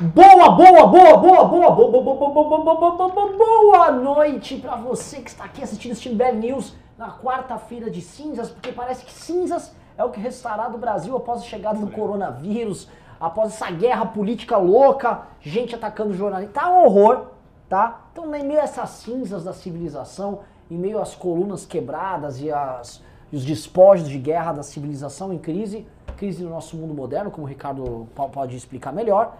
Boa, boa, boa, boa, boa, boa, boa, boa, boa, boa, boa, boa, boa, noite pra você que está aqui assistindo este Bell News na quarta-feira de cinzas, porque parece que cinzas é o que restará do Brasil após a chegada do coronavírus, após essa guerra política louca, gente atacando jornalistas. Tá um horror, tá? Então, em meio a essas cinzas da civilização, em meio às colunas quebradas e, as, e os despojos de guerra da civilização em crise, crise no nosso mundo moderno, como o Ricardo pode explicar melhor,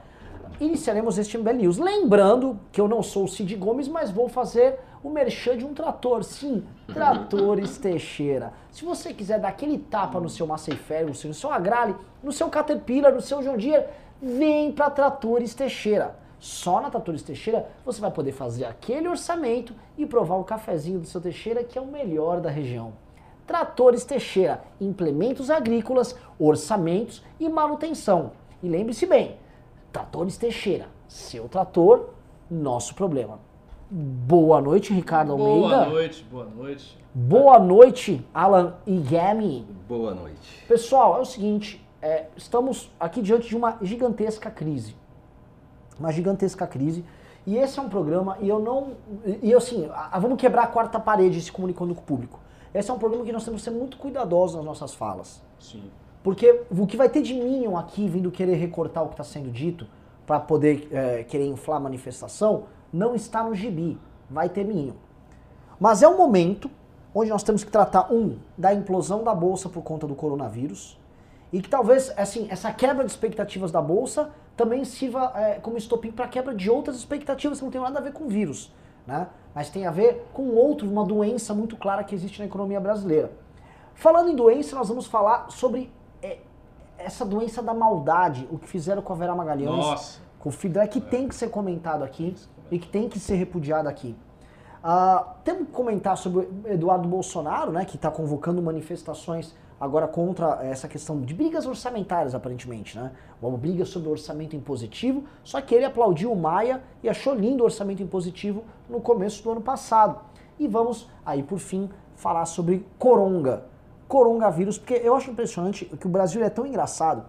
iniciaremos este MBL News. Lembrando que eu não sou o Cid Gomes, mas vou fazer o merchan de um trator. Sim, Tratores Teixeira. Se você quiser dar aquele tapa no seu seu, no seu Agrale, no seu Caterpillar, no seu John Deere, vem para Tratores Teixeira. Só na Tratores Teixeira você vai poder fazer aquele orçamento e provar o cafezinho do seu Teixeira, que é o melhor da região. Tratores Teixeira, implementos agrícolas, orçamentos e manutenção. E lembre-se bem, Tratores Teixeira, seu trator, nosso problema. Boa noite, Ricardo Almeida. Boa noite, boa noite. Boa noite, Alan Igami. Boa noite. Pessoal, é o seguinte, é, estamos aqui diante de uma gigantesca crise. Uma gigantesca crise. E esse é um programa, e eu não. E assim, a, vamos quebrar a quarta parede se comunicando com o público. Esse é um programa que nós temos que ser muito cuidadosos nas nossas falas. Sim. Porque o que vai ter de Minion aqui vindo querer recortar o que está sendo dito para poder é, querer inflar a manifestação não está no gibi. Vai ter Minion. Mas é um momento onde nós temos que tratar, um, da implosão da bolsa por conta do coronavírus. E que talvez assim, essa quebra de expectativas da bolsa também sirva é, como estopim para quebra de outras expectativas que não tem nada a ver com o vírus. Né? Mas tem a ver com outro, uma doença muito clara que existe na economia brasileira. Falando em doença, nós vamos falar sobre é, essa doença da maldade, o que fizeram com a Vera Magalhães, Nossa. com o filho dela, que tem que ser comentado aqui e que tem que ser repudiado aqui. Uh, temos que comentar sobre o Eduardo Bolsonaro, né, que está convocando manifestações agora contra essa questão de brigas orçamentárias, aparentemente, né? Uma briga sobre o orçamento impositivo, só que ele aplaudiu o Maia e achou lindo o orçamento impositivo no começo do ano passado. E vamos aí, por fim, falar sobre coronga, coronavírus, porque eu acho impressionante que o Brasil é tão engraçado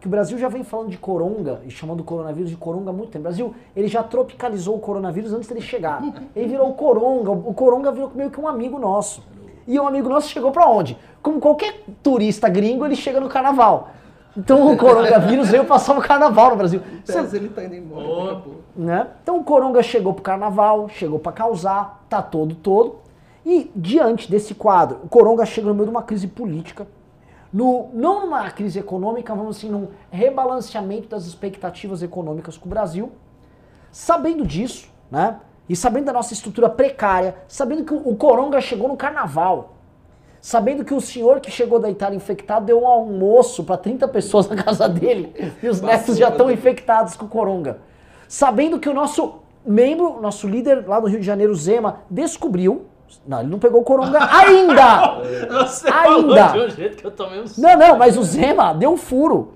que o Brasil já vem falando de coronga e chamando o coronavírus de coronga há muito tempo. O Brasil, ele já tropicalizou o coronavírus antes dele chegar. Ele virou o coronga, o coronga virou meio que um amigo nosso. E um amigo nosso chegou para onde? Como qualquer turista gringo, ele chega no carnaval. Então o coronavírus veio passar o carnaval no Brasil. Mas ele tá indo embora oh. né? Então o coronga chegou pro carnaval, chegou para causar, tá todo todo. E diante desse quadro, o coronga chega no meio de uma crise política, no, não numa crise econômica, vamos assim, num rebalanceamento das expectativas econômicas com o Brasil. Sabendo disso, né? E sabendo da nossa estrutura precária, sabendo que o Coronga chegou no carnaval, sabendo que o senhor que chegou da Itália infectado deu um almoço para 30 pessoas na casa dele e os netos já estão infectados com o Coronga. Sabendo que o nosso membro, nosso líder lá do Rio de Janeiro, Zema, descobriu não, ele não pegou o Coronga ainda! Você ainda! de um jeito que eu tomei um Não, não, mas o Zema deu um furo.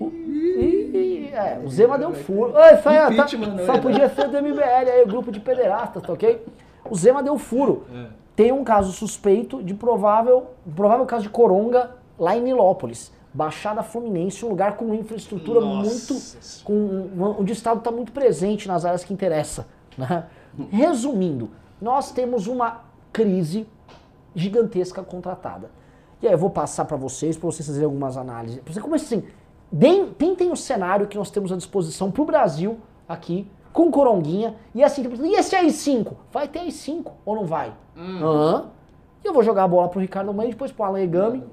O, e, é, o Zema deu um furo. Oi, foi, tá, só podia ser do MBL, aí, o grupo de pederastas, tá ok? O Zema deu um furo. É. Tem um caso suspeito de provável, provável caso de Coronga lá em Nilópolis. Baixada Fluminense, um lugar com infraestrutura Nossa. muito. Com, onde o Estado está muito presente nas áreas que interessa. Né? Resumindo, nós temos uma crise gigantesca contratada. E aí eu vou passar para vocês, para vocês fazerem algumas análises. Você como assim, deem, tentem o cenário que nós temos à disposição para o Brasil aqui, com coronguinha, e assim, e esse AI5? Vai ter AI5 ou não vai? Hum. Uhum. E eu vou jogar a bola pro Ricardo Almeida, depois pro Alan Egami.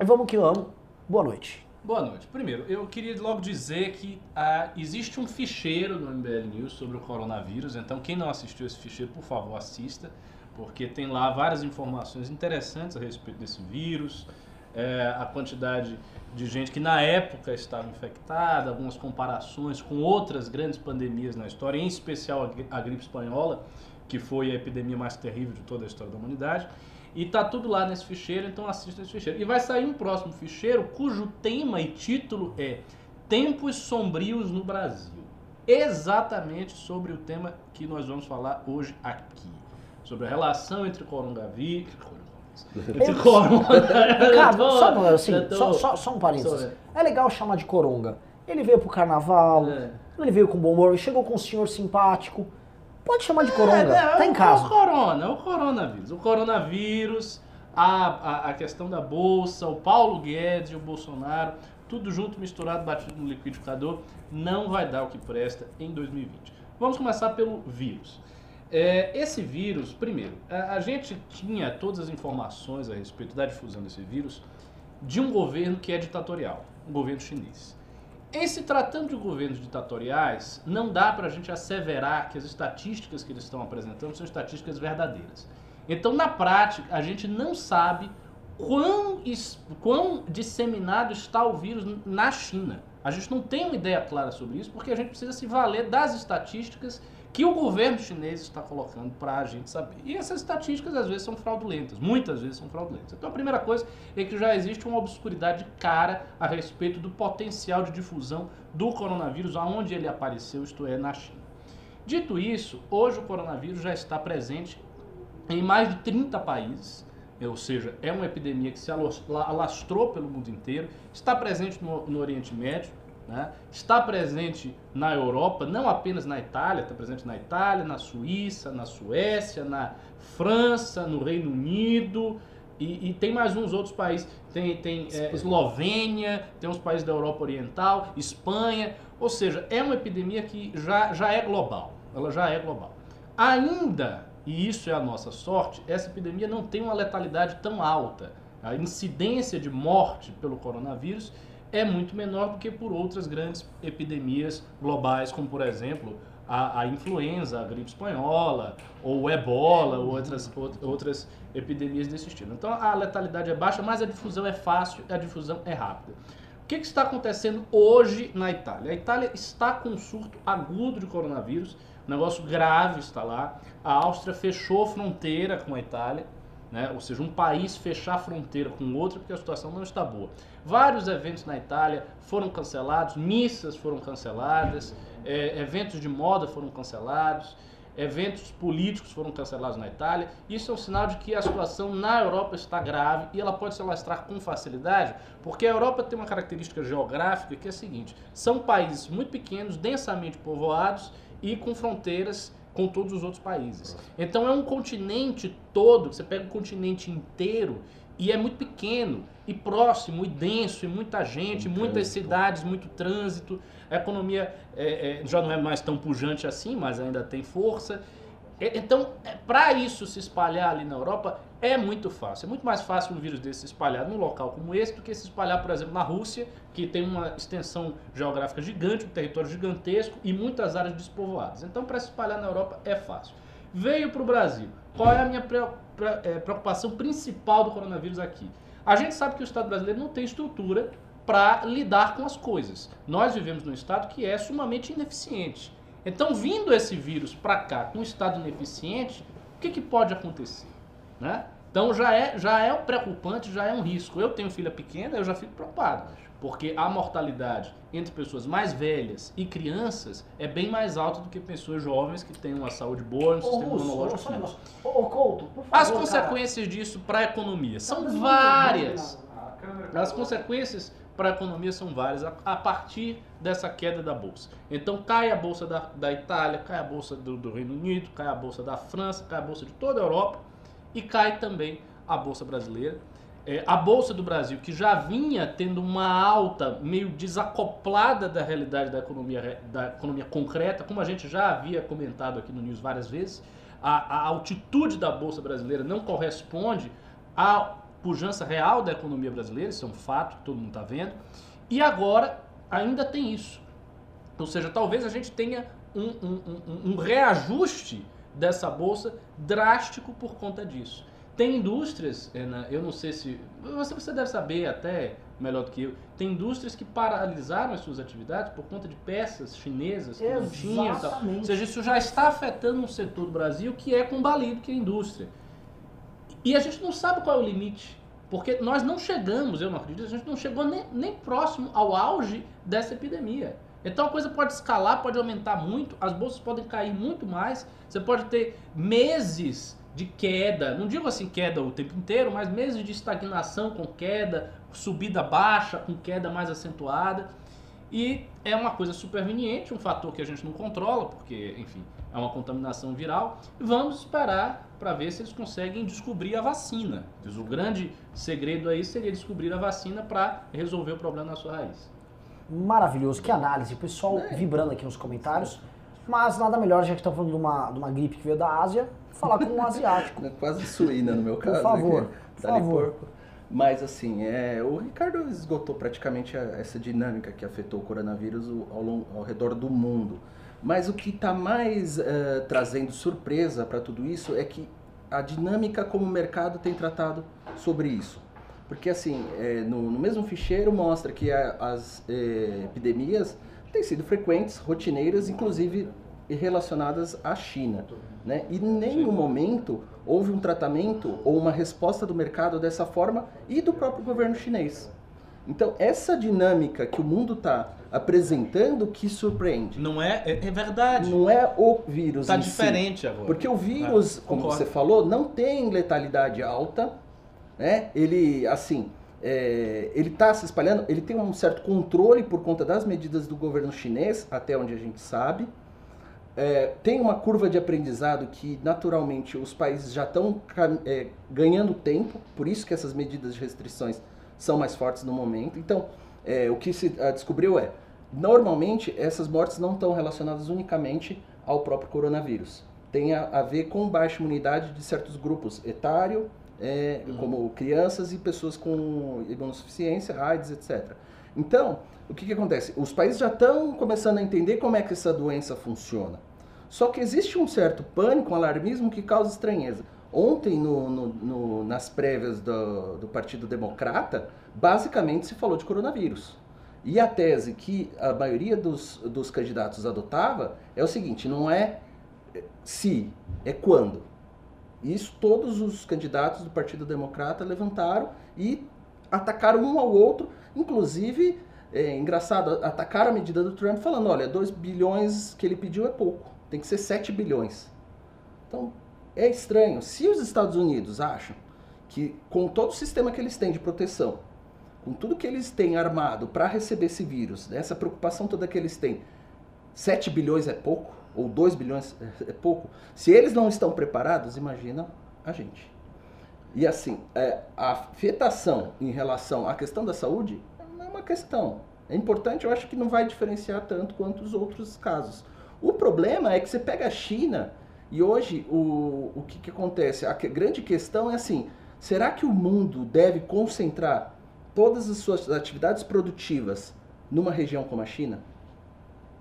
E vamos que vamos. Boa noite. Boa noite. Primeiro, eu queria logo dizer que ah, existe um ficheiro no MBL News sobre o coronavírus, então quem não assistiu esse ficheiro, por favor, assista, porque tem lá várias informações interessantes a respeito desse vírus, é, a quantidade de gente que na época estava infectada, algumas comparações com outras grandes pandemias na história, em especial a gripe espanhola, que foi a epidemia mais terrível de toda a história da humanidade. E tá tudo lá nesse ficheiro, então assista esse ficheiro. E vai sair um próximo ficheiro cujo tema e título é Tempos Sombrios no Brasil. Exatamente sobre o tema que nós vamos falar hoje aqui. Sobre a relação entre coronavírus. Entre coronavírus. Cara, só, assim, só, só, só um parênteses. É legal chamar de coronga. Ele veio pro carnaval, É. ele veio com bom humor, chegou com um senhor simpático. Pode chamar de coronga, É, tá é em o- casa. O corona, o coronavírus. O coronavírus, a, a, a questão da bolsa, o Paulo Guedes e o Bolsonaro, tudo junto, misturado, batido no liquidificador, não vai dar o que presta em 2020. Vamos começar pelo vírus. É, esse vírus, primeiro, a, a gente tinha todas as informações a respeito da difusão desse vírus de um governo que é ditatorial, o governo chinês. Em se tratando de governos ditatoriais, não dá para a gente asseverar que as estatísticas que eles estão apresentando são estatísticas verdadeiras. Então, na prática, a gente não sabe quão, quão disseminado está o vírus na China. A gente não tem uma ideia clara sobre isso, porque a gente precisa se valer das estatísticas que o governo chinês está colocando para a gente saber. E essas estatísticas às vezes são fraudulentas, muitas vezes são fraudulentas. Então a primeira coisa é que já existe uma obscuridade cara a respeito do potencial de difusão do coronavírus aonde ele apareceu, isto é, na China. Dito isso, hoje o coronavírus já está presente em mais de 30 países, ou seja, é uma epidemia que se alastrou pelo mundo inteiro, está presente no, no Oriente Médio, né? está presente na Europa, não apenas na Itália, está presente na Itália, na Suíça, na Suécia, na França, no Reino Unido e, e tem mais uns outros países, tem, tem é, Eslovênia, tem uns países da Europa Oriental, Espanha, ou seja, é uma epidemia que já, já é global, ela já é global. Ainda, e isso é a nossa sorte, essa epidemia não tem uma letalidade tão alta. A incidência de morte pelo coronavírus é muito menor do que por outras grandes epidemias globais, como por exemplo a, a influenza, a gripe espanhola, ou ebola, ou outras, out- outras epidemias desse estilo. Então a letalidade é baixa, mas a difusão é fácil, a difusão é rápida. O que, que está acontecendo hoje na Itália? A Itália está com um surto agudo de coronavírus, um negócio grave está lá. A Áustria fechou fronteira com a Itália, né? ou seja, um país fechar fronteira com outro porque a situação não está boa. Vários eventos na Itália foram cancelados, missas foram canceladas, é, eventos de moda foram cancelados, eventos políticos foram cancelados na Itália. Isso é um sinal de que a situação na Europa está grave e ela pode se alastrar com facilidade, porque a Europa tem uma característica geográfica que é a seguinte: são países muito pequenos, densamente povoados e com fronteiras com todos os outros países. Então é um continente todo, você pega um continente inteiro e é muito pequeno e próximo e denso e muita gente, Muito muitas cidades, muito trânsito. A economia é, é, já não é mais tão pujante assim, mas ainda tem força. E- Então, para isso se espalhar ali na Europa é muito fácil. É muito mais fácil um vírus desse se espalhar num local como esse do que se espalhar, por exemplo, na Rússia, que tem uma extensão geográfica gigante, um território gigantesco e muitas áreas despovoadas. Então, para se espalhar na Europa é fácil. Veio para o Brasil. Qual é a minha eh, preocupação principal do coronavírus aqui? A gente sabe que o Estado brasileiro não tem estrutura para lidar com as coisas. Nós vivemos num Estado que é sumamente ineficiente. Então, vindo esse vírus para cá com um Estado ineficiente, o que, que pode acontecer? Né? Então já é, já é preocupante, já é um risco. Eu tenho filha pequena, eu já fico preocupado. Porque a mortalidade entre pessoas mais velhas e crianças é bem mais alta do que pessoas jovens que têm uma saúde boa, um sistema imunológico um. Ô, ô, Couto, por favor, As cara. consequências disso para a economia são Tá várias. As consequências para a economia são várias a, a partir dessa queda da bolsa. Então cai a bolsa da, da Itália, cai a bolsa do, do Reino Unido, cai a bolsa da França, cai a bolsa de toda a Europa e cai também a bolsa brasileira. É, a bolsa do Brasil, que já vinha tendo uma alta meio desacoplada da realidade da economia, da economia concreta, como a gente já havia comentado aqui no News várias vezes, a, a altitude da bolsa brasileira não corresponde à pujança real da economia brasileira, isso é um fato que todo mundo está vendo. E agora ainda tem isso. Ou seja, talvez a gente tenha um, um- um- um reajuste dessa bolsa drástico por conta disso. Tem indústrias, eu não sei se. Você, deve saber até melhor do que eu. Tem indústrias que paralisaram as suas atividades por conta de peças chinesas que não tinham. e tal. Exatamente. Ou seja, isso já está afetando um setor do Brasil que é combalido, que é a indústria. E a gente não sabe qual é o limite. Porque nós não chegamos, eu não acredito, a gente não chegou nem, nem próximo ao auge dessa epidemia. Então a coisa pode escalar, pode aumentar muito, as bolsas podem cair muito mais, você pode ter meses de queda, não digo assim queda o tempo inteiro, mas meses de estagnação com queda, subida baixa com queda mais acentuada. E é uma coisa superveniente, um fator que a gente não controla, porque, enfim, é uma contaminação viral. Vamos esperar para ver se eles conseguem descobrir a vacina. O grande segredo aí seria descobrir a vacina para resolver o problema na sua raiz. Maravilhoso, que análise. O pessoal é. vibrando aqui nos comentários. Mas nada melhor, já que estão falando de uma, de uma gripe que veio da Ásia, falar com um asiático. Quase suína no meu caso. Por favor, aqui. por favor. Porco. Mas assim, é, o Ricardo esgotou praticamente a, essa dinâmica que afetou o coronavírus ao, ao redor do mundo. Mas o que está mais uh, trazendo surpresa para tudo isso é que a dinâmica como o mercado tem tratado sobre isso. Porque assim, é, no, no, mesmo ficheiro mostra que a, as é, epidemias têm sido frequentes, rotineiras, inclusive relacionadas à China. Né? E em nenhum momento houve um tratamento ou uma resposta do mercado dessa forma e do próprio governo chinês. Então, essa dinâmica que o mundo está apresentando que surpreende. Não é, é, é, verdade. Não é o vírus. Está diferente si. agora. Porque o vírus, como concordo. você falou, não tem letalidade alta. Né? Ele, assim, é, ele está se espalhando, ele tem um certo controle por conta das medidas do governo chinês, até onde a gente sabe. É, tem uma curva de aprendizado que naturalmente os países já estão é, ganhando tempo, por isso que essas medidas de restrições são mais fortes no momento. Então, é, o que se ah, descobriu é, normalmente essas mortes não estão relacionadas unicamente ao próprio coronavírus. Tem a, a ver com baixa imunidade de certos grupos etário, é, uhum. como crianças e pessoas com imunossuficiência, AIDS, etc. Então, o que, que acontece? Os países já estão começando a entender como é que essa doença funciona. Só que existe um certo pânico, um alarmismo que causa estranheza. Ontem, no, no, no, nas prévias do, do Partido Democrata, basicamente se falou de coronavírus. E a tese que a maioria dos, dos candidatos adotava é o seguinte: não é se, é quando. Isso todos os candidatos do Partido Democrata levantaram e atacaram um ao outro, inclusive, é engraçado, atacaram a medida do Trump falando, olha, 2 bilhões que ele pediu é pouco. Tem que ser 7 bilhões. Então, é estranho. Se os Estados Unidos acham que, com todo o sistema que eles têm de proteção, com tudo que eles têm armado para receber esse vírus, né, essa preocupação toda que eles têm, 7 bilhões é pouco, ou 2 bilhões é pouco, se eles não estão preparados, imagina a gente. E assim, é, a afetação em relação à questão da saúde é uma questão. É importante, eu acho que não vai diferenciar tanto quanto os outros casos. O problema é que você pega a China e hoje o, o que, que acontece? A grande questão é assim: será que o mundo deve concentrar todas as suas atividades produtivas numa região como a China?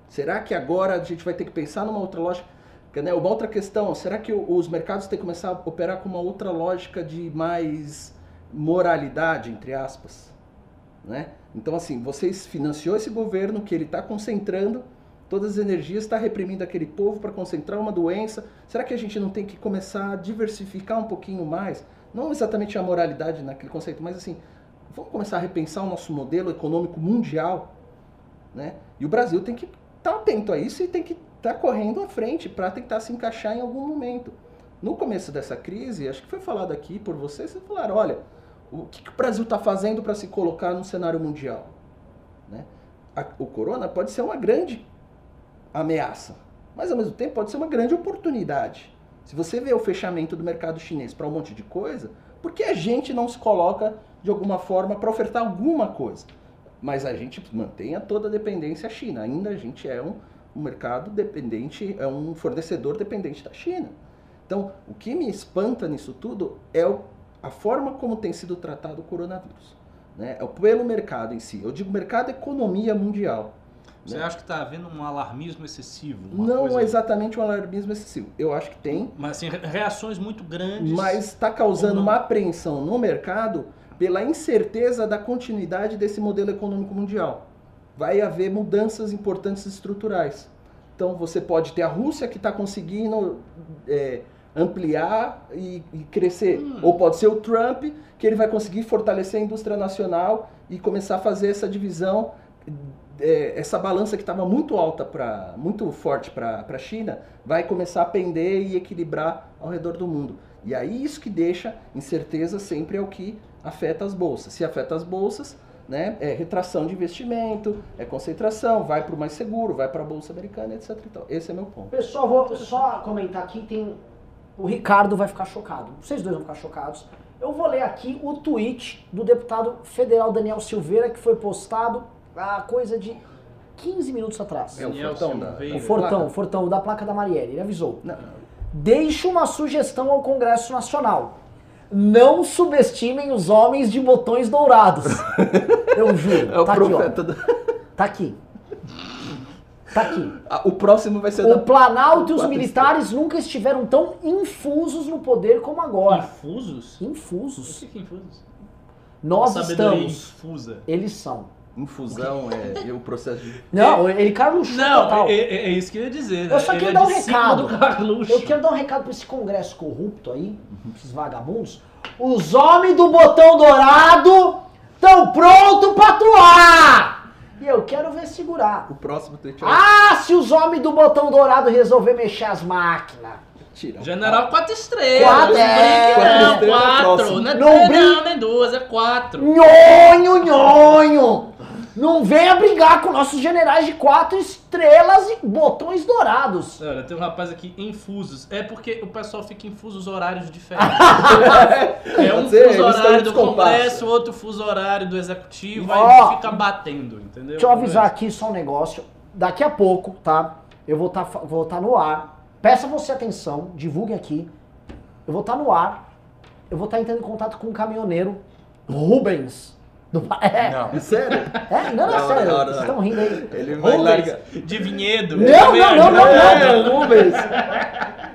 Será que agora a gente vai ter que pensar numa outra lógica? Né? Uma outra questão, será que os mercados têm que começar a operar com uma outra lógica de mais moralidade, entre aspas? Né? Então, assim, vocês financiou esse governo que ele está concentrando todas as energias, está reprimindo aquele povo para concentrar uma doença. Será que a gente não tem que começar a diversificar um pouquinho mais? Não exatamente a moralidade naquele conceito, mas assim, vamos começar a repensar o nosso modelo econômico mundial, né? E o Brasil tem que estar tá atento a isso e tem que estar tá correndo à frente para tentar se encaixar em algum momento. No começo dessa crise, acho que foi falado aqui por vocês, vocês falaram, olha, o que, que o Brasil está fazendo para se colocar no cenário mundial? Né? A, o corona pode ser uma grande ameaça, mas ao mesmo tempo pode ser uma grande oportunidade. Se você vê o fechamento do mercado chinês para um monte de coisa, por que a gente não se coloca de alguma forma para ofertar alguma coisa? Mas a gente mantenha toda a dependência à China. Ainda a gente é um, um mercado dependente, é um fornecedor dependente da China. Então, o que me espanta nisso tudo é o, a forma como tem sido tratado o coronavírus. Né? É pelo mercado em si. Eu digo mercado economia mundial. Você né? acha que está havendo um alarmismo excessivo? Não coisa... exatamente um alarmismo excessivo. Eu acho que tem. Mas assim, reações muito grandes. Mas está causando uma apreensão no mercado pela incerteza da continuidade desse modelo econômico mundial. Vai haver mudanças importantes estruturais. Então você pode ter a Rússia que está conseguindo é, ampliar e, e crescer. Hum. Ou pode ser o Trump que ele vai conseguir fortalecer a indústria nacional e começar a fazer essa divisão é, essa balança que estava muito alta para muito forte para a China vai começar a pender e equilibrar ao redor do mundo. E aí isso que deixa incerteza sempre é o que afeta as bolsas. Se afeta as bolsas, né? É retração de investimento, é concentração, vai para o mais seguro, vai para a bolsa americana, etc. Então, esse é meu ponto. Pessoal, vou só comentar aqui, tem o Ricardo vai ficar chocado. Vocês dois vão ficar chocados. Eu vou ler aqui o tweet do deputado federal Daniel Silveira que foi postado há coisa de 15 minutos atrás. É o Fortão da, o Fortão, o Fortão da placa da Marielle, ele avisou. Não. Deixe uma sugestão ao Congresso Nacional. Não subestimem os homens de botões dourados. Eu juro. É o tá profeta aqui, ó. Tá aqui. Tá aqui. Ah, o próximo vai ser O da... Planalto e os militares nunca estiveram tão infusos no poder como agora. Infusos? Infusos. O que é infusos? Nós estamos. Infusa. Eles são. Infusão é, é o processo de. Não, ele Carluxo Não, total. É, é, é, isso que eu ia dizer. Né? Eu só quero é dar um recado. Eu quero dar um recado pra esse congresso corrupto aí, esses vagabundos. Os homens do botão dourado estão prontos pra atuar! E eu quero ver segurar. O próximo tweet é... Ah, se os homens do botão dourado resolver mexer as máquinas. Tira. General quatro estrelas. Quatro, é, quatro, não, quatro. Não é não, não, nem duas, é quatro. Nhonho, nhonho. Não venha brigar com nossos generais de quatro estrelas e botões dourados. Olha, tem um rapaz aqui, infusos. É porque o pessoal fica em fusos horários diferentes. é um dizer, fuso horário do Congresso, outro fuso horário do Executivo, oh, aí fica batendo, entendeu? Deixa eu avisar aqui só um negócio. Daqui a pouco, tá? Eu vou estar tá, vou tá no ar. Peça você atenção, divulguem aqui. Eu vou estar tá no ar. Eu vou estar tá entrando em contato com um caminhoneiro, Rubens do... É. Não. É sério? É, não, não, é sério. Não, não, Vocês estão rindo aí. Ele vai largar. De vinhedo. Não, não, não, não, não. É, Rubens.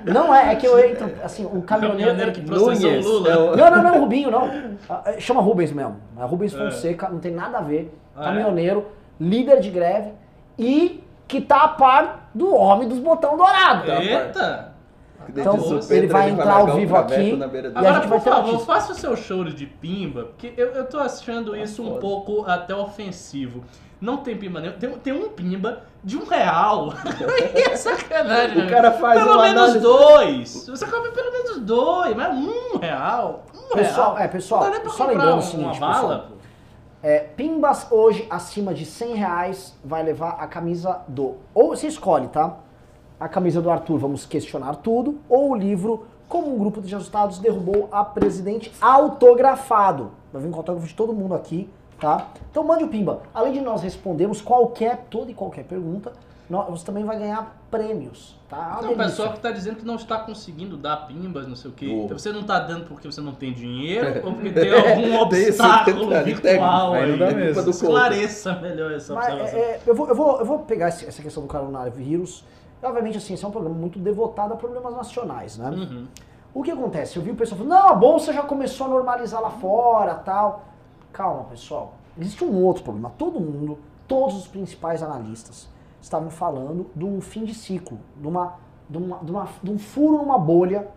Não é, é que eu entro, assim, um caminhoneiro... caminhoneiro que processou o Lula. É não, não, não, Rubinho, não. Ah, é, chama Rubens mesmo. É Rubens Fonseca, não tem nada a ver. Ah, caminhoneiro, líder de greve e que tá a par do homem dos botão dourado. Eita! Então, ele vai entrar ao vivo aqui. Agora, por favor, faça o seu show de pimba, porque eu, eu tô achando isso um pouco até ofensivo. Não tem pimba nenhum. Tem, tem um pimba de um real. é sacanagem. O cara faz Pelo menos análise... dois. Você come pelo menos dois, mas um real. Um pessoal, real. É, pessoal, só lembrando o seguinte, uma bala, pessoal, é, pimbas hoje acima de 100 reais vai levar a camisa do... Ou você escolhe, tá? A camisa do Arthur, vamos questionar tudo, ou o livro Como um grupo de ajustados derrubou a presidente autografado. Vai vir com autógrafo de todo mundo aqui, tá? Então mande o Pimba. Além de nós respondermos qualquer, toda e qualquer pergunta, você também vai ganhar prêmios, tá? Não, o pessoal que está dizendo que não está conseguindo dar pimbas, não sei o quê. Oh. Então você não está dando porque você não tem dinheiro ou porque tem algum obstáculo virtual aí. Mesmo. Esclareça melhor essa Mas, observação. É, é, eu, vou, eu, vou, eu vou pegar essa questão do coronavírus obviamente, assim, esse é um programa muito devotado a problemas nacionais, né? Uhum. O que acontece? Eu vi o pessoal falando, não, a bolsa já começou a normalizar lá fora, tal. Calma, pessoal. Existe um outro problema. Todo mundo, todos os principais analistas estavam falando de um fim de ciclo, de, uma, de, uma, de, uma, de um furo numa bolha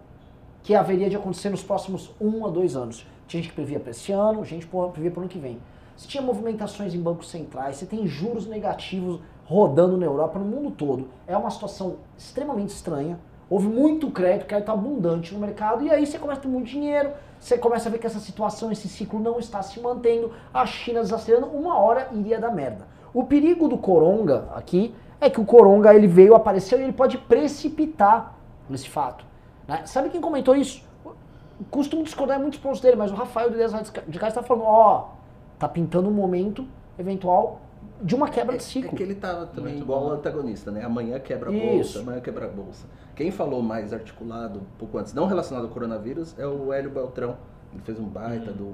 que haveria de acontecer nos próximos um a dois anos. Tinha gente que previa para esse ano, gente previa para o ano que vem. Você tinha movimentações em bancos centrais, você tem juros negativos rodando na Europa, no mundo todo. É uma situação extremamente estranha. Houve muito crédito, crédito abundante no mercado, e aí você começa a ter muito dinheiro, você começa a ver que essa situação, esse ciclo não está se mantendo, a China desacelerando, uma hora iria dar merda. O perigo do Coronga aqui é que o Coronga ele veio, apareceu e ele pode precipitar nesse fato. Né? Sabe quem comentou isso? Costumo discordar muitos pontos dele, mas o Rafael de Casa está falando, ó, oh, tá pintando um momento eventual de uma quebra de ciclo. É, é que ele estava também Muito igual o antagonista, né? Amanhã quebra a bolsa, amanhã quebra a bolsa. Quem falou mais articulado, um pouco antes, não relacionado ao coronavírus, é o Hélio Beltrão. Ele fez um baita hum. de do,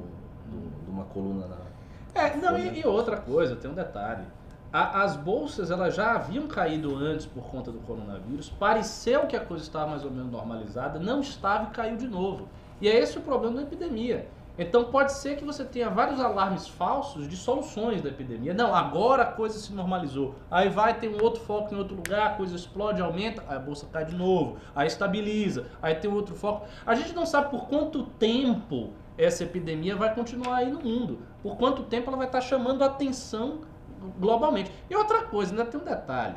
do, uma coluna na. É, não, e, e, outra coisa, tem um detalhe. A, as bolsas elas já haviam caído antes por conta do coronavírus, pareceu que a coisa estava mais ou menos normalizada, não estava e caiu de novo. E é esse o problema da epidemia. Então pode ser que você tenha vários alarmes falsos de soluções da epidemia. Não, agora a coisa se normalizou. Aí vai ter um outro foco em outro lugar, a coisa explode, aumenta, a bolsa cai de novo, aí estabiliza, aí tem outro foco. A gente não sabe por quanto tempo essa epidemia vai continuar aí no mundo. Por quanto tempo ela vai estar chamando a atenção globalmente. E outra coisa, ainda tem um detalhe.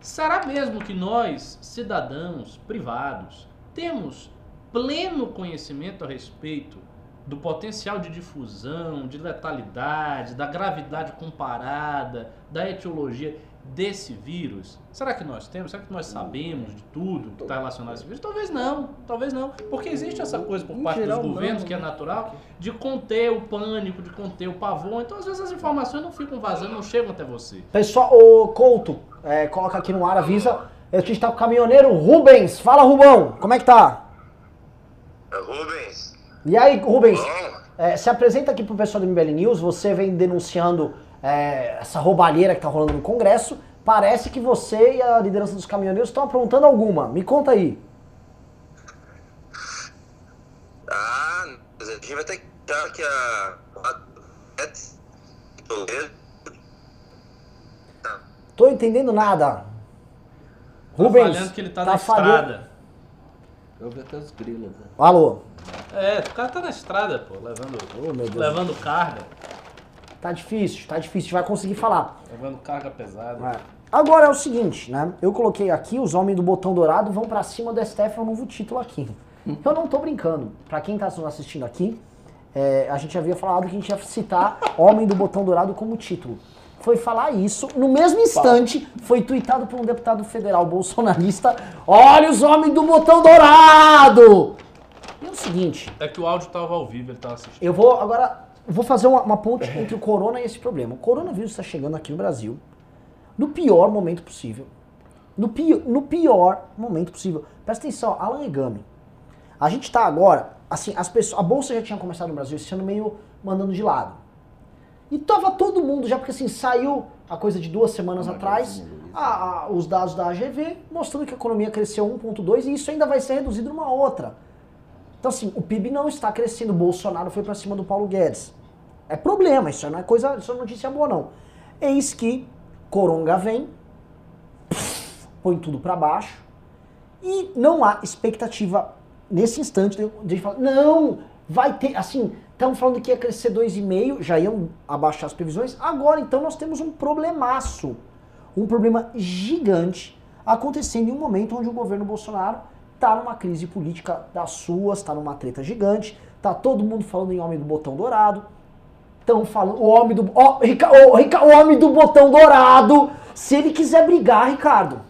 Será mesmo que nós, cidadãos privados, temos pleno conhecimento a respeito do potencial de difusão, de letalidade, da gravidade comparada, da etiologia desse vírus? Será que nós temos? Será que nós sabemos de tudo que está relacionado a esse vírus? Talvez não, talvez não. Porque existe essa coisa por parte dos governos, não, que é natural, de conter o pânico, de conter o pavor. Então, às vezes, as informações não ficam vazando, não chegam até você. Pessoal, o Couto, é, coloca aqui no ar, avisa. A gente está com o caminhoneiro Rubens. Fala, Rubão, como é que tá? É Rubens. E aí, Rubens, é, se apresenta aqui pro pessoal do MBL News, você vem denunciando é, essa roubalheira que tá rolando no Congresso. Parece que você e a liderança dos caminhoneiros estão aprontando alguma. Me conta aí. Ah, a gente vai ter que achar que a. Tô entendendo nada. Tá Rubens, falhando que ele tá, tá na falhando. estrada. Eu vi até os grilos. Né? Alô? É, o cara tá na estrada, pô, levando, oh, levando carga. Tá difícil, tá difícil, vai conseguir falar. Levando carga pesada. É. Agora é o seguinte, né? Eu coloquei aqui, os homens do botão dourado vão para cima do STF, é um novo título aqui. Eu não tô brincando. Para quem tá nos assistindo aqui, é, a gente havia falado que a gente ia citar Homem do Botão Dourado como título. Foi falar isso, no mesmo instante, foi tweetado por um deputado federal bolsonarista: Olha os homens do Botão Dourado! É o seguinte. É que o áudio tava ao vivo, ele tava assistindo. Eu vou agora. Vou fazer uma, uma ponte entre o corona e esse problema. O coronavírus está chegando aqui no Brasil no pior momento possível. No, pior, no pior momento possível. Presta atenção, Alan Egami. A gente está agora, assim, as pessoas, a bolsa já tinha começado no Brasil esse ano meio mandando de lado. E tava todo mundo já, porque assim, saiu a coisa de duas semanas atrás, a, a, os dados da AGV mostrando que a economia cresceu 1,2 e isso ainda vai ser reduzido numa outra. Então, assim, o PIB não está crescendo. O Bolsonaro foi para cima do Paulo Guedes. É problema, isso não é coisa, isso é notícia boa, não. Eis que Coronga vem, põe tudo para baixo e não há expectativa nesse instante de, de falar, não, vai ter, assim, estamos falando que ia crescer 2,5, já iam abaixar as previsões, agora então nós temos um problemaço, um problema gigante acontecendo em um momento onde o governo Bolsonaro tá numa crise política das suas, tá numa treta gigante, tá todo mundo falando em homem do botão dourado. Estão falando, o homem do. Ó, oh, Rica, o homem do botão dourado. Se ele quiser brigar, Ricardo.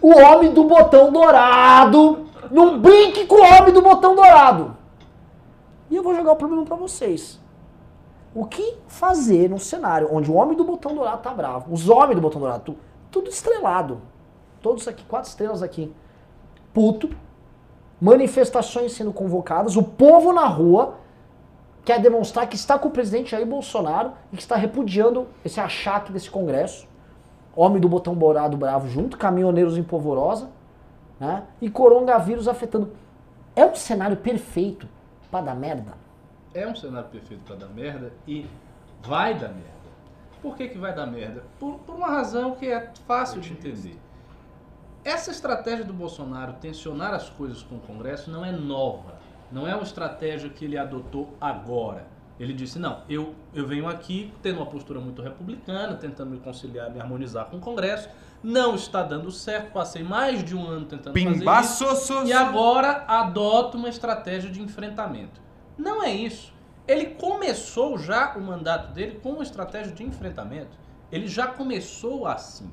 O homem do botão dourado. Não brinque com o homem do botão dourado. E eu vou jogar o problema para vocês. O que fazer num cenário onde o homem do botão dourado tá bravo, os homens do botão dourado, tudo estrelado, todos aqui, quatro estrelas aqui, puto, manifestações sendo convocadas, o povo na rua quer demonstrar que está com o presidente Jair Bolsonaro e que está repudiando esse achaque desse Congresso. Homem do botão borado bravo junto, caminhoneiros em polvorosa, né? E coronavírus afetando. É um cenário perfeito para dar merda? É um cenário perfeito para dar merda e vai dar merda. Por que, que vai dar merda? Por, por uma razão que é fácil de entender. Essa estratégia do Bolsonaro tensionar as coisas com o Congresso não é nova. Não é uma estratégia que ele adotou agora. Ele disse: não, eu, eu venho aqui tendo uma postura muito republicana, tentando me conciliar, me harmonizar com o Congresso. Não está dando certo, passei mais de um ano tentando Pimba fazer isso. E agora adoto uma estratégia de enfrentamento. Não é isso. Ele começou já o mandato dele com uma estratégia de enfrentamento. Ele já começou assim.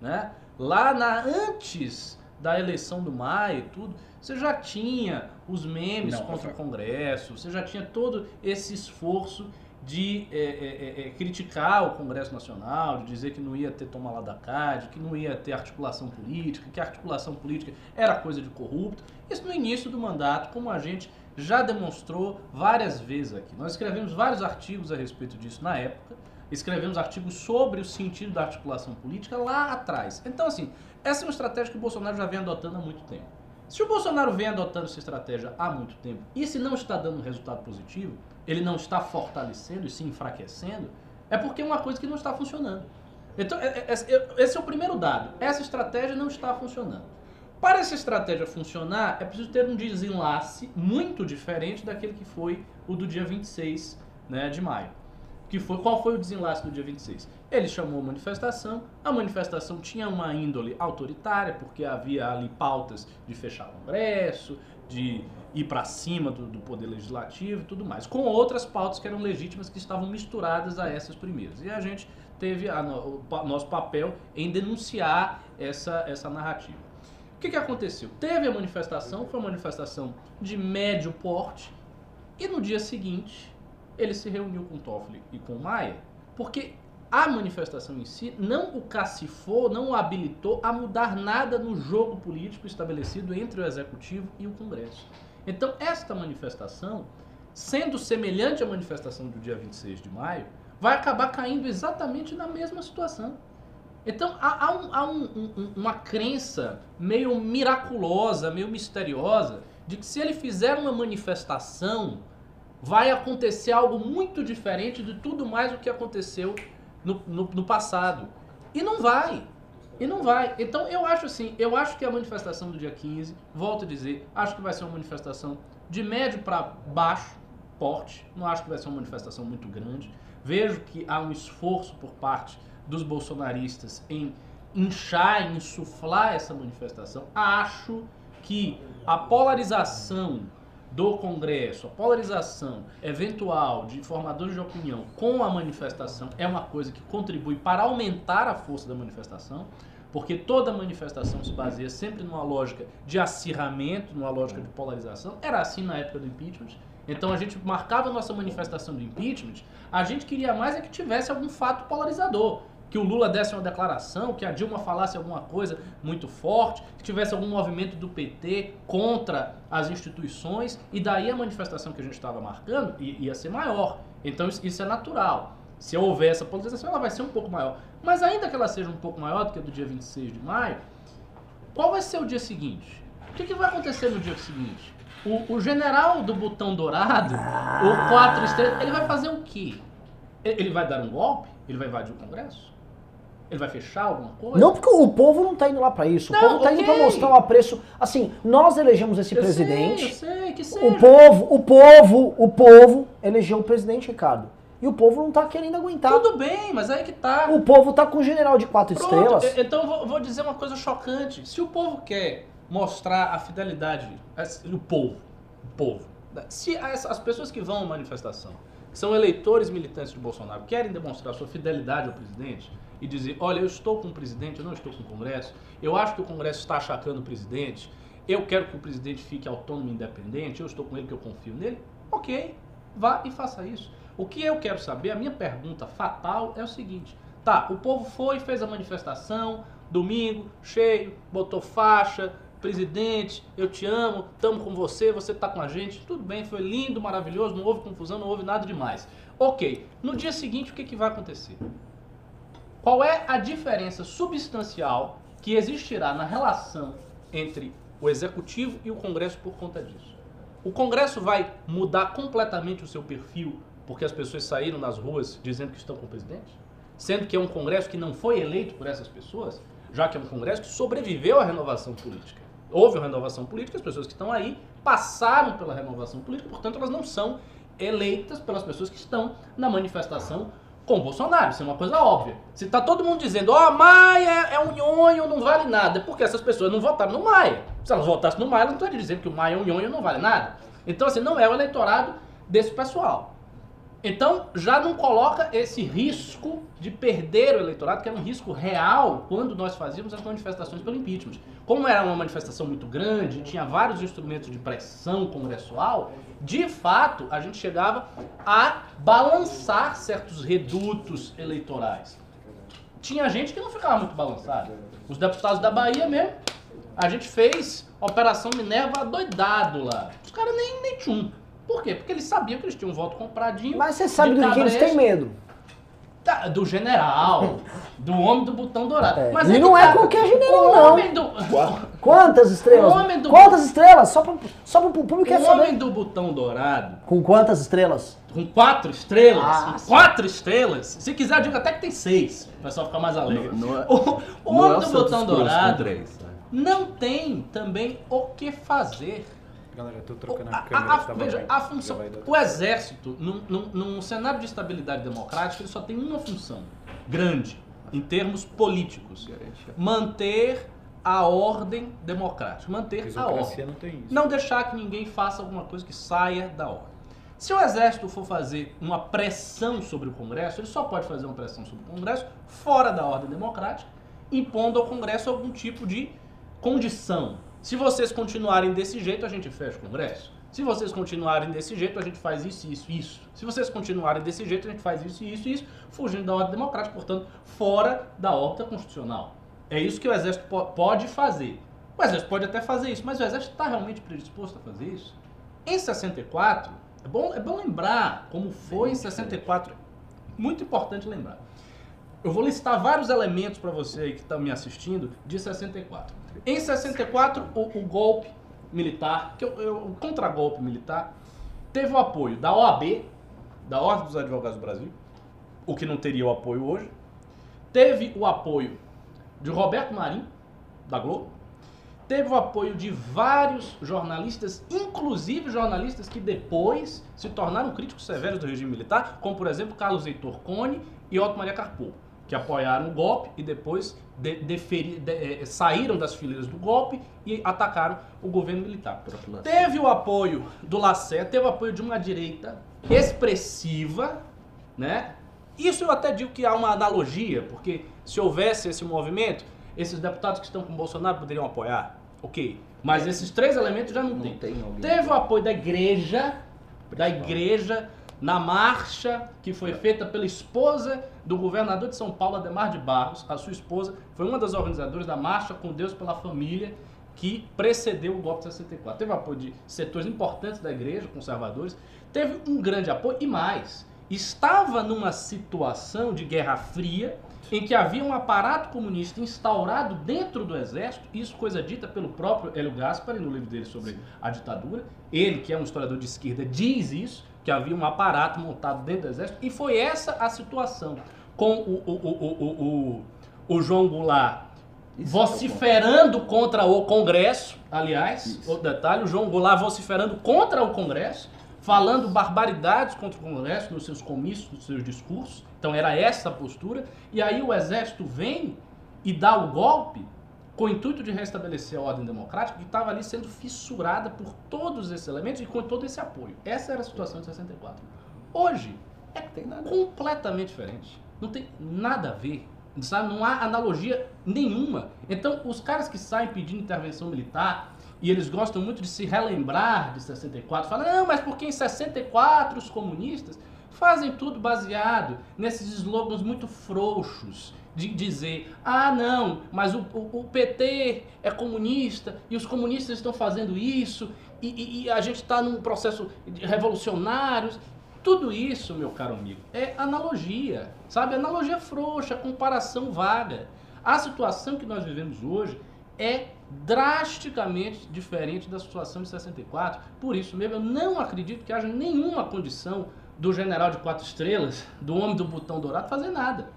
Né? Lá na antes da eleição do Maia e tudo, você já tinha os memes Não, contra o Congresso, você já tinha todo esse esforço de é, é, é, é, criticar o Congresso Nacional, de dizer que não ia ter toma lá da cá, de que não ia ter articulação política, que a articulação política era coisa de corrupto. Isso no início do mandato, como a gente já demonstrou várias vezes aqui. Nós escrevemos vários artigos a respeito disso na época, escrevemos artigos sobre o sentido da articulação política lá atrás. Então, assim, essa é uma estratégia que o Bolsonaro já vem adotando há muito tempo. Se o Bolsonaro vem adotando essa estratégia há muito tempo e se não está dando um resultado positivo, ele não está fortalecendo e se enfraquecendo, é porque é uma coisa que não está funcionando. Então, é, é, é, esse é o primeiro dado. Essa estratégia não está funcionando. Para essa estratégia funcionar, é preciso ter um desenlace muito diferente daquele que foi o do dia 26 né, de maio. Que foi, qual foi o desenlace do dia 26? Ele chamou a manifestação, a manifestação tinha uma índole autoritária, porque havia ali pautas de fechar o Congresso, de ir para cima do, do, poder legislativo e tudo mais, com outras pautas que eram legítimas que estavam misturadas a essas primeiras. E a gente teve a, o, o nosso papel em denunciar essa, essa narrativa. O que, que aconteceu? Teve a manifestação, foi uma manifestação de médio porte, e no dia seguinte ele se reuniu com Toffoli e com Maia, porque a manifestação em si não o cacifou, não o habilitou a mudar nada no jogo político estabelecido entre o Executivo e o Congresso. Então, esta manifestação, sendo semelhante à manifestação do dia 26 de maio, vai acabar caindo exatamente na mesma situação. Então, há, há, um, há um, um, uma crença meio miraculosa, meio misteriosa, de que se ele fizer uma manifestação, vai acontecer algo muito diferente de tudo mais o que aconteceu no, no, no passado. E não vai. E não vai. Então eu acho assim, eu acho que a manifestação do dia 15, volto a dizer, acho que vai ser uma manifestação de médio para baixo porte, não acho que vai ser uma manifestação muito grande. Vejo que há um esforço por parte dos bolsonaristas em inchar, em insuflar essa manifestação. Acho que a polarização do Congresso, a polarização eventual de formadores de opinião com a manifestação é uma coisa que contribui para aumentar a força da manifestação, porque toda manifestação se baseia sempre numa lógica de acirramento, numa lógica de polarização. Era assim na época do impeachment. Então a gente marcava a nossa manifestação do impeachment, a gente queria mais é que tivesse algum fato polarizador que o Lula desse uma declaração, que a Dilma falasse alguma coisa muito forte, que tivesse algum movimento do PT contra as instituições, e daí a manifestação que a gente estava marcando ia ser maior. Então isso é natural. Se houver essa polarização, ela vai ser um pouco maior. Mas ainda que ela seja um pouco maior do que a do dia 26 de maio, qual vai ser o dia seguinte? O que, que vai acontecer no dia seguinte? O, o general do botão dourado, o quatro estrelas, ele vai fazer o quê? Ele vai dar um golpe? Ele vai invadir o Congresso? Ele vai fechar alguma coisa? Não, porque o povo não está indo lá para isso. Não, o povo está okay. indo para mostrar o apreço. Assim, nós elegemos esse eu presidente. Sei, eu sei, que seja. O povo, o povo, o povo elegeu o presidente, Ricardo. E o povo não está querendo aguentar. Tudo bem, mas aí que tá. O povo tá com o general de quatro Pronto, estrelas. Então eu vou, vou dizer uma coisa chocante. Se o povo quer mostrar a fidelidade, o povo, o povo, se as, as pessoas que vão à manifestação, que são eleitores militantes de Bolsonaro, querem demonstrar sua fidelidade ao presidente, e dizer: olha, eu estou com o presidente, eu não estou com o Congresso, eu acho que o Congresso está achacando o presidente, eu quero que o presidente fique autônomo e independente, eu estou com ele que eu confio nele, ok, vá e faça isso. O que eu quero saber, a minha pergunta fatal é o seguinte: tá, o povo foi, fez a manifestação, domingo, cheio, botou faixa, presidente, eu te amo, estamos com você, você está com a gente, tudo bem, foi lindo, maravilhoso, não houve confusão, não houve nada demais. Ok, no dia seguinte o que, que vai acontecer? Qual é a diferença substancial que existirá na relação entre o executivo e o Congresso por conta disso? O Congresso vai mudar completamente o seu perfil porque as pessoas saíram nas ruas dizendo que estão com o presidente? Sendo que é um Congresso que não foi eleito por essas pessoas, já que é um Congresso que sobreviveu à renovação política. Houve uma renovação política, as pessoas que estão aí passaram pela renovação política, portanto elas não são eleitas pelas pessoas que estão na manifestação com o Bolsonaro, isso é uma coisa óbvia. Se tá todo mundo dizendo, ó, oh, Maia é um nhonho, não vale nada, é porque essas pessoas não votaram no Maia. Se elas votassem no Maia, elas não estariam dizendo que o Maia é um nhonho não vale nada. Então, assim, não é o eleitorado desse pessoal. Então, já não coloca esse risco de perder o eleitorado, que era um risco real quando nós fazíamos as manifestações pelo impeachment. Como era uma manifestação muito grande, tinha vários instrumentos de pressão congressual, de fato, a gente chegava a balançar certos redutos eleitorais. Tinha gente que não ficava muito balançado. Os deputados da Bahia mesmo, a gente fez Operação Minerva doidado lá. Os caras nem, nem tinham. Por quê? Porque eles sabiam que eles tinham um voto compradinho. Mas você sabe do que eles têm medo. Tá, do general, do homem do botão dourado. É. Mas e não é tá, qualquer general, não. Homem do... Quantas estrelas? O homem do... Quantas estrelas? Só para só pro público quer saber. O homem do botão dourado. Com quantas estrelas? Com quatro estrelas. Ah, quatro estrelas. Se quiser, eu digo até que tem seis. O pessoal ficar mais alegre. Não, não é, o, o homem é do botão dourado três, né? não tem também o que fazer. Galera, eu tô trocando a, a câmera. A, veja, a função. O exército, num, num, num, cenário de estabilidade democrática, ele só tem uma função grande, em termos políticos: manter a ordem democrática, manter a ordem. Não, tem isso. não deixar que ninguém faça alguma coisa que saia da ordem. Se o exército for fazer uma pressão sobre o Congresso, ele só pode fazer uma pressão sobre o Congresso fora da ordem democrática, impondo ao Congresso algum tipo de condição. Se vocês continuarem desse jeito, a gente fecha o Congresso. Se vocês continuarem desse jeito, a gente faz isso, isso, isso. Se vocês continuarem desse jeito, a gente faz isso, isso, isso, fugindo da ordem democrática, portanto, fora da ordem constitucional. É isso que o Exército pode fazer. O Exército pode até fazer isso, mas o Exército está realmente predisposto a fazer isso? Em 64, é bom, é bom lembrar como foi em 64. Muito importante lembrar. Eu vou listar vários elementos para você aí que está me assistindo de 64. Em 64, o, o golpe militar, que eu, eu, o contragolpe militar, teve o apoio da OAB, da Ordem dos Advogados do Brasil, o que não teria o apoio hoje. Teve o apoio de Roberto Marinho, da Globo. Teve o apoio de vários jornalistas, inclusive jornalistas que depois se tornaram críticos severos do regime militar, como por exemplo Carlos Heitor Cone e Otto Maria Carpo, que apoiaram o golpe e depois de, deferi, de, eh, saíram das fileiras do golpe e atacaram o governo militar. Teve o apoio do Lacerda, teve o apoio de uma direita expressiva, né? Isso eu até digo que há uma analogia, porque se houvesse esse movimento, esses deputados que estão com o Bolsonaro poderiam apoiar, ok. Mas esses três elementos já não, não tem. tem Teve o apoio da igreja, da igreja, na marcha que foi feita pela esposa do governador de São Paulo, Ademar de Barros, a sua esposa, foi uma das organizadoras da Marcha com Deus pela Família, que precedeu o golpe de 64. Teve apoio de setores importantes da igreja, conservadores, teve um grande apoio e mais. Estava numa situação de guerra fria, em que havia um aparato comunista instaurado dentro do exército, isso coisa dita pelo próprio Hélio Gaspari no livro dele sobre a ditadura. Ele, que é um historiador de esquerda, diz isso, que havia um aparato montado dentro do exército, e foi essa a situação. Com o, o, o, o, o João Goulart isso vociferando é contra o Congresso, aliás, o detalhe, o João Goulart vociferando contra o Congresso, falando barbaridades contra o Congresso nos seus comícios, nos seus discursos. Então era essa a postura. E aí o exército vem e dá o golpe com o intuito de restabelecer a ordem democrática que estava ali sendo fissurada por todos esses elementos e com todo esse apoio. Essa era a situação de 64. Hoje é completamente diferente. Não tem nada a ver. Sabe? Não há analogia nenhuma. Então, os caras que saem pedindo intervenção militar, e eles gostam muito de se relembrar de 64, falam, não, mas porque em 64 os comunistas fazem tudo baseado nesses slogans muito frouxos de dizer, ah não, mas o, o, o PT é comunista e os comunistas estão fazendo isso e, e, e a gente está num processo revolucionário. Tudo isso, meu caro amigo, é analogia, sabe? Analogia frouxa, comparação vaga. A situação que nós vivemos hoje é drasticamente diferente da situação de 64. Por isso mesmo, eu não acredito que haja nenhuma condição do general de quatro estrelas, do homem do botão dourado, fazer nada.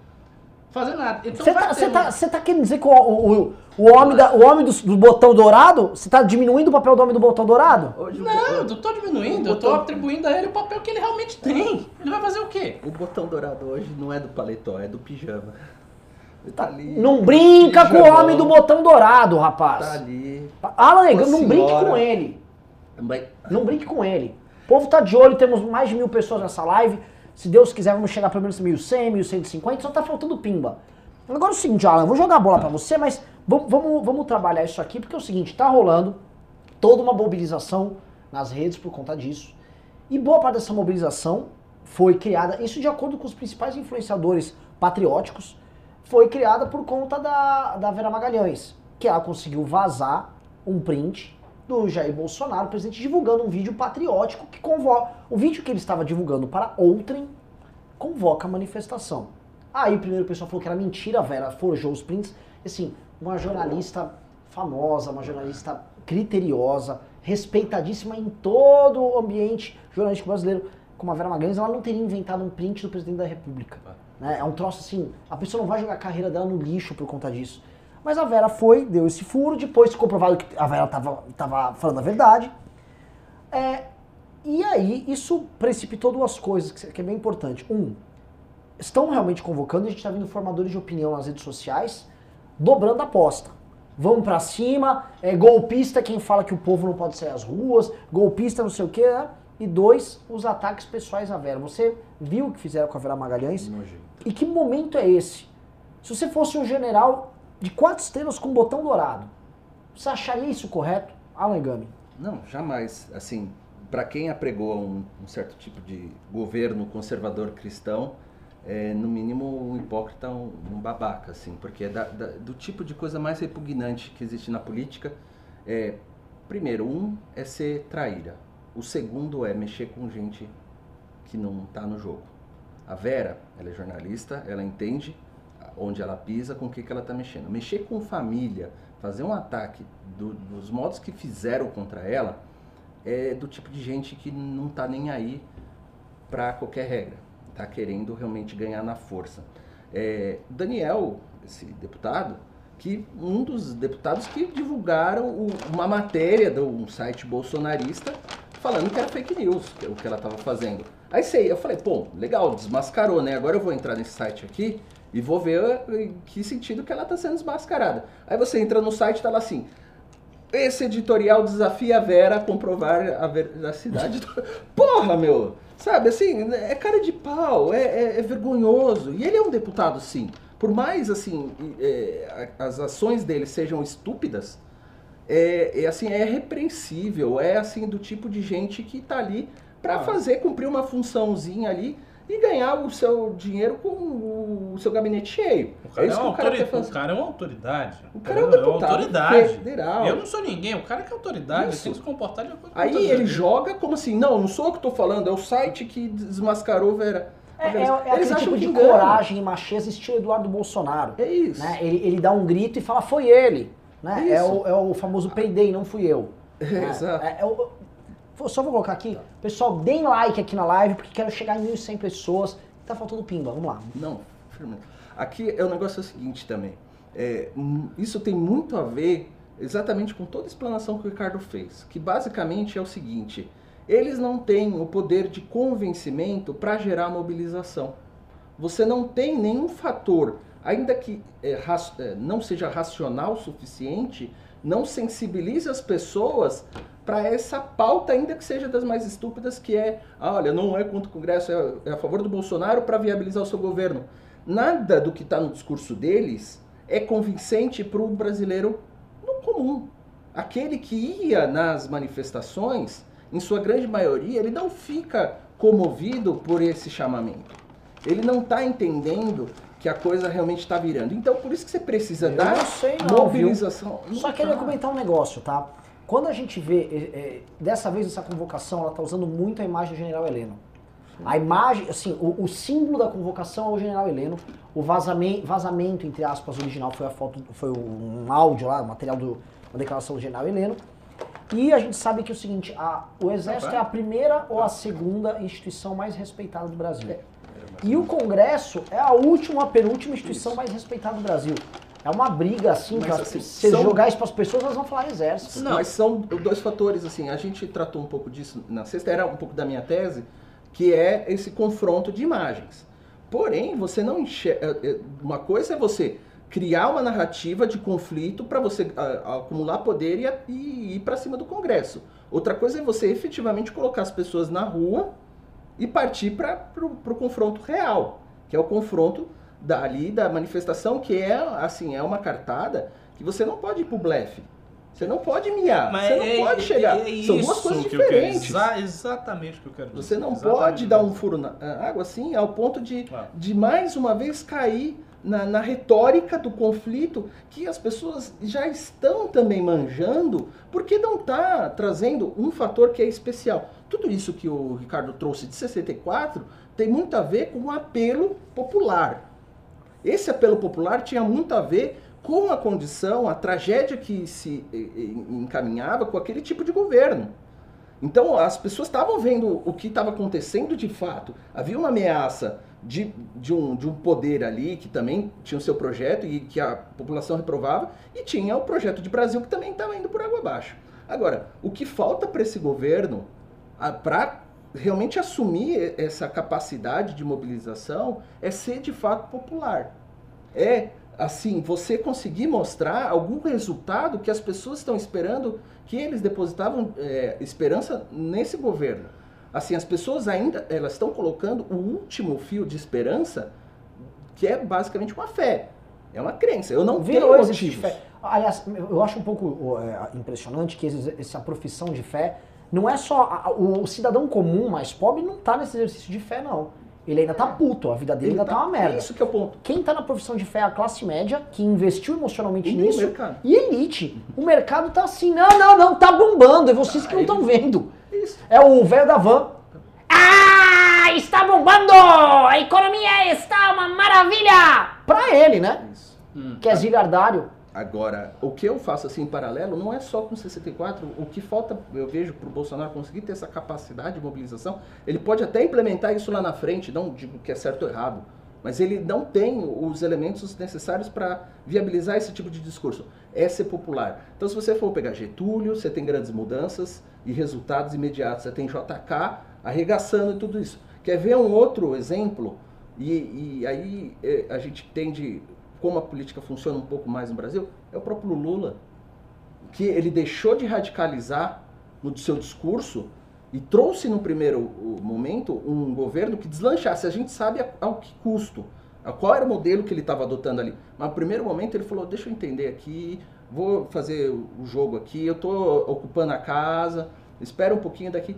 Fazer nada. Então você tá, um... tá, tá, querendo dizer que o, o, o homem, da, o homem do, do botão dourado, você tá diminuindo o papel do homem do botão dourado? não, eu não tô diminuindo, eu tô atribuindo a ele o papel que ele realmente tem. Ele vai fazer o quê? O botão dourado hoje não é do paletó, é do pijama. Ele tá ali. Não brinca com o homem do botão dourado, rapaz. Tá ali. Alan, não senhora. brinque com ele. Não brinque com ele. O povo tá de olho, temos mais de mil pessoas nessa live. Se Deus quiser, vamos chegar pelo menos 1.100, 1.150, só tá faltando pimba. Agora é o seguinte, Alan, vou jogar a bola para você, mas vamos, vamos, vamos trabalhar isso aqui, porque é o seguinte, tá rolando toda uma mobilização nas redes por conta disso. E boa parte dessa mobilização foi criada, isso de acordo com os principais influenciadores patrióticos, foi criada por conta da, da Vera Magalhães, que ela conseguiu vazar um print do Jair Bolsonaro, presidente, divulgando um vídeo patriótico que convoca. O vídeo que ele estava divulgando para outrem convoca a manifestação. Aí o primeiro pessoal falou que era mentira, a Vera forjou os prints. Assim, uma jornalista famosa, uma jornalista criteriosa, respeitadíssima em todo o ambiente jornalístico brasileiro, como a Vera Magalhães, ela não teria inventado um print do presidente da República. Né? É um troço assim, a pessoa não vai jogar a carreira dela no lixo por conta disso. Mas a Vera foi, deu esse furo, depois comprovado que a Vera estava tava falando a verdade. É, e aí, isso precipitou duas coisas que é bem importante. Um, estão realmente convocando, a gente está vendo formadores de opinião nas redes sociais dobrando a aposta. vão pra cima, é golpista quem fala que o povo não pode sair às ruas, golpista não sei o quê, né? E dois, os ataques pessoais à Vera. Você viu o que fizeram com a Vera Magalhães? Nojento. E que momento é esse? Se você fosse um general de quatro estrelas com botão dourado, você acharia isso correto? Alan Gami. Não, jamais. Assim, para quem apregou um, um, certo tipo de governo conservador cristão, é, no mínimo um hipócrita, um, um babaca, assim, porque é da, da, do tipo de coisa mais repugnante que existe na política. É, primeiro, um é ser traíra. O segundo é mexer com gente que não está no jogo. A Vera, ela é jornalista, ela entende onde ela pisa, com o que, que ela está mexendo. Mexer com família, fazer um ataque do, dos modos que fizeram contra ela, é do tipo de gente que não está nem aí para qualquer regra. Está querendo realmente ganhar na força. É, Daniel, esse deputado, que um dos deputados que divulgaram o, uma matéria de um site bolsonarista falando que era fake news, é o que ela estava fazendo. Aí sei, eu falei, pô, legal, desmascarou, né? Agora eu vou entrar nesse site aqui e vou ver em que sentido que ela está sendo desmascarada. Aí você entra no site e tá lá assim, esse editorial desafia a Vera a comprovar a veracidade. Do... Porra, meu! Sabe, assim, é cara de pau, é, é, é, vergonhoso. E ele é um deputado, sim. Por mais, assim, é, as ações dele sejam estúpidas, é, é, assim, é repreensível. É, assim, do tipo de gente que tá ali para ah. fazer, cumprir uma funçãozinha ali e ganhar o seu dinheiro com o seu gabinete cheio. O cara é, é isso que o cara fazer. O cara é uma autoridade. O cara é um deputado é autoridade. federal. Eu não sou ninguém, o cara que é autoridade, isso. ele tem que se comportar de acordo com Aí ele joga como assim, não, não sou eu que estou falando, é o site que desmascarou Vera. É, é, é aquele tipo de coragem e macheza estilo Eduardo Bolsonaro. É isso. Né? Ele, ele dá um grito e fala, foi ele. Né? É, o, é o famoso payday, não fui eu. É? Exato. É, é, o, só vou colocar aqui, pessoal, deem like aqui na live, porque quero chegar em 1.100 pessoas. Tá faltando pimba, vamos lá. Não, aqui é o negócio é o seguinte também. É, isso tem muito a ver exatamente com toda a explanação que o Ricardo fez, que basicamente é o seguinte: eles não têm o poder de convencimento para gerar mobilização. Você não tem nenhum fator, ainda que é, é, não seja racional o suficiente, não sensibilize as pessoas para essa pauta, ainda que seja das mais estúpidas, que é, ah, olha, não é contra o Congresso, é, é a favor do Bolsonaro para viabilizar o seu governo. Nada do que está no discurso deles é convincente para o brasileiro no comum. Aquele que ia nas manifestações, em sua grande maioria, ele não fica comovido por esse chamamento. Ele não está entendendo que a coisa realmente está virando. Então, por isso que você precisa Eu dar sei, não, mobilização. Só queria comentar um negócio, tá? Quando a gente vê, é, é, dessa vez essa convocação, ela está usando muito a imagem do general Heleno. A imagem, assim, o, o, símbolo da convocação é o general Heleno. O vazamento, vazamento, entre aspas, original foi a foto, foi um áudio lá, material do, uma declaração do general Heleno. E a gente sabe que é o seguinte, a, o Exército é a primeira ou a segunda instituição mais respeitada do Brasil. É. E o Congresso é a última, a penúltima instituição mais respeitada do Brasil. É uma briga, assim, mas, assim, se são... jogar isso para as pessoas, elas vão falar exército. Não, mas são dois fatores, assim, a gente tratou um pouco disso na sexta, era um pouco da minha tese, que é esse confronto de imagens. Porém, você não enxerga... É, é, uma coisa é você criar uma narrativa de conflito para você a, acumular poder e, e ir para cima do Congresso. Outra coisa é você efetivamente colocar as pessoas na rua e partir para o confronto real, que é o confronto dali da manifestação, que é assim, é uma cartada que você não pode ir pro blefe. Você não pode miar, Mas você não é, pode chegar. É, é São duas coisas diferentes. Exa exatamente o que eu quero dizer. Você não exatamente pode dar um furo na água assim, ao ponto de, ah. de mais uma vez cair na, na, retórica do conflito que as pessoas já estão também manjando, porque não está trazendo um fator que é especial. Tudo isso que o Ricardo trouxe de 64 tem muito a ver com o um apelo popular. Esse apelo popular tinha muito a ver com a condição, a tragédia que se encaminhava com aquele tipo de governo. Então as pessoas estavam vendo o que estava acontecendo de fato. Havia uma ameaça de, de, um, de um poder ali que também tinha o seu projeto e que a população reprovava, e tinha o projeto de Brasil que também estava indo por água abaixo. Agora, o que falta para esse governo, para realmente assumir essa capacidade de mobilização é ser de fato popular. É assim, você conseguir mostrar algum resultado que as pessoas estão esperando, que eles depositavam é, esperança nesse governo. Assim, as pessoas ainda elas estão colocando o último fio de esperança, que é basicamente uma fé. É uma crença. Eu não Virou tenho motivos. fé. Aliás, eu acho um pouco é, impressionante que essa profissão de fé não é só. a- a- o cidadão comum mais pobre não tá nesse exercício de fé, não. Ele ainda tá puto, a vida dele Ele ainda tá, uma merda. Isso que é o ponto. Quem tá na profissão de fé é a classe média, que investiu emocionalmente E o nisso. mercado. E elite. O mercado tá assim, não, não, não, tá bombando. É vocês que não estão vendo. Isso. É o velho da van. Ah, está bombando! A economia está uma maravilha! Pra ele, né? Isso. Que é zilhardário. Agora, o que eu faço assim em paralelo não é só com o 64. O que falta, eu vejo, para o Bolsonaro conseguir ter essa capacidade de mobilização, ele pode até implementar isso lá na frente, não digo que é certo ou errado, mas ele não tem os elementos necessários para viabilizar esse tipo de discurso. É ser popular. Então, se você for pegar Getúlio, você tem grandes mudanças e resultados imediatos. Você tem JK arregaçando e tudo isso. Quer ver um outro exemplo? E, e aí eh, a gente tende como a política funciona um pouco mais no Brasil, é o próprio Lula, que ele deixou de radicalizar no seu discurso e trouxe no primeiro momento um governo que deslanchasse. A gente sabe ao que custo, qual era o modelo que ele estava adotando ali. Mas no primeiro momento ele falou: deixa eu entender aqui, vou fazer o jogo aqui, eu estou ocupando a casa, espera um pouquinho daqui.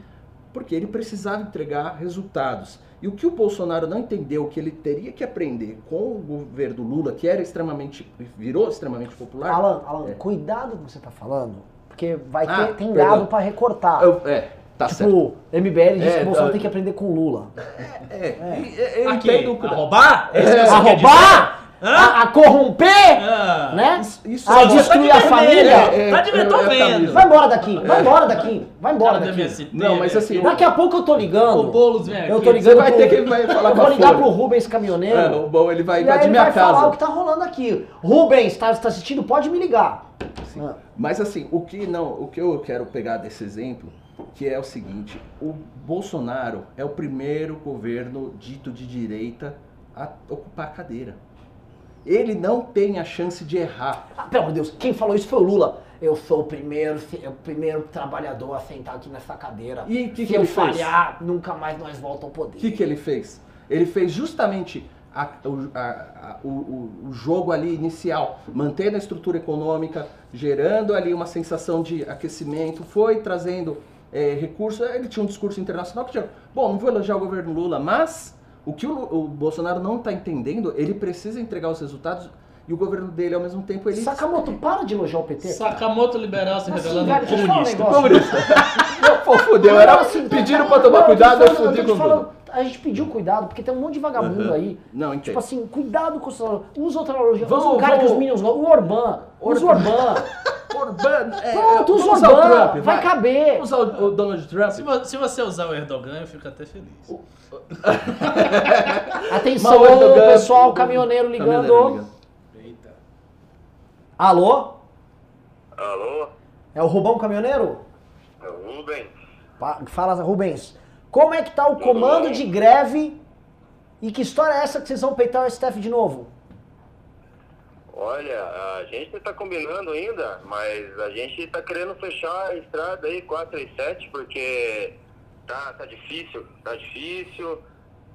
Porque ele precisava entregar resultados. E o que o Bolsonaro não entendeu que ele teria que aprender com o governo Lula, que era extremamente, virou extremamente popular. Alan, Alan, É. cuidado com o que você tá falando, porque vai Ah, ter, tem perdão. dado pra recortar. Eu- é, tá certo. tipo, MBL diz É, que o Bolsonaro tá. tem que aprender com o Lula. É, e- e- eu Aqui, entendo o a roubar? É a roubar? A, a corromper, Ah. né? Isso, isso a é- destruir tá a de família. vermelho. Tá de é- ver, tô é a vendo. Vai embora daqui, vai embora daqui, vai embora minha daqui. Não, mas assim. Daqui a pouco eu tô ligando. O Boulos vem Eu aqui. tô ligando Você vai pro, ter que vai falar eu com a vou ligar pro Rubens Caminhoneiro. É, o bom, ele vai e aí invadir ele minha vai casa. falar o que tá rolando aqui. Rubens, tá, tá assistindo? Pode me ligar. Ah. Mas assim, o que não, o que eu quero pegar desse exemplo, que é o seguinte, o Bolsonaro é o primeiro governo dito de direita a ocupar a cadeira. Ele não tem a chance de errar. Ah, pelo amor de Deus, quem falou isso foi o Lula. Eu sou o primeiro, o primeiro trabalhador a sentar aqui nessa cadeira. E o que Se que eu ele fez? falhar, nunca mais nós voltamos ao poder. O que, que ele fez? Ele fez justamente a- o, a- a- o- o- jogo ali inicial, mantendo a estrutura econômica, gerando ali uma sensação de aquecimento, foi trazendo eh, recursos. Ele tinha um discurso internacional que tinha. Bom, não vou elogiar o governo Lula, mas o que o, o Bolsonaro não está entendendo, ele precisa entregar os resultados e o governo dele, ao mesmo tempo, ele. Sakamoto, para de elogiar o PT. Sakamoto liberal se Assim, revelando eu te falar um comunista. Comunista. Pô, fudeu, era assim, pediram pra tomar não, cuidado, eu fudi com tudo. A gente pediu cuidado, porque tem um monte de vagabundo Aham. aí. Não, Tipo entendo. assim, cuidado com o Usa outra analogia. Vamos- Usa um cara que vamos- os Minions gostam. O Orbán. Usa o Orbán. Orbán, é, Pronto, usa o vamos usar Orbán. Trump, vai caber. Vamos usar o, o Donald Trump. Se, se você usar o Erdogan, eu fico até feliz. Atenção, Mas o Erdogan- pessoal, caminhoneiro ligando. Caminhoneiro ligando. Eita. Alô? Alô? É o Rubão Caminhoneiro? É o Rubens? Fala, Rubens. Como é que tá o comando de greve e que história é essa que vocês vão peitar o STF de novo? Olha, a gente tá combinando ainda, mas a gente tá querendo fechar a estrada aí 4 e 7, porque tá, tá difícil, tá difícil,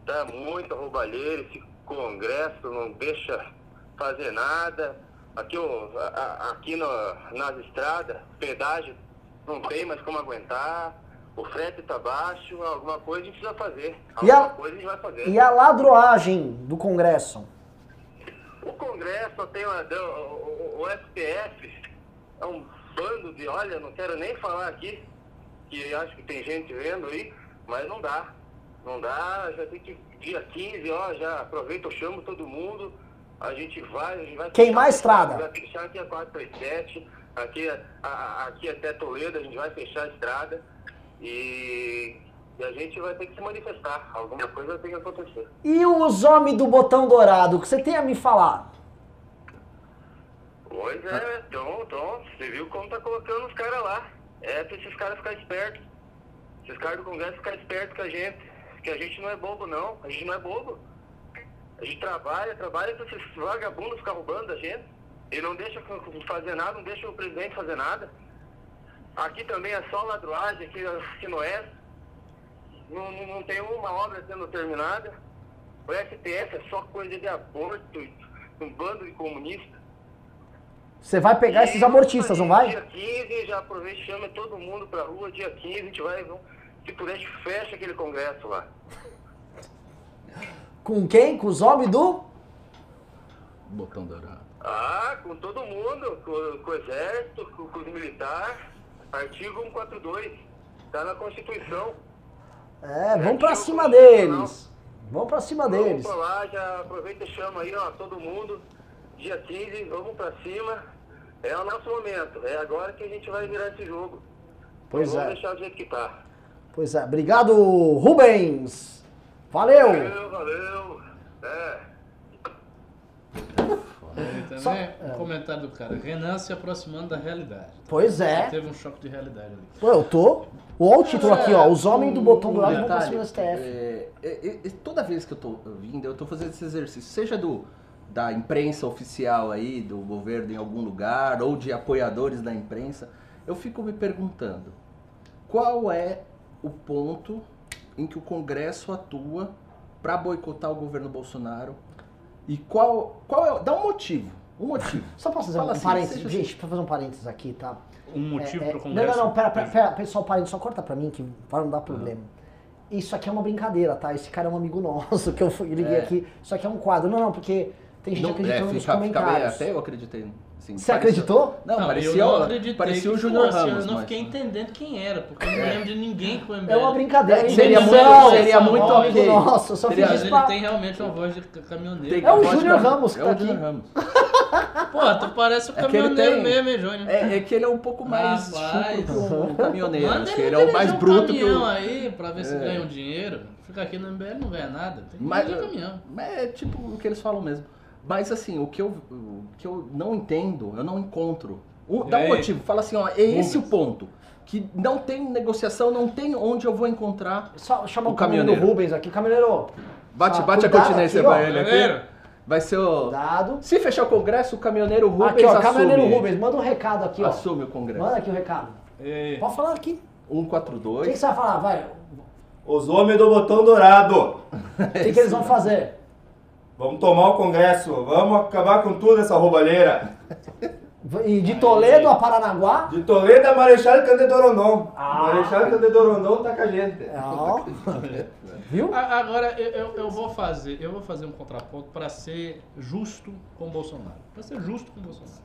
tá muito roubalheiro, esse congresso não deixa fazer nada. Aqui, aqui no, nas estradas, pedágio não tem mais como aguentar, o frete tá baixo, alguma coisa a gente precisa fazer. E a- Alguma coisa a gente vai fazer. E a ladroagem do Congresso? O Congresso tem uma, o, o- STF é um bando de, olha, não quero nem falar aqui, que acho que tem gente vendo aí, mas não dá. Não dá, já tem que, dia 15, ó, já aproveita, eu chamo todo mundo, a gente vai, a gente vai... Queimar a estrada. Vai fechar aqui a 437, aqui, a- aqui até Toledo, a gente vai fechar a estrada e, e a gente vai ter que se manifestar, alguma coisa tem que acontecer. E os homens do botão dourado, o que você tem a me falar? Pois é, então, então, você viu como tá colocando os caras lá. É pra esses caras ficarem espertos. Esses caras do Congresso ficarem espertos com a gente. Que a gente não é bobo, não. A gente não é bobo. A gente trabalha, trabalha para esses vagabundos ficar roubando a gente. E não deixa fazer nada, não deixa o presidente fazer nada. Aqui também é só ladruagem, aqui, aqui no Oeste. Não, não, não tem uma obra sendo terminada. O STF é só coisa de aborto, um bando de comunistas. Você vai pegar e esses amortistas, não vai? Dia 15, já aproveita e chama todo mundo pra rua. Dia 15 a gente vai, se puder, a gente fecha aquele congresso lá. Com quem? Com os homens do? Botão dourado. Ah, com todo mundo, com, com o exército, com, com os militares. Artigo 142. Tá na Constituição. É, vamos pra cima deles. Vamos pra cima deles. Vamos lá, já aproveita e chama aí, ó, todo mundo. Dia 15, vamos pra cima. É o nosso momento. É agora que a gente vai virar esse jogo. Pois vamos é. deixar do jeito que tá. Pois é. Obrigado, Rubens. Valeu. Valeu, valeu. É. Ele também, Só- um comentário do cara. Renan se aproximando da realidade. Pois é. Teve um choque de realidade ali. Pô, eu tô. Olha o título aqui, ó. Os homens do botão dourado vão pra detalhe, cima do STF. é, é, é, toda vez que eu tô vindo, eu tô fazendo esse exercício, seja do da imprensa oficial aí, do governo em algum lugar, ou de apoiadores da imprensa, eu fico me perguntando qual é o ponto em que o Congresso atua para boicotar o governo Bolsonaro e qual, qual é, dá um motivo, um motivo. Só posso fazer Fala um assim, parênteses? Gente, pra fazer um parênteses aqui, tá? Um motivo É, é, pro não, Congresso. não, não, pera, pera, pera, pessoal, parênteses, só corta pra mim que para não dar problema. Isso aqui é uma brincadeira, tá? Esse cara é um amigo nosso que eu fui- liguei É. aqui. Isso aqui é um quadro. Não, não, porque tem gente Não, acreditando é, nos fica- fica bem- comentários. até eu acreditei. Assim, Você parecia- acreditou? Não, Não, parecia, eu não acreditei parecia o Júnior Ramos. Eu não mas- fiquei entendendo quem era, porque eu não lembro de ninguém com o MBL. É uma brincadeira. É, é seria muito- seria muito é um amigo ok. Nosso, eu só Seria- fiz ele pra... tem realmente uma voz de ca- caminhoneiro. É o Júnior pra- Ramos que é tá aqui. Ramos. Pô, tu parece o É caminhoneiro tem- mesmo, hein, Júnior? É, é que ele é um pouco mais Rapaz. que o caminhoneiro. Manda que ele ele é o mais um bruto que caminhão o. aí pra ver se É. ganha um dinheiro. Fica aqui no MBL não ganha nada. Tem que Mas, caminhão. mas é tipo o que eles falam mesmo. Mas assim, o que eu, o que eu não entendo, eu não encontro. Um, E dá um aí? motivo, fala assim, ó, é esse o ponto. Que não tem negociação, não tem onde eu vou encontrar. Só chamar O o caminhoneiro. Rubens aqui. Caminhoneiro, Bate, Ah, bate a continência aqui, ó. pra ele aqui. Vai ser o. cuidado. Se fechar o congresso, o caminhoneiro Rubens Aqui, ó, assume. caminhoneiro Rubens, manda um recado aqui, ó. Assume o congresso. Manda aqui o recado. E aí? Pode falar aqui. O que, 142. que você vai falar? Vai. Os homens do botão dourado. O que, que eles vão fazer? Vamos tomar o Congresso. Vamos acabar com tudo essa roubalheira. E de Toledo a Paranaguá? De Toledo a Marechal Cândido Rondon. Ah. Marechal Cândido Rondon tá com a gente. Ó. Viu? Agora eu, eu- eu vou fazer, eu vou fazer um contraponto para ser justo com o Bolsonaro. Para ser justo com o Bolsonaro.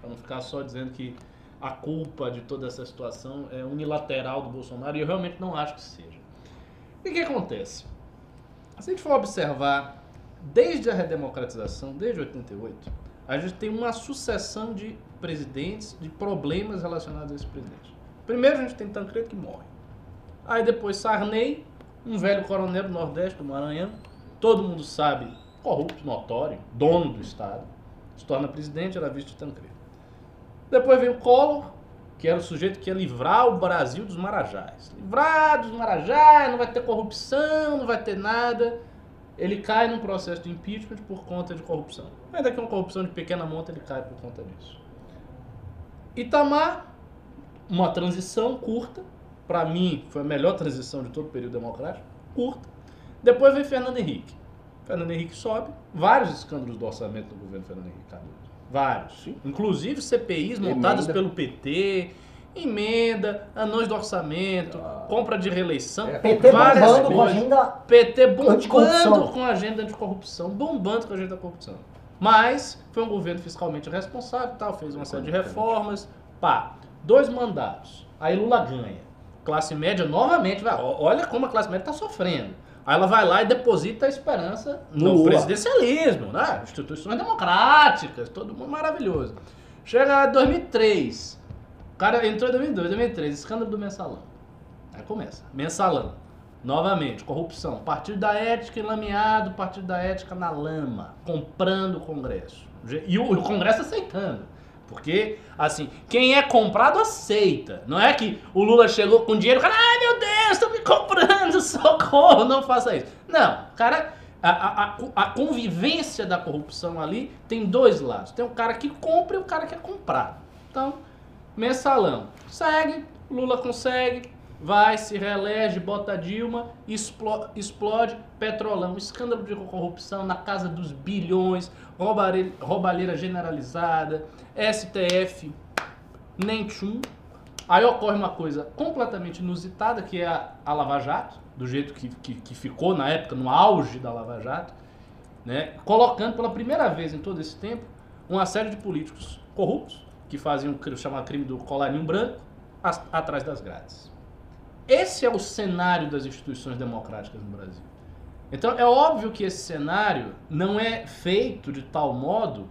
Para não ficar só dizendo que a culpa de toda essa situação é unilateral do Bolsonaro e eu realmente não acho que seja. E o que acontece? Se a gente for observar desde a redemocratização, desde 88, a gente tem uma sucessão de presidentes, de problemas relacionados a esse presidente. Primeiro a gente tem Tancredo que morre. Aí depois Sarney, um velho coronel do Nordeste, do Maranhão, todo mundo sabe, corrupto, notório, dono do Estado, se torna presidente, era visto de Tancredo. Depois vem o Collor, que era o sujeito que ia livrar o Brasil dos Marajás. Livrar dos Marajás, não vai ter corrupção, não vai ter nada. Ele cai num processo de impeachment por conta de corrupção. Ainda que uma corrupção de pequena monta, ele cai por conta disso. Itamar, uma transição curta, para mim foi a melhor transição de todo o período democrático, curta. Depois vem Fernando Henrique. Fernando Henrique sobe, vários escândalos do orçamento do governo Fernando Henrique Cardoso. Vários. Inclusive CPIs montadas pelo PT, emenda, anões do orçamento, compra de reeleição, É. PT várias bombando com agenda. PT bombando com a agenda de corrupção, bombando com a agenda da corrupção. Mas foi um governo fiscalmente responsável, tal, fez uma série de reformas, pá, dois mandatos. Aí Lula ganha. Classe média novamente vai, olha como a classe média está sofrendo. Aí ela vai lá e deposita a esperança no Lula. presidencialismo, né? Instituições democráticas, todo mundo maravilhoso. Chega em 2003, o cara entrou em 2002, 2003, escândalo do mensalão. Aí começa. Mensalão. Novamente, corrupção. Partido da ética enlameado, partido da ética na lama. Comprando o Congresso. E o, o Congresso aceitando. Porque, assim, quem é comprado aceita. Não é que o Lula chegou com dinheiro, o cara, ai meu Deus, estão me comprando, socorro, não faça isso. Não, cara, a, a, a, convivência da corrupção ali tem dois lados. Tem o cara que compra e o cara que é comprado. Então, mensalão. Segue, Lula consegue, vai, se reelege, bota Dilma, explode, explode petrolão. Escândalo de corrupção na casa dos bilhões, roubalheira generalizada, STF, nem tchum. Aí ocorre uma coisa completamente inusitada, que é a, a Lava Jato, do jeito que, que, que, ficou na época, no auge da Lava Jato, né, colocando pela primeira vez em todo esse tempo uma série de políticos corruptos, que faziam o chamado crime do colarinho branco, as, atrás das grades. Esse é o cenário das instituições democráticas no Brasil. Então é óbvio que esse cenário não é feito de tal modo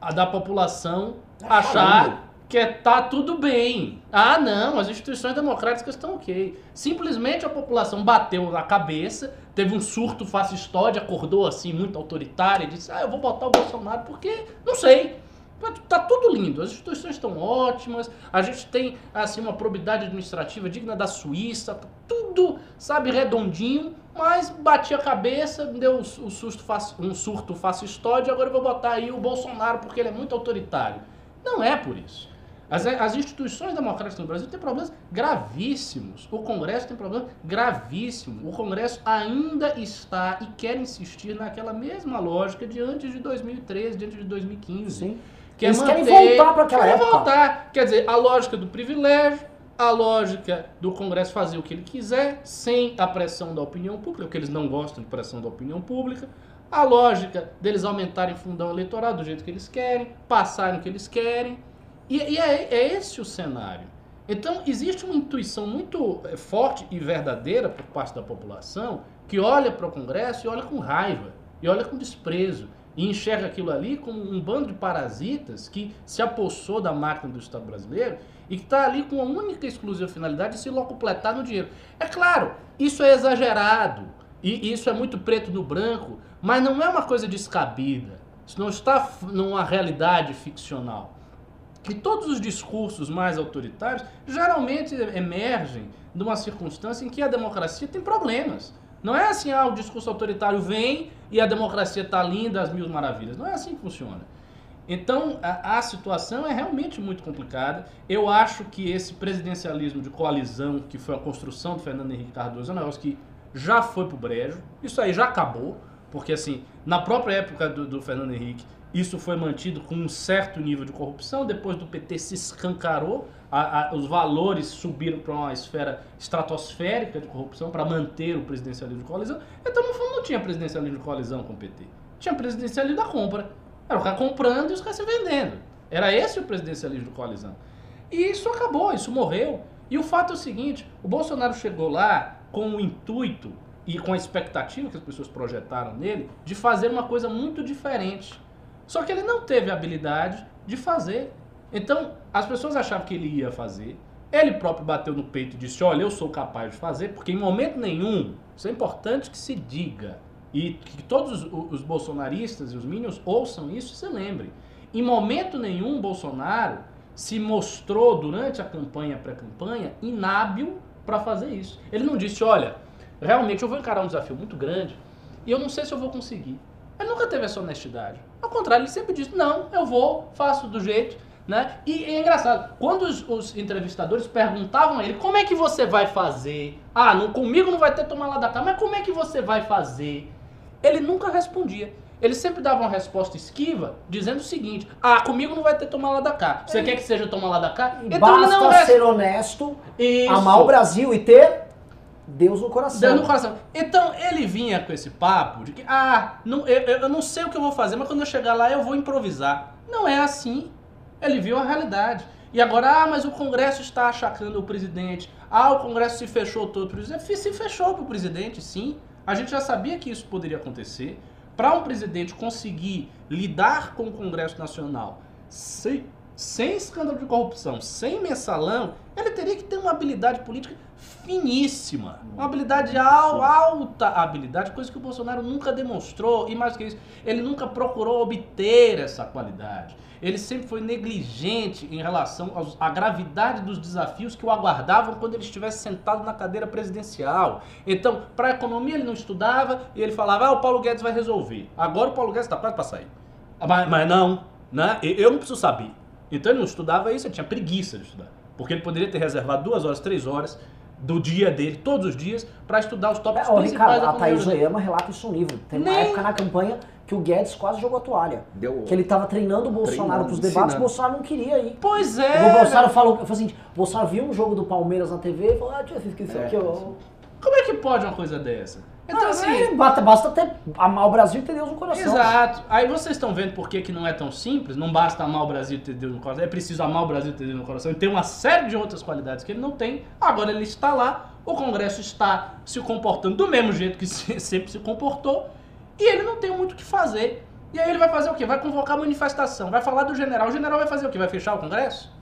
a da população achar que é, tá tudo bem. Ah, não, as instituições democráticas estão ok. Simplesmente a população bateu na cabeça, teve um surto fascistóide, acordou assim, muito autoritária, e disse: Ah, eu vou botar o Bolsonaro porque não sei. Tá tudo lindo, as instituições estão ótimas, a gente tem assim uma probidade administrativa digna da Suíça, tá tudo, sabe, redondinho, mas bati a cabeça, deu um, susto, um surto fascistóide, agora eu vou botar aí o Bolsonaro porque ele é muito autoritário. Não é por isso. As, as instituições democráticas no Brasil têm problemas gravíssimos. O Congresso tem problemas gravíssimos. O Congresso ainda está e quer insistir naquela mesma lógica de antes de 2013, de antes de 2015. Sim. Que Eles manter, querem voltar para aquela época. voltar. Quer dizer, a lógica do privilégio, a lógica do Congresso fazer o que ele quiser, sem a pressão da opinião pública, porque eles não gostam de pressão da opinião pública, a lógica deles aumentarem fundão eleitoral do jeito que eles querem, passarem o que eles querem, e, e é, é esse o cenário. Então, existe uma intuição muito eh, forte e verdadeira por parte da população que olha para o Congresso e olha com raiva, e olha com desprezo, e enxerga aquilo ali como um bando de parasitas que se apossou da máquina do Estado brasileiro e que está ali com a única e exclusiva finalidade de se locupletar no dinheiro. É claro, isso é exagerado, e isso é muito preto no branco, mas não é uma coisa descabida. Isso não está numa realidade ficcional. E todos os discursos mais autoritários geralmente emergem de uma circunstância em que a democracia tem problemas. Não é assim, ah, o discurso autoritário vem e a democracia está linda, as mil maravilhas. Não é assim que funciona. Então, a, a, situação é realmente muito complicada. Eu acho que esse presidencialismo de coalizão, que foi a construção do Fernando Henrique Cardoso, é um negócio que já foi pro brejo. Isso aí já acabou, porque assim, na própria época do, do Fernando Henrique, isso foi mantido com um certo nível de corrupção. Depois do PT se escancarou, a, a, os valores subiram para uma esfera estratosférica de corrupção para manter o presidencialismo de coalizão. Então, no fundo, não tinha presidencialismo de coalizão com o PT. Tinha presidencialismo da compra. Era o cara comprando e os caras se vendendo. Era esse o presidencialismo de coalizão. E isso acabou, isso morreu. E o fato é o seguinte: o Bolsonaro chegou lá com o intuito e com a expectativa que as pessoas projetaram nele de fazer uma coisa muito diferente só que ele não teve a habilidade de fazer. Então, as pessoas achavam que ele ia fazer. Ele próprio bateu no peito e disse: Olha, eu sou capaz de fazer, porque em momento nenhum, isso é importante que se diga, e que todos os bolsonaristas e os minions ouçam isso e se lembrem. Em momento nenhum, Bolsonaro se mostrou durante a campanha, pré-campanha, inábil para fazer isso. Ele não disse: Olha, realmente eu vou encarar um desafio muito grande e eu não sei se eu vou conseguir. Ele nunca teve essa honestidade. Ao contrário, ele sempre disse: não, eu vou, faço do jeito. Né? E, é engraçado, quando os, os, entrevistadores perguntavam a ele como é que você vai fazer, ah, não, comigo não vai ter tomar lá da cá, mas como é que você vai fazer? Ele nunca respondia. Ele sempre dava uma resposta esquiva, dizendo o seguinte: Ah, comigo não vai ter tomar lá da cá. Você é. quer que seja tomar lá da cá? Então Basta não ser honesto, Isso. amar o Brasil e ter Deus no coração. Deus no coração. Então ele vinha com esse papo de que, ah, não, eu, eu não sei o que eu vou fazer, mas quando eu chegar lá eu vou improvisar. Não é assim. Ele viu a realidade. E agora, ah, mas o Congresso está achacando o presidente. Ah, o Congresso se fechou todo para o presidente. Se fechou para o presidente, sim. A gente já sabia que isso poderia acontecer. Para um presidente conseguir lidar com o Congresso Nacional sem, sem escândalo de corrupção, sem mensalão, ele teria que ter uma habilidade política finíssima. Uma habilidade al, alta habilidade, coisa que o Bolsonaro nunca demonstrou. E mais que isso, ele nunca procurou obter essa qualidade. Ele sempre foi negligente em relação aos, à gravidade dos desafios que o aguardavam quando ele estivesse sentado na cadeira presidencial. Então, para a economia ele não estudava e ele falava, ah, o Paulo Guedes vai resolver. Agora o Paulo Guedes está quase para sair. Ah, mas, mas não, né? eu não preciso saber. Então ele não estudava isso, ele tinha preguiça de estudar. Porque ele poderia ter reservado duas horas, três horas do dia dele, todos os dias, para estudar os tópicos É, ó, principais Ricardo, da a Thaís. Oyama relata isso no livro. Tem uma Nem- época na campanha que o Guedes quase jogou a toalha. Deu- Que ele tava treinando o Bolsonaro Treinando, pros debates, o ensinando. Bolsonaro não queria ir. Pois o é. Bolsonaro falou, falou assim, o Bolsonaro viu um jogo do Palmeiras na TV e falou, ah, ver isso É, aqui, ó. Como é que pode uma coisa dessa? Então, Ah, assim. é, basta, basta até amar o Brasil e ter Deus no coração. Exato. Aí vocês estão vendo por que, que não é tão simples. Não basta amar o Brasil e ter Deus no coração. É preciso amar o Brasil e ter Deus no coração. Ele tem uma série de outras qualidades que ele não tem. Agora ele está lá. O Congresso está se comportando do mesmo jeito que se- sempre se comportou. E ele não tem muito o que fazer. E aí ele vai fazer o quê? Vai convocar manifestação. Vai falar do general. O general vai fazer o quê? Vai fechar o Congresso?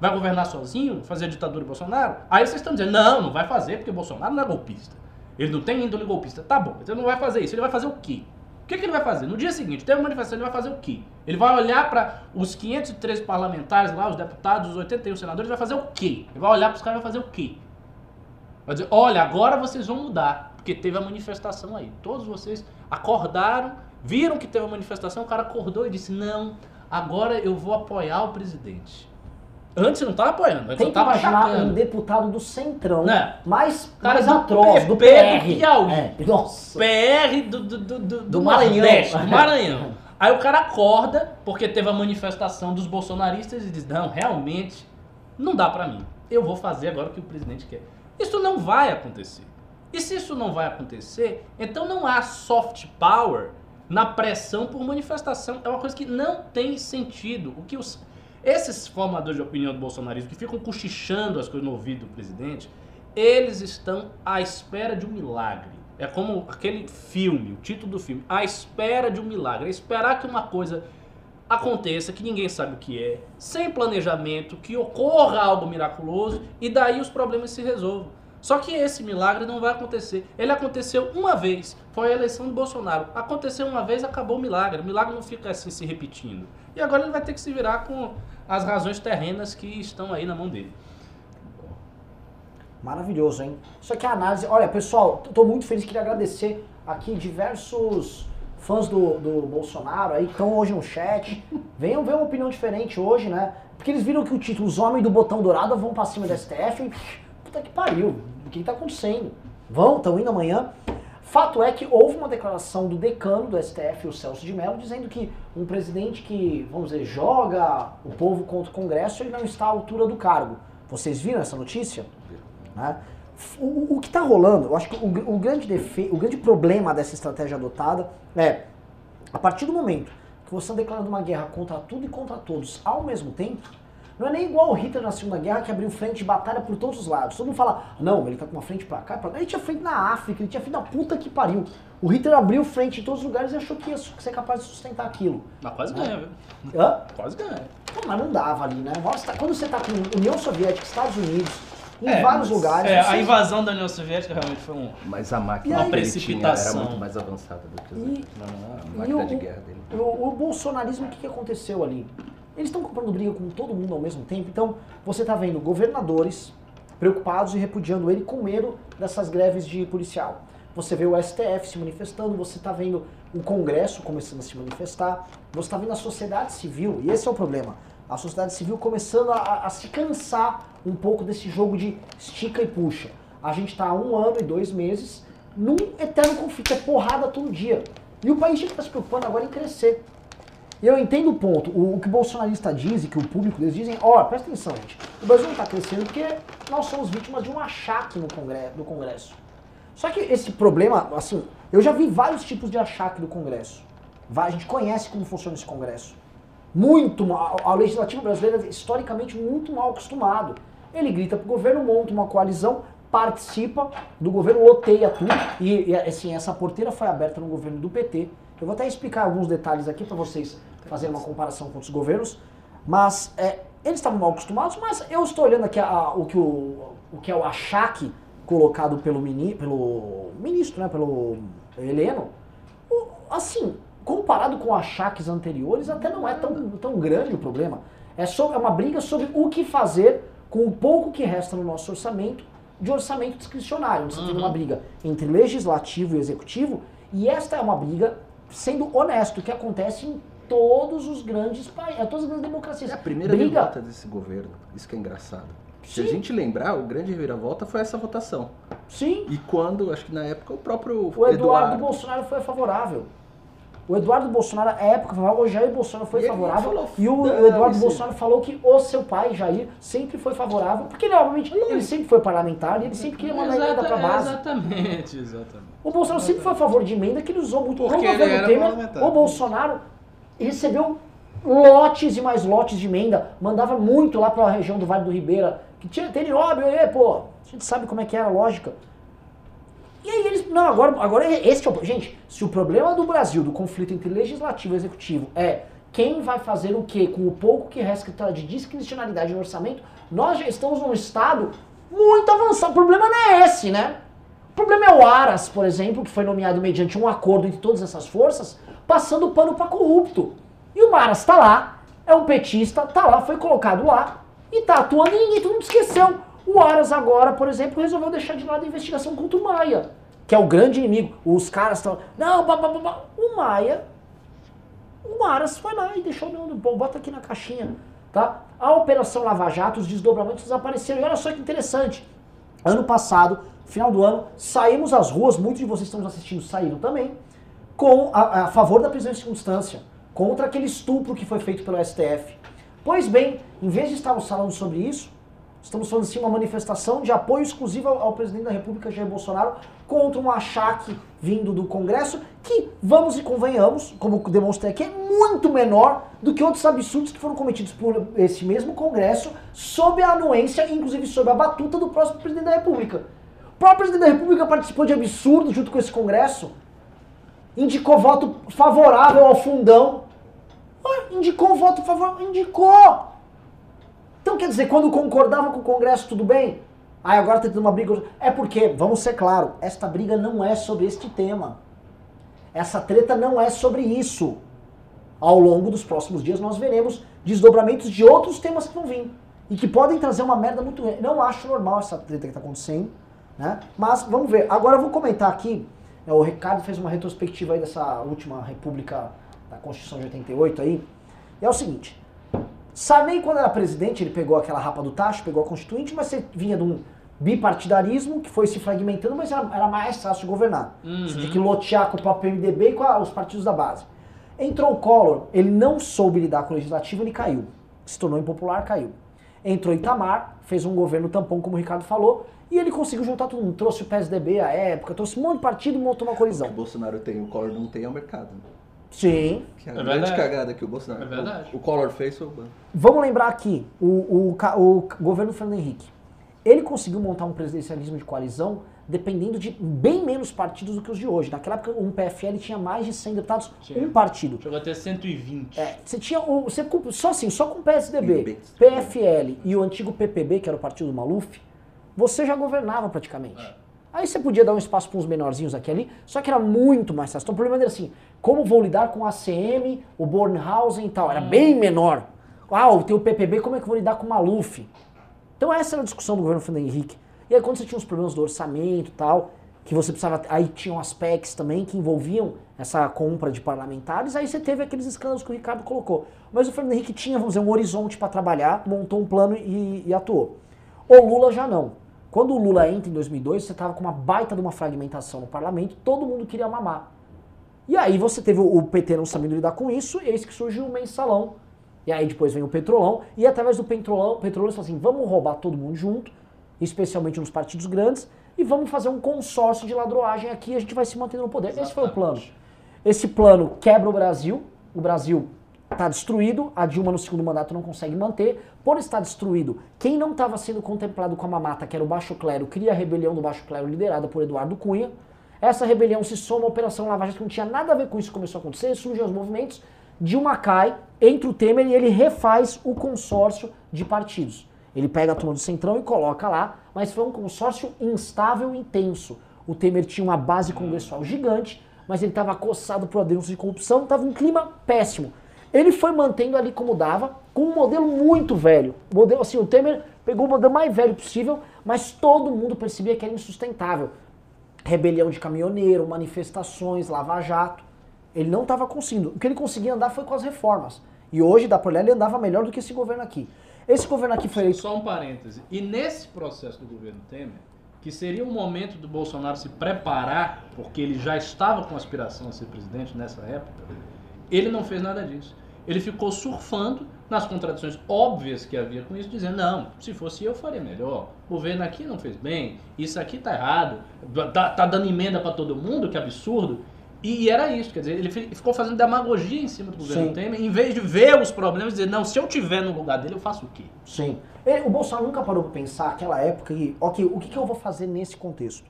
Vai governar sozinho? Fazer a ditadura do Bolsonaro? Aí vocês estão dizendo, não, não vai fazer porque Bolsonaro não é golpista. Ele não tem índole golpista. Tá bom, então ele não vai fazer isso. Ele vai fazer o quê? O que, que ele vai fazer? No dia seguinte, tem uma manifestação, ele vai fazer o quê? Ele vai olhar para os 513 parlamentares lá, os deputados, os 81 senadores, vai fazer o quê? Ele vai olhar para os caras e vai fazer o quê? Vai dizer, olha, agora vocês vão mudar, porque teve a manifestação aí. Todos vocês acordaram, viram que teve a manifestação, o cara acordou e disse, não, agora eu vou apoiar o presidente. Antes não estava apoiando, antes Tem eu que estava imaginar um deputado do Centrão, Né? mais, Cara mais do atroz, do do PR. Piauí. É, nossa. PR do, do, do, do, Do Maranhão. Nordeste, do Maranhão. Aí o cara acorda, porque teve a manifestação dos bolsonaristas e diz, não, realmente, não dá pra mim. Eu vou fazer agora o que o presidente quer. Isso não vai acontecer. E se isso não vai acontecer, então não há soft power na pressão por manifestação. É uma coisa que não tem sentido. O que os, esses formadores de opinião do bolsonarismo que ficam cochichando as coisas no ouvido do presidente, eles estão à espera de um milagre. É como aquele filme, o título do filme, A Espera de um Milagre. É esperar que uma coisa aconteça, que ninguém sabe o que é, sem planejamento, que ocorra algo miraculoso e daí os problemas se resolvam. Só que esse milagre não vai acontecer. Ele aconteceu uma vez, foi a eleição do Bolsonaro. Aconteceu uma vez, acabou o milagre. O milagre não fica assim se repetindo. E agora ele vai ter que se virar com as razões terrenas que estão aí na mão dele. Maravilhoso, hein? Isso aqui é análise. Olha, pessoal, tô muito feliz, queria agradecer aqui diversos fãs do, do Bolsonaro aí que estão hoje no chat. Venham ver uma opinião diferente hoje, né? Porque eles viram que o título Os Homens do Botão Dourado vão pra cima do STF. Puta que pariu, o que, que tá acontecendo? Vão, estão indo amanhã. Fato é que houve uma declaração do decano do STF, o Celso de Mello, dizendo que um presidente que, vamos dizer, joga o povo contra o Congresso, ele não está à altura do cargo. Vocês viram essa notícia? Né? O, o que está rolando, eu acho que o, o grande defe, o grande problema dessa estratégia adotada é, a partir do momento que você está declarando uma guerra contra tudo e contra todos ao mesmo tempo, não é nem igual o Hitler na Segunda Guerra que abriu frente de batalha por todos os lados. Todo mundo fala, não, ele tá com uma frente pra cá, pra cá. Ele tinha frente na África, ele tinha frente na puta que pariu. O Hitler abriu frente em todos os lugares e achou que ia ser capaz de sustentar aquilo. Mas quase ganha, viu? Hã? Quase ganha. Pô, mas não dava ali, né? Nossa, quando você tá com União Soviética, Estados Unidos, em É, vários mas- lugares. É, você- a invasão da União Soviética realmente foi um. Mas a máquina ele tinha era Precipitação. muito mais avançada do que os E- outros. Não, não, a E máquina o, de guerra dele. o, o bolsonarismo, o que, que aconteceu ali? Eles estão comprando briga com todo mundo ao mesmo tempo, então você está vendo governadores preocupados e repudiando ele com medo dessas greves de policial. Você vê o STF se manifestando, você está vendo o Congresso começando a se manifestar, você está vendo a sociedade civil, e esse é o problema. A sociedade civil começando a, a- se cansar um pouco desse jogo de estica e puxa. A gente está há um ano e dois meses num eterno conflito, é porrada todo dia. E o país que estar se preocupando agora em crescer. E eu entendo o ponto. O, o que o bolsonarista diz e que o público deles dizem, ó, presta atenção, gente. O Brasil não está crescendo porque nós somos vítimas de um achaque no Congresso. No Congresso. Só que esse problema, assim, eu já vi vários tipos de achaque do Congresso. A gente conhece como funciona esse Congresso. Muito mal. A legislativa brasileira é historicamente muito mal acostumado. Ele grita pro governo, monta uma coalizão, participa do governo, loteia tudo. E, e, assim, essa porteira foi aberta no governo do PT. Eu vou até explicar alguns detalhes aqui para vocês fazerem uma comparação com outros governos. Mas é, eles estavam mal acostumados, mas eu estou olhando aqui a- a- o, que o, o que é o achaque colocado pelo, mini, pelo ministro, né, pelo Heleno. O- assim, comparado com achaques anteriores, até não é tão, tão grande o problema. É, sobre, é uma briga sobre o que fazer com o pouco que resta no nosso orçamento de orçamento discricionário. Você uhum. tem uma briga entre legislativo e executivo, e esta é uma briga, sendo honesto, que acontece em todos os grandes países, todas as grandes democracias. É a primeira briga... derrota desse governo, isso que é engraçado. Sim. Se a gente lembrar, o grande reviravolta foi essa votação. Sim. E quando, acho que na época, o próprio o Eduardo, Eduardo Bolsonaro foi favorável. O Eduardo Bolsonaro, na época, o Jair Bolsonaro foi e favorável. Falou, e o Eduardo Bolsonaro falou que o seu pai, Jair, sempre foi favorável, porque ele, obviamente, ele sempre foi parlamentar e ele sempre queria mandar emenda pra base. Exatamente, exatamente. O Bolsonaro sempre foi a favor de emenda que ele usou muito. Porque no governo Temer, o Bolsonaro recebeu lotes e mais lotes de emenda, mandava muito lá para a região do Vale do Ribeira, que tinha Teninóbio, aí, pô, a gente sabe como é que era a lógica. E aí eles, não, agora, agora esse é o, gente, se o problema do Brasil, do conflito entre legislativo e executivo é quem vai fazer o que com o pouco que resta de discricionalidade no orçamento, nós já estamos num estado muito avançado. O problema não é esse, né? O problema é o Aras, por exemplo, que foi nomeado mediante um acordo entre todas essas forças, passando pano para corrupto. E o Maras está lá, é um petista, está lá, foi colocado lá e está atuando e ninguém, todo mundo esqueceu. O Aras agora, por exemplo, resolveu deixar de lado a investigação contra o Maia, que é o grande inimigo. Os caras estão. Não, babá, o Maia. O Aras foi lá e deixou o bom, bota aqui na caixinha. Tá? A Operação Lava Jato, os desdobramentos desapareceram. E olha só que interessante. Ano passado, final do ano, saímos às ruas, muitos de vocês que estão assistindo saíram também, com a, a favor da prisão em circunstância contra aquele estupro que foi feito pelo STF. Pois bem, em vez de estarmos falando sobre isso, estamos falando assim uma manifestação de apoio exclusivo ao, ao presidente da República, Jair Bolsonaro, contra um achaque vindo do Congresso, que, vamos e convenhamos, como demonstrei aqui, é muito menor do que outros absurdos que foram cometidos por esse mesmo Congresso, sob a anuência, inclusive sob a batuta do próximo presidente da República. Próprio presidente da República participou de absurdo junto com esse Congresso, indicou voto favorável ao fundão indicou o voto favorável, indicou. Então quer dizer, quando concordava com o Congresso, tudo bem? Aí agora tá tendo uma briga. É porque, vamos ser claro, esta briga não é sobre este tema. Essa treta não é sobre isso. Ao longo dos próximos dias nós veremos desdobramentos de outros temas que vão vir. E que podem trazer uma merda muito. Não acho normal essa treta que tá acontecendo. Né? Mas vamos ver. Agora eu vou comentar aqui. Né, o Ricardo fez uma retrospectiva aí dessa última república da Constituição de 88 aí. E é o seguinte, Sarney, quando era presidente, ele pegou aquela rapa do tacho, pegou a Constituinte, mas você vinha de um bipartidarismo que foi se fragmentando, mas era, era mais fácil de governar. Uhum. Você tinha que lotear com o próprio MDB e com a, os partidos da base. Entrou o Collor, ele não soube lidar com o legislativo, ele caiu. Se tornou impopular, caiu. Entrou Itamar, fez um governo tampão, como o Ricardo falou, e ele conseguiu juntar tudo. Trouxe o PSDB à época, trouxe um monte de partido e montou uma colisão. O Bolsonaro tem, o Collor não tem é o mercado. Sim. Que é a é grande verdade. cagada que o Bolsonaro. É verdade. O, o Collor fez foi o banco. Vamos lembrar aqui, o, o, o governo Fernando Henrique. Ele conseguiu montar um presidencialismo de coalizão dependendo de bem menos partidos do que os de hoje. Naquela época, um PFL tinha mais de 100 deputados, tinha. um partido. Chegou até 120. É, você tinha o, você, só assim, só com o PSDB, PFL e o antigo PPB, que era o partido do Maluf, você já governava praticamente. É. Aí você podia dar um espaço para uns menorzinhos aqui ali, só que era muito mais fácil. Então o problema era assim, como vou lidar com a ACM, o Bornhausen e tal? Era bem menor. Ah, tenho o PPB, como é que eu vou lidar com o Maluf? Então essa era a discussão do governo Fernando Henrique. E aí quando você tinha os problemas do orçamento e tal, que você precisava. Aí tinham as PECs também que envolviam essa compra de parlamentares, aí você teve aqueles escândalos que o Ricardo colocou. Mas o Fernando Henrique tinha, vamos dizer, um horizonte para trabalhar, montou um plano e, e atuou. O Lula já não. Quando o Lula entra em 2002, você estava com uma baita de uma fragmentação no parlamento, todo mundo queria mamar. E aí você teve o PT não sabendo lidar com isso, eis que surgiu o mensalão. E aí depois vem o petrolão, e através do petrolão, petrolão eles assim, vamos roubar todo mundo junto, especialmente nos partidos grandes, e vamos fazer um consórcio de ladroagem aqui e a gente vai se mantendo no poder. Exatamente. Esse foi o plano. Esse plano quebra o Brasil, o Brasil está destruído, a Dilma no segundo mandato não consegue manter, por estar destruído, quem não estava sendo contemplado com a mamata, que era o Baixo Clero, cria a rebelião do Baixo Clero liderada por Eduardo Cunha, essa rebelião se soma à Operação Lava Jato, que não tinha nada a ver com isso que começou a acontecer, surgem os movimentos, Dilma cai, entra o Temer e ele refaz o consórcio de partidos. Ele pega a turma do Centrão e coloca lá, mas foi um consórcio instável e intenso. O Temer tinha uma base congressual gigante, mas ele estava acossado por denúncia de corrupção, estava um clima péssimo. Ele foi mantendo ali como dava, com um modelo muito velho. Modelo assim, o Temer pegou o modelo mais velho possível, mas todo mundo percebia que era insustentável. Rebelião de caminhoneiro, manifestações, lava-jato. Ele não estava conseguindo. O que ele conseguia andar foi com as reformas. E hoje, dá para olhar, ele andava melhor do que esse governo aqui. Esse governo aqui foi eleito... Só um parêntese. E nesse processo do governo Temer, que seria o momento do Bolsonaro se preparar, porque ele já estava com aspiração a ser presidente nessa época, ele não fez nada disso. Ele ficou surfando nas contradições óbvias que havia com isso, dizendo: não, se fosse eu, faria melhor. O governo aqui não fez bem, isso aqui tá errado, tá, tá dando emenda para todo mundo, que absurdo. E, era isso, quer dizer, ele ficou fazendo demagogia em cima do governo Sim. Temer, em vez de ver os problemas e dizer: não, se eu tiver no lugar dele, eu faço o quê? Sim. o Bolsonaro nunca parou para pensar aquela época e, ok, o que, que, eu vou fazer nesse contexto?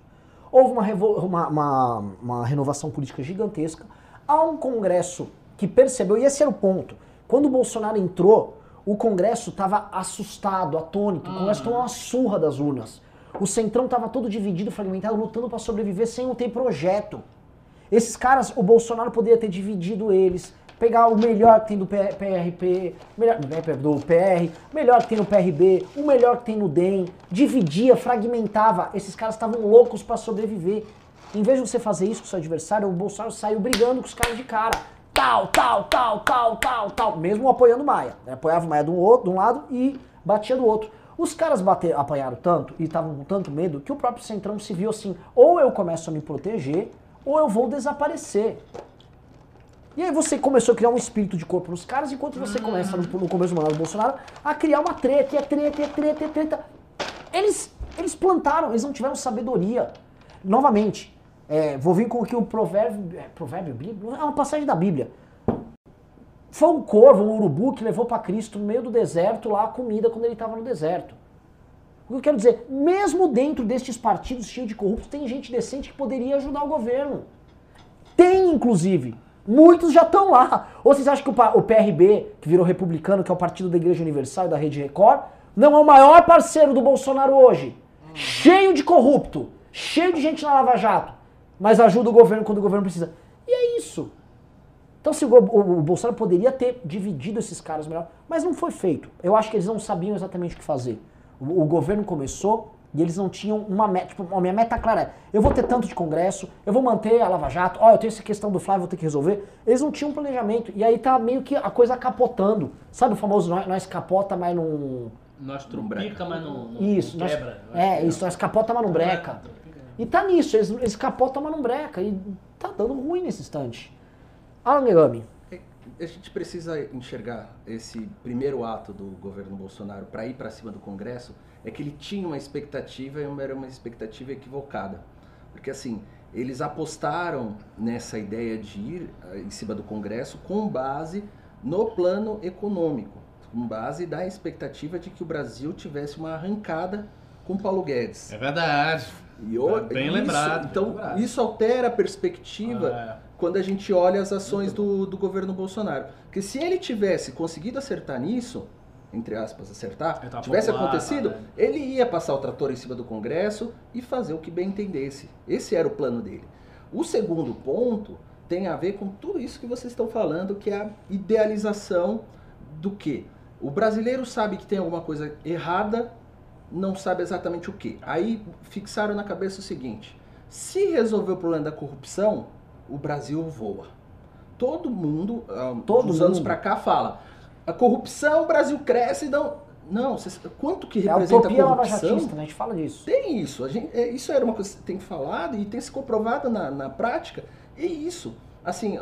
Houve uma, uma, uma, uma renovação política gigantesca, há um Congresso que percebeu, e esse era o ponto, quando o Bolsonaro entrou, o Congresso estava assustado, atônito, o Congresso tomou uma surra das urnas. O Centrão estava todo dividido, fragmentado, lutando para sobreviver sem ter projeto. Esses caras, o Bolsonaro poderia ter dividido eles, pegar o melhor que tem do PRP, melhor, do PR, melhor que tem no PRB, o melhor que tem no DEM, dividia, fragmentava. Esses caras estavam loucos para sobreviver. Em vez de você fazer isso com seu adversário, o Bolsonaro saiu brigando com os caras de cara tal, tal, tal, tal, tal, tal, mesmo apoiando o Maia. Né? Apoiava o Maia de um, outro, de um lado e batia do outro. Os caras bater, apanharam tanto e estavam com tanto medo que o próprio Centrão se viu assim: ou eu começo a me proteger, ou eu vou desaparecer. E aí você começou a criar um espírito de corpo nos caras, enquanto você começa no, no começo do mandato do Bolsonaro a criar uma treta, e é treta, e é treta, e é treta. Eles, eles plantaram, eles não tiveram sabedoria. Novamente, é, vou vir com aqui o provérbio, é, provérbio bíblico, é uma passagem da Bíblia. Foi um corvo, um urubu que levou para Cristo no meio do deserto lá a comida quando ele estava no deserto. O que eu quero dizer, mesmo dentro destes partidos cheios de corruptos, tem gente decente que poderia ajudar o governo. Tem, inclusive. Muitos já estão lá. Ou vocês acham que o PRB, que virou republicano, que é o partido da Igreja Universal e da Rede Record, não é o maior parceiro do Bolsonaro hoje? Cheio de corrupto, cheio de gente na Lava Jato mas ajuda o governo quando o governo precisa. E é isso. Então, se o, o, o, Bolsonaro poderia ter dividido esses caras melhor, mas não foi feito. Eu acho que eles não sabiam exatamente o que fazer. O, o governo começou e eles não tinham uma meta. Tipo, a minha meta clara é: eu vou ter tanto de Congresso, eu vou manter a Lava Jato, ó, eu tenho essa questão do Flávio, vou ter que resolver. Eles não tinham planejamento. E aí tá meio que a coisa capotando. Sabe o famoso nós, nós capota, mas não. Nós trumbica, mas não, não, isso, não quebra. Nós, é, isso, nós capota, mas não breca. E tá nisso, eles, eles capotam, mas não breca. E tá dando ruim nesse instante. Alan Megami. A gente precisa enxergar esse primeiro ato do governo Bolsonaro para ir para cima do Congresso, é que ele tinha uma expectativa e era uma expectativa equivocada. Porque assim, eles apostaram nessa ideia de ir eh, em cima do Congresso com base no plano econômico, com base da expectativa de que o Brasil tivesse uma arrancada com Paulo Guedes. É verdade. E o, bem isso, lembrado. Então, lembrado. isso altera a perspectiva ah, é. Quando a gente olha as ações do, do governo Bolsonaro. Porque se ele tivesse conseguido acertar nisso, entre aspas, acertar, tivesse popular, acontecido, né? ele ia passar o trator em cima do Congresso e fazer o que bem entendesse. Esse era o plano dele. O segundo ponto tem a ver com tudo isso que vocês estão falando, que é a idealização do que? O brasileiro sabe que tem alguma coisa errada não sabe exatamente o que. Aí fixaram na cabeça o seguinte: se resolver o problema da corrupção, o Brasil voa. Todo mundo, um, Todo dos anos para cá, fala: a corrupção, o Brasil cresce, não. Não, quanto que representa é a, a corrupção? Né? A gente fala disso. Tem isso. A gente, é, isso era uma coisa que tem falado e tem se comprovado na, na prática. E isso, assim,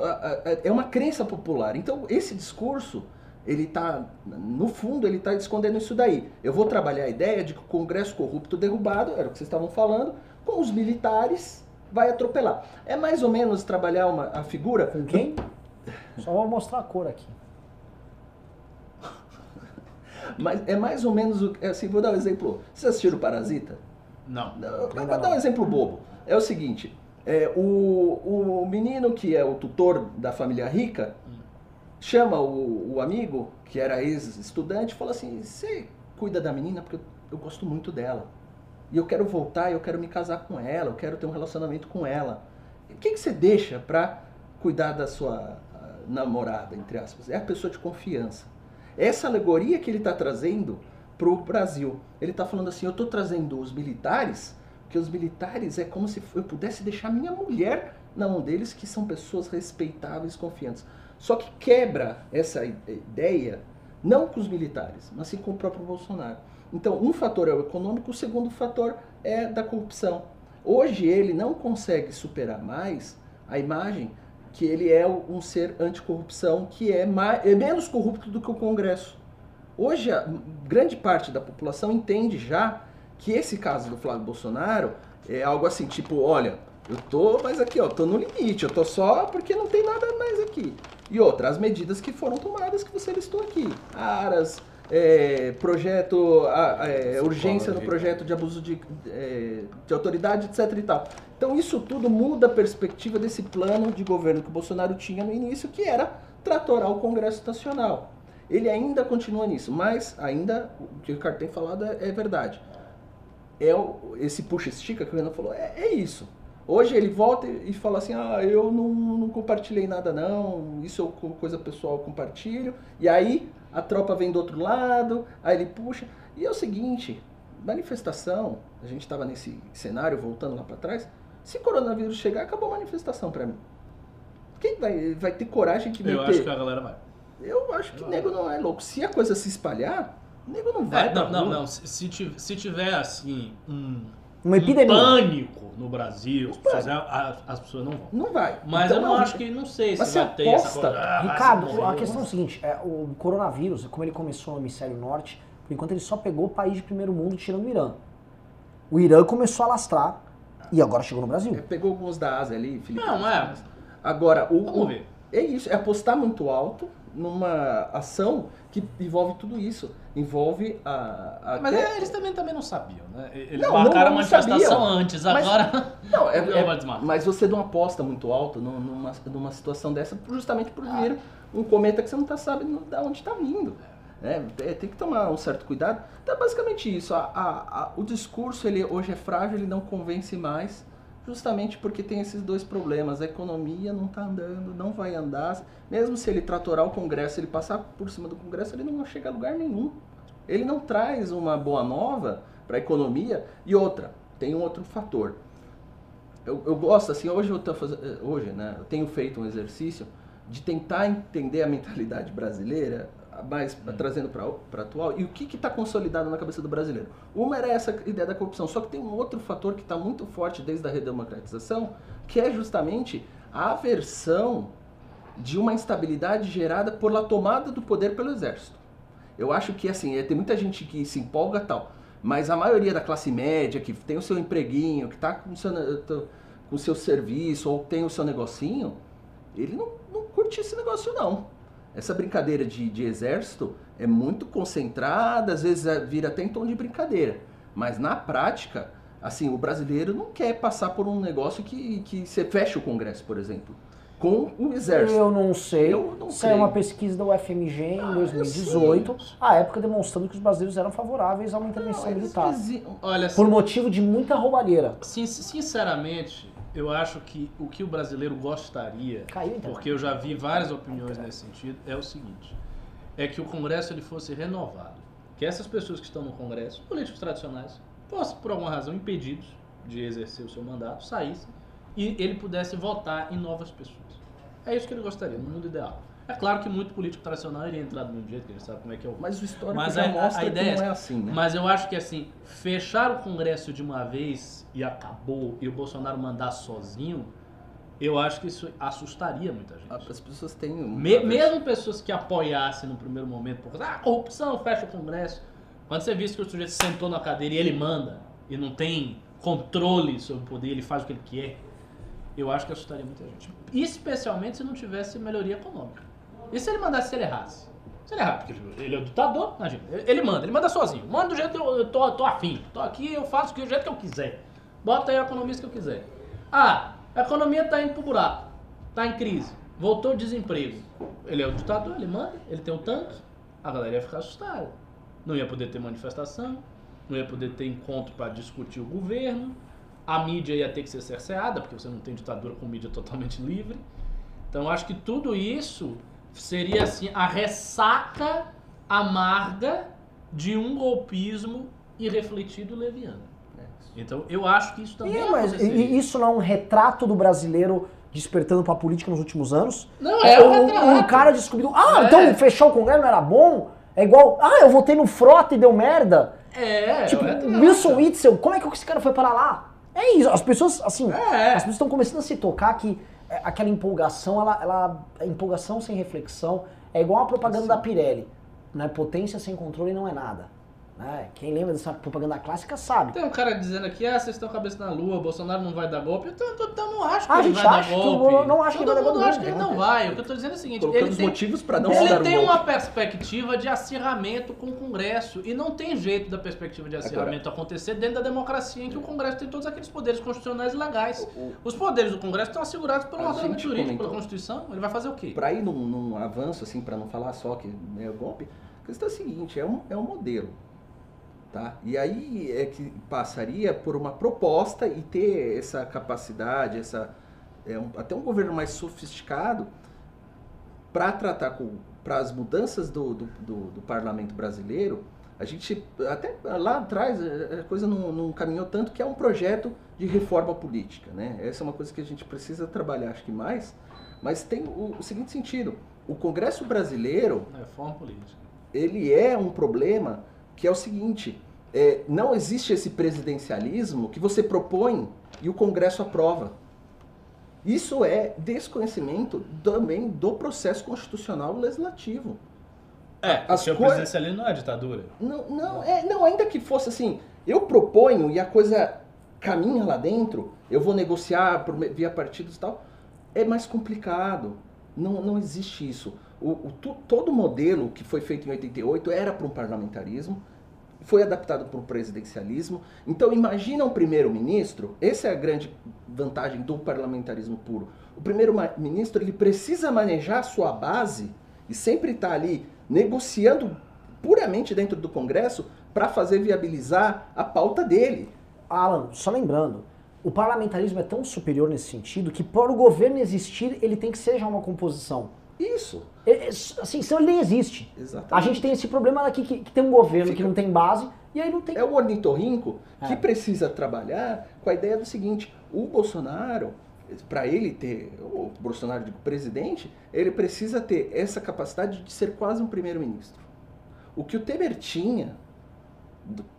é uma crença popular. Então, esse discurso ele está, no fundo, ele está escondendo isso daí. Eu vou trabalhar a ideia de que o Congresso corrupto derrubado, era o que vocês estavam falando, com os militares vai atropelar. É mais ou menos trabalhar uma, a figura... Com quem? Só vou mostrar a cor aqui. Mas é mais ou menos, o, é assim, vou dar um exemplo. Vocês assistiram Parasita? Não. não vou dar um exemplo bobo. É o seguinte, é, o, o menino que é o tutor da família rica, chama o, o amigo, que era ex-estudante, e fala assim: Você cuida da menina porque eu, eu gosto muito dela. E eu quero voltar, eu quero me casar com ela, eu quero ter um relacionamento com ela. O que, que você deixa para cuidar da sua namorada, entre aspas? É a pessoa de confiança. Essa alegoria que ele está trazendo para o Brasil. Ele está falando assim: eu estou trazendo os militares, que os militares é como se eu pudesse deixar minha mulher na mão deles, que são pessoas respeitáveis, confiantes. Só que quebra essa ideia, não com os militares, mas sim com o próprio Bolsonaro. Então, um fator é o econômico, o segundo fator é da corrupção. Hoje ele não consegue superar mais a imagem que ele é um ser anticorrupção que é, mais, é menos corrupto do que o Congresso. Hoje, grande parte da população entende já que esse caso do Flávio Bolsonaro é algo assim, tipo, olha, eu tô, mas aqui, ó, tô no limite, eu tô só porque não tem nada mais aqui. E outra, as medidas que foram tomadas que você listou aqui. Aras, é, projeto, é, urgência no projeto de abuso de, é, de autoridade, etc e tal. Então isso tudo muda a perspectiva desse plano de governo que o Bolsonaro tinha no início, que era tratorar o Congresso Nacional. Ele ainda continua nisso, mas ainda o que o Ricardo tem falado é, é verdade. É o, esse puxa-estica que o Renan falou, é, é, isso. Hoje ele volta e fala assim, ah, eu não, não compartilhei nada não, isso é coisa pessoal, eu compartilho. E aí a tropa vem do outro lado, aí ele puxa. E é o seguinte, manifestação, a gente estava nesse cenário, voltando lá para trás, se coronavírus chegar, acabou a manifestação para mim. Quem vai, vai ter coragem que Eu acho que a galera vai. Eu acho que o nego não é louco. Se a coisa se espalhar, o nego não vai. É, não, não, não. Se, se tiver assim um, uma epidemia. Um pânico no Brasil, as pessoas, as pessoas, não vão. Não vai. Mas então, eu não acho que, não sei se vai ter essa coisa. Ah, Ricardo, a questão é o seguinte: é, o coronavírus, como ele começou no hemisfério norte, por enquanto ele só pegou o país de primeiro mundo tirando o Irã. O Irã começou a lastrar e agora chegou no Brasil. É, pegou alguns da Ásia ali, Felipe. Não, é. Agora, o, Vamos ver. É isso, é apostar muito alto numa ação que envolve tudo isso. Envolve a. a mas até... eles também, também não sabiam, né? Eles não, marcaram não, não a manifestação sabiam. antes, mas, agora. Não, é, é, mas você não aposta muito alto numa, numa situação dessa justamente por vir ah. um cometa que você não está sabendo de onde está vindo. É, tem que tomar um certo cuidado. Então é basicamente isso. A, a, a, o discurso ele hoje é frágil, ele não convence mais justamente porque tem esses dois problemas. A economia não está andando, não vai andar. Mesmo se ele tratorar o Congresso, ele passar por cima do Congresso, ele não chega a lugar nenhum. Ele não traz uma boa nova para a economia. E outra, tem um outro fator. Eu, eu gosto, assim, hoje eu, tô fazendo, eh, hoje, né, eu tenho feito um exercício de tentar entender a mentalidade brasileira mais hum. trazendo para atual, e o que está consolidado na cabeça do brasileiro? Uma era essa ideia da corrupção, só que tem um outro fator que está muito forte desde a redemocratização, que é justamente a aversão de uma instabilidade gerada por la tomada do poder pelo exército. Eu acho que assim, é, tem muita gente que se empolga tal, mas a maioria da classe média, que tem o seu empreguinho, que está com o seu, com o seu serviço ou tem o seu negocinho, ele não, não curte esse negócio não essa brincadeira de, de exército é muito concentrada, às vezes é, vira até em tom de brincadeira. Mas na prática, assim, o brasileiro não quer passar por um negócio que, que você fecha o Congresso, por exemplo. Com o exército. Eu não sei. Eu não sei. É uma pesquisa da UFMG em ah, 2018, a época demonstrando que os brasileiros eram favoráveis a uma intervenção não, militar. Olha, por motivo de muita roubalheira. Sinceramente, eu acho que o que o brasileiro gostaria, Caiu, então. porque eu já vi várias opiniões nesse sentido, é o seguinte: é que o Congresso ele fosse renovado, que essas pessoas que estão no Congresso, políticos tradicionais, fossem por alguma razão impedidos de exercer o seu mandato, saíssem e ele pudesse votar em novas pessoas. É isso que ele gostaria, no mundo ideal. É claro que muito político tradicional iria entrar do mesmo jeito, que ele sabe como é que é o. Mas o histórico mas já a, mostra a ideia que não é assim, né? Mas eu acho que assim, fechar o Congresso de uma vez e acabou, e o Bolsonaro mandar sozinho, eu acho que isso assustaria muita gente. As pessoas têm. Me, mesmo pessoas que apoiassem no primeiro momento, por ah, corrupção, fecha o Congresso. Quando você vê que o sujeito sentou na cadeira e ele manda, e não tem controle sobre o poder, ele faz o que ele quer, eu acho que assustaria muita gente. Especialmente se não tivesse melhoria econômica. E se ele mandasse se ele errasse? Se ele errar, porque ele é ditador, imagina. Ele manda, ele manda sozinho. Manda do jeito que eu, eu tô, tô afim. Tô aqui, eu faço do jeito que eu quiser. Bota aí a economia que eu quiser. Ah, a economia tá indo pro buraco. Tá em crise. Voltou o desemprego. Ele é o ditador, ele manda, ele tem o tanque. A galera ia ficar assustada. Não ia poder ter manifestação, não ia poder ter encontro para discutir o governo. a mídia ia ter que ser cerceada, porque você não tem ditadura com mídia totalmente livre. Então, acho que tudo isso seria assim a ressaca amarga de um golpismo irrefletido leviano. Então, eu acho que isso também é, mas isso não é um retrato do brasileiro despertando para a política nos últimos anos? Não, é um, um, um cara descobriu, ah, é. então fechar o Congresso não era bom? É igual, ah, eu votei no Frota e deu merda. É, tipo, é Wilson Witzel, como é que esse cara foi para lá? É isso, as pessoas, assim, é. as pessoas estão começando a se tocar que é, aquela empolgação, ela, ela, empolgação sem reflexão é igual a propaganda da Pirelli, né? Potência sem controle não é nada. Né? Quem lembra dessa propaganda clássica sabe. Tem um cara dizendo aqui, ah, vocês estão com a cabeça na lua, Bolsonaro não vai dar golpe. Então, eu, eu não acho que ah, ele vai dar golpe. Eu não acho Todo que ele vai dar golpe. acha que ele não vai. O que eu estou dizendo é o seguinte, Colocando ele tem, motivos para não ele dar tem golpe. uma perspectiva de acirramento com o Congresso. E não tem jeito da perspectiva de acirramento Agora, acontecer dentro da democracia em que o Congresso tem todos aqueles poderes constitucionais e legais. O, o, Os poderes do Congresso estão assegurados pelo ordenamento jurídico, pela Constituição. Ele vai fazer o quê? Para ir num, num avanço, assim, para não falar só que é golpe, a questão é a seguinte, é um, é um modelo. Tá? E aí é que passaria por uma proposta e ter essa capacidade, essa, é um, até um governo mais sofisticado para tratar com para as mudanças do, do, do, do, parlamento brasileiro. A gente até lá atrás a coisa não, não, caminhou tanto que é um projeto de reforma política, né? Essa é uma coisa que a gente precisa trabalhar, acho que mais. Mas tem o, o seguinte sentido: o Congresso brasileiro, reforma política, ele é um problema que é o seguinte: é, não existe esse presidencialismo que você propõe e o Congresso aprova. Isso é desconhecimento também do processo constitucional legislativo. É, As o presidencialismo não é ditadura. Não, não, é, não, ainda que fosse assim, eu proponho e a coisa caminha lá dentro, eu vou negociar por, via partidos e tal, é mais complicado. Não, não existe isso. O, o, todo modelo que foi feito em 88 era para um parlamentarismo, foi adaptado para o presidencialismo. Então imagina um primeiro-ministro, essa é a grande vantagem do parlamentarismo puro. O primeiro-ministro ele precisa manejar a sua base e sempre estar tá ali negociando puramente dentro do Congresso para fazer viabilizar a pauta dele. Alan, só lembrando, o parlamentarismo é tão superior nesse sentido que para o governo existir ele tem que ser já uma composição. Isso. É, é, assim, senão ele nem existe. Exatamente. A gente tem esse problema aqui que, que tem um governo Fica... que não tem base e aí não tem. É o ornitorrinco é. que precisa trabalhar com a ideia do seguinte: o Bolsonaro, para ele ter, o Bolsonaro, digo, presidente, ele precisa ter essa capacidade de ser quase um primeiro-ministro. O que o Temer tinha,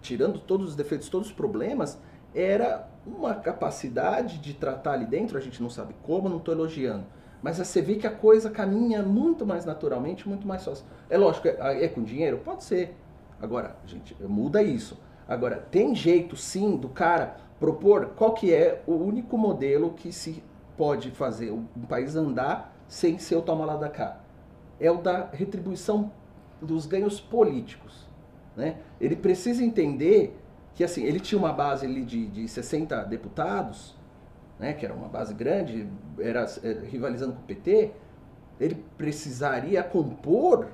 tirando todos os defeitos, todos os problemas, era uma capacidade de tratar ali dentro, a gente não sabe como, não estou elogiando mas você vê que a coisa caminha muito mais naturalmente, muito mais fácil. É lógico, é, é com dinheiro? Pode ser. Agora, gente, muda isso. Agora, tem jeito sim do cara propor qual que é o único modelo que se pode fazer um país andar sem ser o toma lá da cá. É o da retribuição dos ganhos políticos. Né? Ele precisa entender que assim, ele tinha uma base ali de, de 60 deputados, né, que era uma base grande, era é, rivalizando com o PT, ele precisaria compor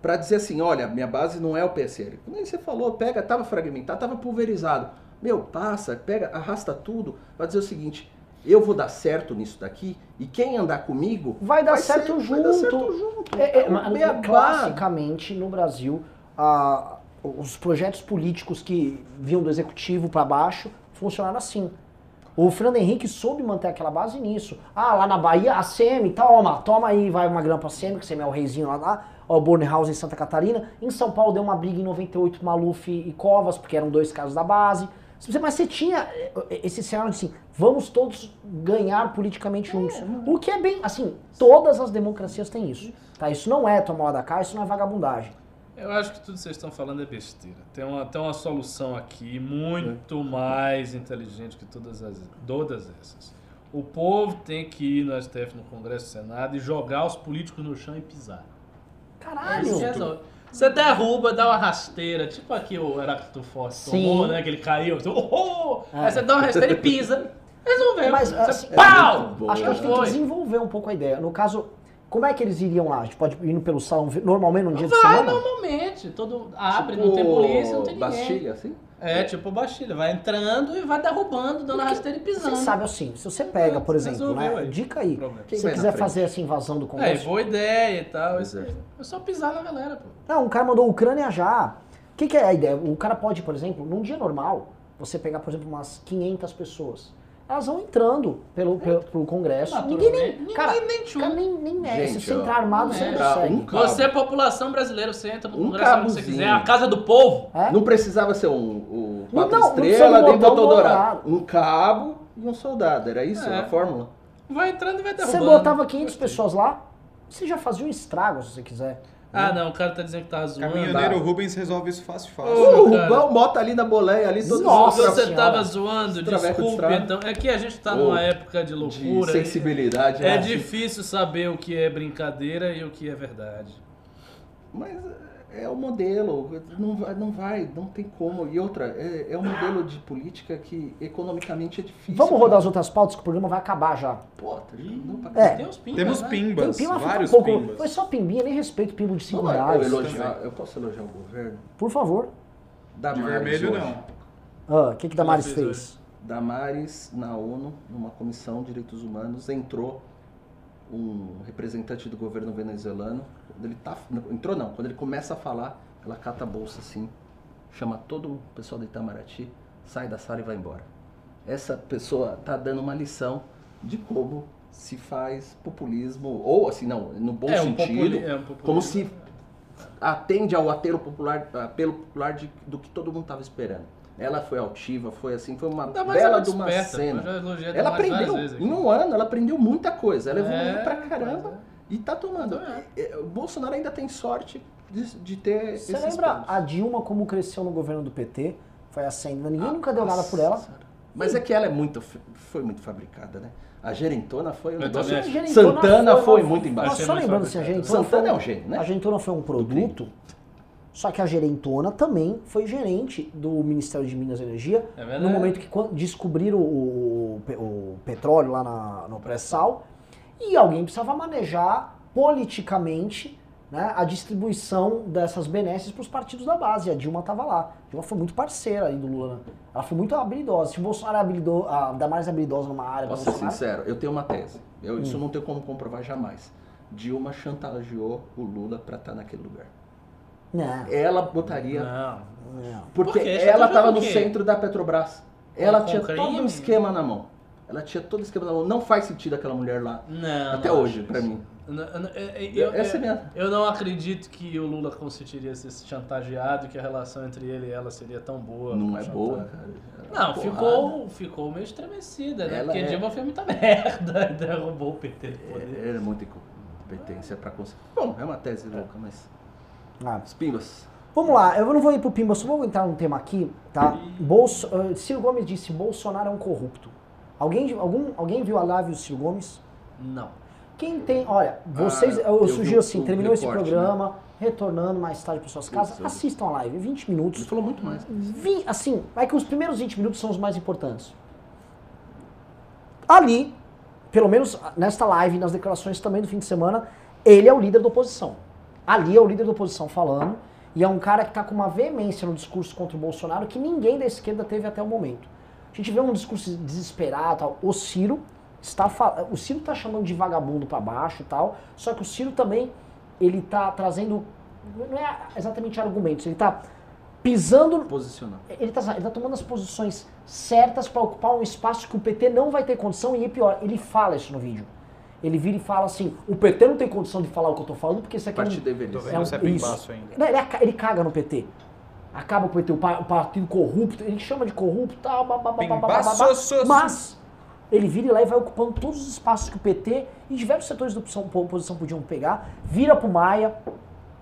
para dizer assim, olha, minha base não é o PSL. Como você falou, pega, estava fragmentado, estava pulverizado. Meu, passa, pega, arrasta tudo, para dizer o seguinte, eu vou dar certo nisso daqui e quem andar comigo vai dar, vai certo, ser, junto. Vai dar certo junto. É, é, mas, classicamente no Brasil, ah, os projetos políticos que vinham do executivo para baixo funcionaram assim. O Fernando Henrique soube manter aquela base nisso. Ah, lá na Bahia, a CM, toma, toma aí, vai uma grana pra CM, que CM é o reizinho lá, lá o Bornhaus em Santa Catarina. Em São Paulo deu uma briga em 98, Maluf e Covas, porque eram dois casos da base. Mas você tinha eh, eh, esse cenário de assim, vamos todos ganhar politicamente juntos. É, o que é bem, assim, todas as democracias têm isso. Tá? Isso não é tomar da cá, isso não é vagabundagem. Eu acho que tudo que vocês estão falando é besteira. Tem uma, tem uma solução aqui muito é. mais inteligente que todas, as, todas essas. O povo tem que ir no STF, no Congresso, no Senado e jogar os políticos no chão e pisar. Caralho! Você derruba, dá uma rasteira, tipo aqui o Heráclito Forte tomou, né? Que ele caiu. Oh, oh! É. Aí você dá uma rasteira e pisa. Resolveu. Mas, assim, pau! É acho que a gente tem que desenvolver um pouco a ideia. No caso, Como é que eles iriam lá? A gente pode ir indo pelo salão normalmente num dia de Vai semana? normalmente, todo abre, Tipo não tem polícia, não tem ninguém. Bastilha, assim? É, tipo Bastilha, vai entrando e vai derrubando, dando rasteira e Você pisando. sabe assim, se você pega, por exemplo, Resolveu né? aí. Dica aí. Problema. Quem Se você vai na quiser frente? fazer essa invasão do É, Congresso. boa ideia e tal. Isso, é. é só pisar na galera, pô. Não, um cara mandou Ucrânia já. O que, que é a ideia? O cara pode, por exemplo, num dia normal, você pegar, por exemplo, umas 500 pessoas. Elas vão entrando pelo, pelo, pelo Congresso. Ninguém nem. Naturalmente. Cara, Ninguém nem cara, nem, nem mexe. Se Gente, você ó, entrar armado, você não é, consegue. um. Você, é população brasileira, você entra no Um Congresso a hora que você quiser. A casa do povo. É? Não precisava ser um, Não, quatro não, estrelas, um nem botão botão dourado. dourado. Um cabo e um soldado. Era isso É. a fórmula? Vai entrando e vai Você derrubando. botava 500 pessoas lá, você já fazia um estrago, se você quiser. Ah, não, o cara tá dizendo que tá zoando. Caminhoneiro Rubens resolve isso fácil, fácil. Ô, o. Rubão bota ali na boleia, ali todo Nossa você Senhora. tava zoando, de desculpe, então. É que a gente tá Ô, numa época de de loucura. e- sensibilidade. É né? difícil saber o que é brincadeira e o que é verdade. Mas é o modelo, não vai, não vai, não tem como. E outra, é, é um modelo de política que economicamente é difícil. Vamos rodar as outras pautas que o programa vai acabar já. Pô, tá pra É. Tem uns pimbas, Temos né? Tem pimbas, pimba, foi um vários pouco. pimbas. Foi só pimbinha, nem respeito pimbo de 5 Vamos lá, eu, reais. elogiar, eu posso elogiar o governo? Por favor. De Damares vermelho hoje. não. Ah, O que, que Damares fez? fez Damares, na ONU, numa comissão de direitos humanos, entrou um representante do governo venezuelano. Quando ele tá, entrou não, quando ele começa a falar, ela cata a bolsa assim, chama todo o pessoal do Itamaraty, sai da sala e vai embora. Essa pessoa tá dando uma lição de como se faz populismo, ou assim, não, no bom É um sentido, é um como se atende ao apelo popular, apelo popular de- do que todo mundo estava esperando. Ela foi altiva, foi assim, foi uma bela ela de uma desperta, cena. Ela aprendeu, em um ano, ela aprendeu muita coisa. Ela evoluiu É, pra caramba mas e tá tomando. É. É, O Bolsonaro ainda tem sorte de, de ter Você esses lembra planos. a Dilma como cresceu no governo do PT? Foi ascendendo, ninguém nunca deu nada por ela. Nossa Senhora. Mas é que ela é muito, foi muito fabricada, né? A gerentona foi um negócio... Gerentona Santana foi uma- muito embaixo. Nossa, só lembrando assim, a gerentona Santana foi, é um gênio, né? A gerentona foi um produto, só que a gerentona também foi gerente do Ministério de Minas e Energia É no momento que descobriram o, o- o petróleo lá na- no pré-sal e alguém precisava manejar politicamente né, a distribuição dessas benesses para os partidos da base. E a Dilma estava lá. A Dilma foi muito parceira aí do Lula. Ela foi muito habilidosa. Se o Bolsonaro é habilidoso, a Damares é habilidosa numa área, Posso ser Bolsonaro, sincero, eu tenho uma tese. Eu, Hum. Isso não tenho como comprovar jamais. Dilma chantageou o Lula pra estar naquele lugar. Não, Ela botaria Não. não. Porque Por quê? ela estava no centro da Petrobras. Ela com tinha crime? todo o esquema na mão. Ela tinha todo o esquema na mão. Não faz sentido aquela mulher lá. Não, Até não hoje, isso. mim. Não, não, é- é- eu, Essa é eu- minha- eu não acredito que o Lula consentiria ser chantageado, que a relação entre ele e ela seria tão boa. Não é boa, cara. Não, Porrada. ficou, ficou meio estremecida, né? Ela Porque é- Dilma fez muita merda, derrubou o PT poder. É, é muita incompetência pra conseguir. Bom, é uma tese louca, mas. Ah, Os pimbas. Vamos lá, eu não vou ir pro Pimba, só vou entrar num tema aqui, tá? Bolso, eh, Ciro Gomes disse, Bolsonaro é um corrupto. Alguém, algum, alguém viu a live do Ciro Gomes? Não. Quem tem, olha, vocês, Ah, eu, eu sugiro assim, o terminou esse recorte, programa, retornando mais tarde para suas casas, Isso. assistam a live, 20 Ele minutos. falou muito mais. Vi, assim, é que os primeiros 20 minutos são os mais importantes. Ali, pelo menos nesta live, nas declarações também do fim de semana, ele é o líder da oposição. Ali é o líder da oposição falando, e é um cara que está com uma veemência no discurso contra o Bolsonaro que ninguém da esquerda teve até o momento. A gente vê um discurso desesperado, tal. o Ciro está o Ciro está chamando de vagabundo para baixo tal, só que o Ciro também ele tá trazendo não é exatamente argumentos, ele tá pisando Posicionar. ele está ele tá tomando as posições certas para ocupar um espaço que o PT não vai ter condição e é pior, ele fala isso no vídeo. Ele vira e fala assim: o PT não tem condição de falar o que eu tô falando porque isso aqui é um- envelhecido. vendo um- se é isso. pimbaço ainda. Não, ele, ele caga no PT. Acaba com o PT, o, pa- o partido corrupto, ele chama de corrupto, tal, Pimbaço, mas ele vira lá e vai ocupando todos os espaços que o PT e diversos setores da oposição, oposição podiam pegar, vira pro Maia,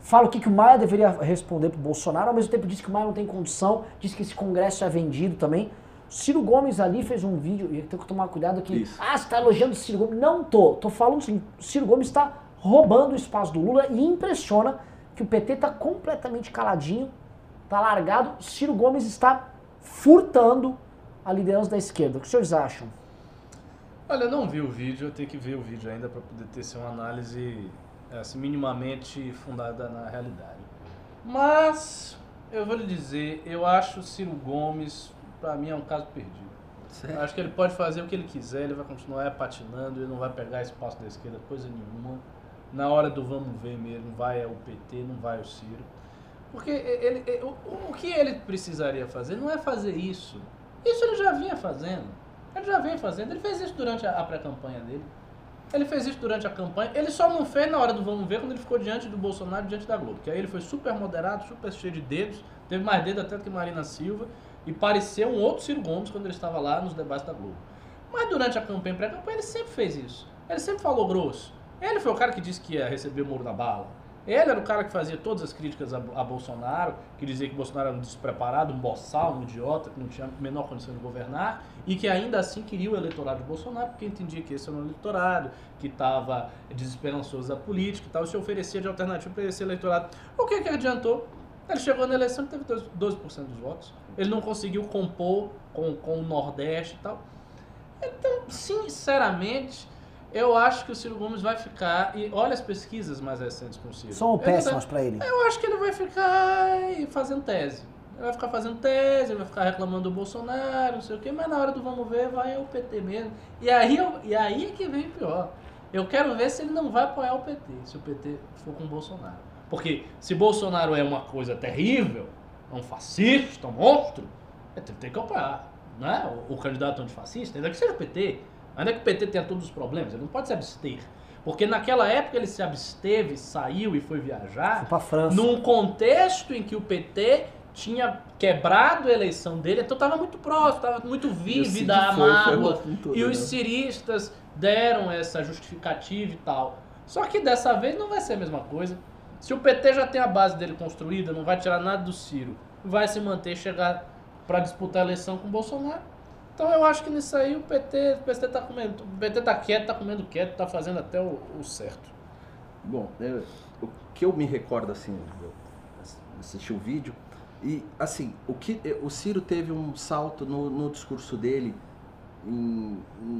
fala o que, que o Maia deveria responder pro Bolsonaro, ao mesmo tempo diz que o Maia não tem condição, diz que esse congresso é vendido também. Ciro Gomes ali fez um vídeo, e eu tenho que tomar cuidado que, Isso. ah, você tá elogiando o Ciro Gomes. Não tô, tô falando assim, o Ciro Gomes está roubando o espaço do Lula e impressiona que o PT tá completamente caladinho, tá largado. Ciro Gomes está furtando a liderança da esquerda. O que senhores acham? Olha, eu não vi o vídeo, eu tenho que ver o vídeo ainda para poder ter assim, uma análise assim, minimamente fundada na realidade. Mas, eu vou lhe dizer, eu acho o Ciro Gomes, para mim, é um caso perdido. Certo. Acho que ele pode fazer o que ele quiser, ele vai continuar patinando, ele não vai pegar espaço da esquerda, coisa nenhuma. Na hora do vamos ver mesmo, vai o PT, não vai o Ciro. Porque ele, ele o, o que ele precisaria fazer não é fazer isso. Isso ele já vinha fazendo. Ele já vem fazendo. Ele fez isso durante a, a pré-campanha dele. Ele fez isso durante a campanha. Ele só não fez na hora do vamos ver quando ele ficou diante do Bolsonaro diante da Globo. Que aí ele foi super moderado, super cheio de dedos. Teve mais dedos até do que Marina Silva. E pareceu um outro Ciro Gomes quando ele estava lá nos debates da Globo. Mas durante a campanha pré-campanha ele sempre fez isso. Ele sempre falou grosso. Ele foi o cara que disse que ia receber o muro na bala. Ele era o cara que fazia todas as críticas a, a, Bolsonaro, que dizia que Bolsonaro era um despreparado, um boçal, um idiota, que não tinha a menor condição de governar, e que ainda assim queria o eleitorado de Bolsonaro, porque entendia que esse era um eleitorado, que estava desesperançoso da política e tal, e se oferecia de alternativa para esse eleitorado. O que, que adiantou? Ele chegou na eleição e teve 12% dos votos. Ele não conseguiu compor com, com o Nordeste e tal. Então, sinceramente, eu acho que o Ciro Gomes vai ficar. E olha as pesquisas mais recentes com o Ciro. São péssimas para ele. Eu acho que ele vai ficar fazendo tese. Ele vai ficar fazendo tese, ele vai ficar reclamando do Bolsonaro, não sei o quê, mas na hora do vamos ver vai o PT mesmo. E aí, e aí é que vem pior. Eu quero ver se ele não vai apoiar o PT, se o PT for com o Bolsonaro. Porque se Bolsonaro é uma coisa terrível, é um fascista, um monstro, ele tem que apoiar. Não é? o, o candidato antifascista, ainda que seja o PT. Ainda que o PT tenha todos os problemas, ele não pode se abster. Porque naquela época ele se absteve, saiu e foi viajar. Foi França. Num contexto em que o PT tinha quebrado a eleição dele, então estava muito próximo, estava muito vívida a mágoa. E os né? ciristas deram essa justificativa e tal. Só que dessa vez não vai ser a mesma coisa. Se o PT já tem a base dele construída, não vai tirar nada do Ciro, vai se manter, chegar para disputar a eleição com o Bolsonaro. Então eu acho que nisso aí o PT, o PT tá comendo, o PT tá quieto, tá comendo quieto, tá fazendo até o, o certo. Bom, eu, o que eu me recordo assim, eu assisti o vídeo e assim, o que o Ciro teve um salto no, no discurso dele em,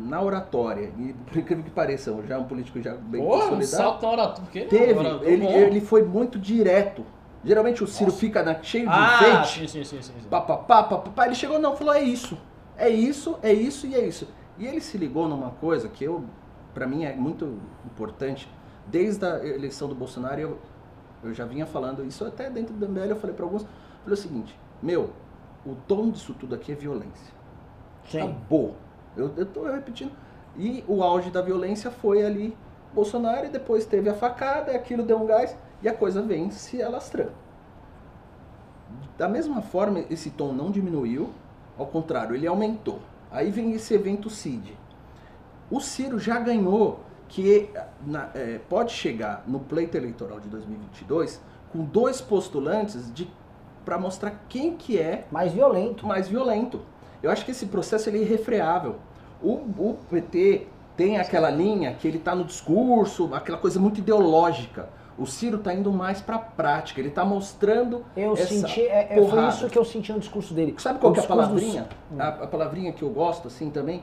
na oratória, e por incrível que pareça, já é um político já bem Porra, consolidado. Um salto na oratória, porque teve, ele, ele foi muito direto. Geralmente o Ciro Nossa. fica na, cheio de ah, enfeite. Sim, sim, sim, sim. Pá, pá, pá, pá, pá, ele chegou não, falou é isso é isso, é isso e é isso. E ele se ligou numa coisa que eu, para mim é muito importante. Desde a eleição do Bolsonaro, eu, eu já vinha falando isso até dentro do MBL, eu falei para alguns, falei o seguinte, meu, o tom disso tudo aqui é violência. Sim. Acabou. Eu, eu tô repetindo. E o auge da violência foi ali Bolsonaro e depois teve a facada, aquilo deu um gás e a coisa vem se alastrando. Da mesma forma, esse tom não diminuiu, ao contrário, ele aumentou. Aí vem esse evento CID. O Ciro já ganhou que na, é, pode chegar no pleito eleitoral de 2022 com dois postulantes para mostrar quem que é mais violento. Mais violento. Eu acho que esse processo ele é irrefreável. O, o PT tem aquela linha que ele está no discurso, aquela coisa muito ideológica. O Ciro está indo mais para a prática, ele está mostrando eu essa senti, é, é, Foi isso que eu senti no discurso dele. Sabe qual é a palavrinha? Dos... A, a, palavrinha que eu gosto, assim, também,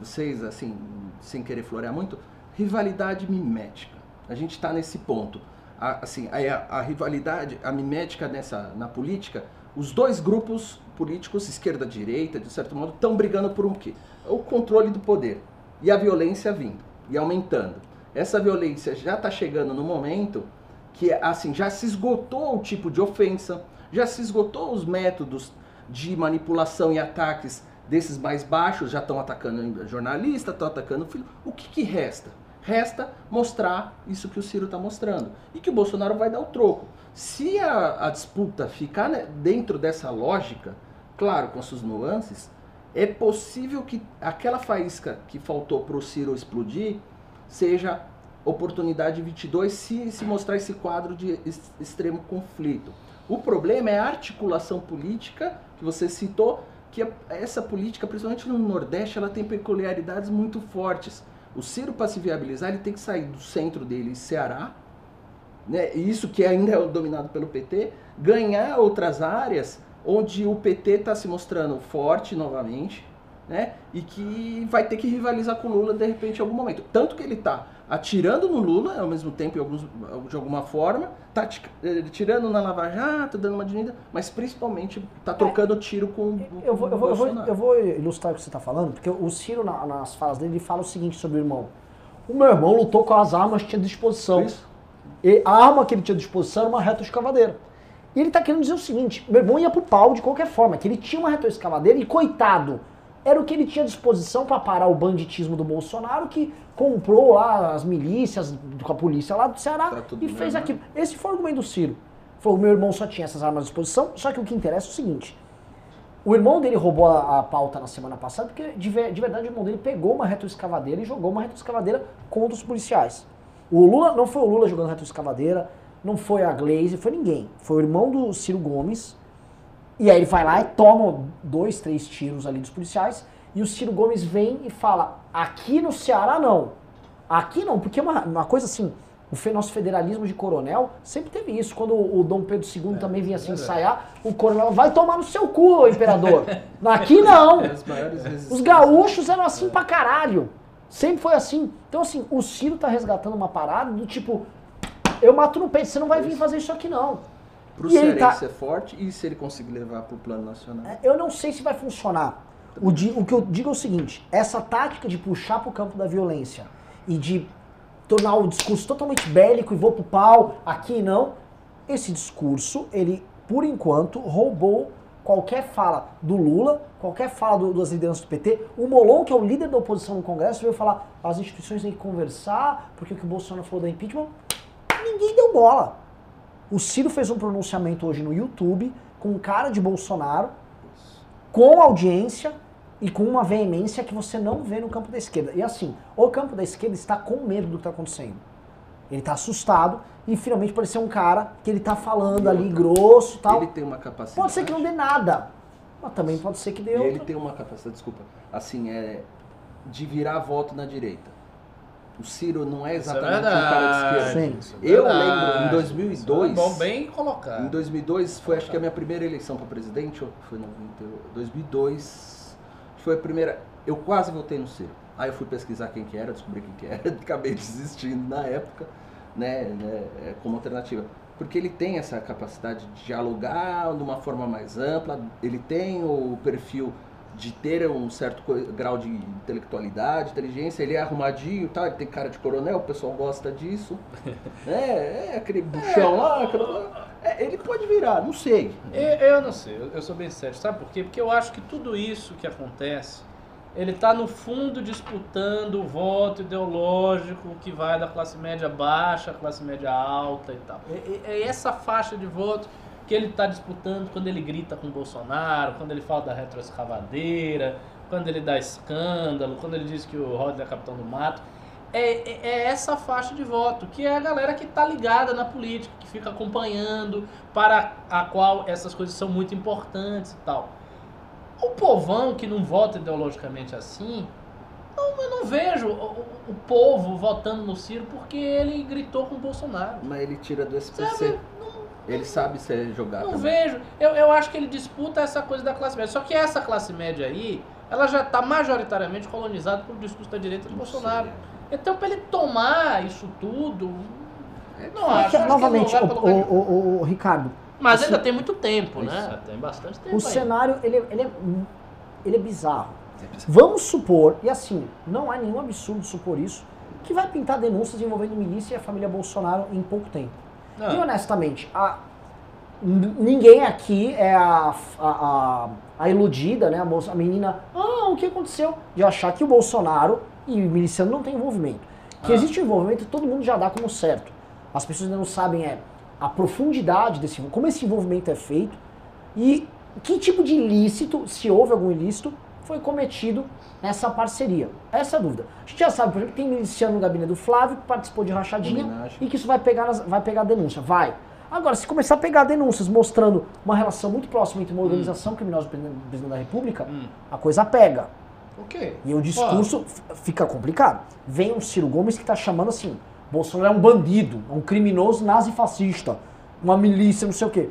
vocês, assim, sem querer florear muito, rivalidade mimética. A gente está nesse ponto. A, assim, a, a, rivalidade, a mimética nessa, na política, os dois grupos políticos, esquerda e direita, de certo modo, estão brigando por um quê? O controle do poder. E a violência vindo e aumentando essa violência já está chegando no momento que assim já se esgotou o tipo de ofensa, já se esgotou os métodos de manipulação e ataques desses mais baixos, já estão atacando jornalista, estão atacando filho. O que, que resta? Resta mostrar isso que o Ciro está mostrando e que o Bolsonaro vai dar o troco. Se a, a disputa ficar né, dentro dessa lógica, claro, com suas nuances, é possível que aquela faísca que faltou para o Ciro explodir seja oportunidade 22 se, se mostrar esse quadro de extremo conflito. O problema é a articulação política que você citou, que essa política, principalmente no Nordeste, ela tem peculiaridades muito fortes. O Ciro, para se viabilizar, ele tem que sair do centro dele, Ceará, né, isso que ainda é dominado pelo PT, ganhar outras áreas onde o PT está se mostrando forte novamente, né? E que vai ter que rivalizar com o Lula de repente em algum momento. Tanto que ele está atirando no Lula ao mesmo tempo alguns, de alguma forma, tá tirando na Lava Jato, dando uma dinheiro, mas principalmente está trocando tiro com, eu vou, eu vou, eu vou, eu vou ilustrar o que você está falando, porque o Ciro na, nas falas dele ele fala o seguinte sobre o irmão. O meu irmão lutou com as armas que tinha à disposição. Isso. E a arma que ele tinha à disposição era uma reta escavadeira. E ele está querendo dizer o seguinte: meu irmão ia pro pau de qualquer forma, que ele tinha uma retroescavadeira e coitado, era o que ele tinha à disposição para parar o banditismo do Bolsonaro, que comprou lá as milícias com a polícia lá do Ceará tá e fez aquilo. Esse foi o argumento do Ciro. Falou, meu irmão só tinha essas armas à disposição, só que o que interessa é o seguinte. O irmão dele roubou a, a pauta na semana passada, porque de, de, verdade o irmão dele pegou uma retroescavadeira e jogou uma retroescavadeira contra os policiais. O Lula, não foi o Lula jogando retroescavadeira, não foi a Glaze, foi ninguém. Foi o irmão do Ciro Gomes, e aí ele vai lá e toma dois, três tiros ali dos policiais. E o Ciro Gomes vem e fala: aqui no Ceará não. Aqui não, porque é uma, uma coisa assim. O nosso federalismo de coronel sempre teve isso. Quando o Dom Pedro II é, também vinha assim é ensaiar, o coronel vai tomar no seu cu, imperador. Aqui não. Os gaúchos eram assim é. pra caralho. Sempre foi assim. Então, assim, o Ciro tá resgatando uma parada do tipo: eu mato no peito, você não vai vir fazer isso aqui não. Para o Cearense tá... é forte e se ele conseguir levar para o plano nacional? É, eu não sei se vai funcionar. O, di... o que eu digo é o seguinte: essa tática de puxar para o campo da violência e de tornar o discurso totalmente bélico e vou pro pau, aqui não, esse discurso, ele, por enquanto, roubou qualquer fala do Lula, qualquer fala do, das lideranças do PT. O Molon, que é o líder da oposição no Congresso, veio falar as instituições têm que conversar, porque o que o Bolsonaro falou da impeachment, ninguém deu bola. O Ciro fez um pronunciamento hoje no YouTube com cara de Bolsonaro, com audiência e com uma veemência que você não vê no campo da esquerda. E assim, o campo da esquerda está com medo do que está acontecendo. Ele está assustado e finalmente pareceu um cara que ele está falando ali grosso e tal. Ele tem uma capacidade. Pode ser que não dê nada, mas também pode ser que dê. Ele tem uma capacidade, desculpa, assim, é de virar voto na direita. O Ciro não é, é exatamente é um cara de esquerda. Sim. É eu lembro, em 2002... É bom, bem colocado. Em 2002, foi acho que a minha primeira eleição para presidente, foi em 2002, foi a primeira... Eu quase votei no Ciro. Aí eu fui pesquisar quem que era, descobri quem que era, acabei desistindo na época, né, né como alternativa porque ele tem essa capacidade de dialogar de uma forma mais ampla, ele tem o perfil de ter um certo grau de intelectualidade, inteligência, ele é arrumadinho, tá? ele tem cara de coronel, o pessoal gosta disso. é, é aquele buchão lá, é, ele pode virar, não sei. Eu, eu não sei, eu, eu, sou bem sério. Sabe por quê? Porque eu acho que tudo isso que acontece, ele está no fundo disputando o voto ideológico que vai da classe média baixa à classe média alta e tal. É essa faixa de voto que ele está disputando quando ele grita com o Bolsonaro, quando ele fala da retroescavadeira, quando ele dá escândalo, quando ele diz que o Rodney é capitão do mato. É, é, é, essa faixa de voto, que é a galera que está ligada na política, que fica acompanhando, para a qual essas coisas são muito importantes e tal. O povão que não vota ideologicamente assim, não, eu não vejo o, o, povo votando no Ciro porque ele gritou com o Bolsonaro. Mas ele tira do SPC. Sabe? Ele sabe ser jogado. Não também. vejo. Eu, eu acho que ele disputa essa coisa da classe média. Só que essa classe média aí, ela já está majoritariamente colonizada pelo discurso da direita do Bolsonaro. Então, para ele tomar isso tudo, é não acho. acho novamente, o, o, o, o, Ricardo. Mas ainda tem muito tempo, né? Tem bastante tempo. O aí. cenário, ele, ele, é, ele é bizarro. Vamos supor, e assim, não há nenhum absurdo supor isso, que vai pintar denúncias envolvendo milícia e a família Bolsonaro em pouco tempo. Não. E honestamente, a, ninguém aqui é a, a, a, a, iludida, né? A, moça, a menina, ah, o que aconteceu? De achar que o Bolsonaro e o miliciano não tem envolvimento. Que ah. existe um envolvimento, todo mundo já dá como certo. As pessoas ainda não sabem é a profundidade desse como esse envolvimento é feito e que tipo de ilícito, se houve algum ilícito, foi cometido nessa parceria? Essa é a dúvida. A gente já sabe, por exemplo, que tem miliciano no gabinete do Flávio que participou de rachadinha Homenagem. e que isso vai pegar, nas, vai pegar denúncia. Vai. Agora, se começar a pegar denúncias mostrando uma relação muito próxima entre uma organização hum. criminosa e o presidente da República, hum. a coisa pega. Ok. E o discurso fica complicado. Vem um Ciro Gomes que está chamando assim: Bolsonaro é um bandido, um criminoso nazifascista, uma milícia, não sei o quê.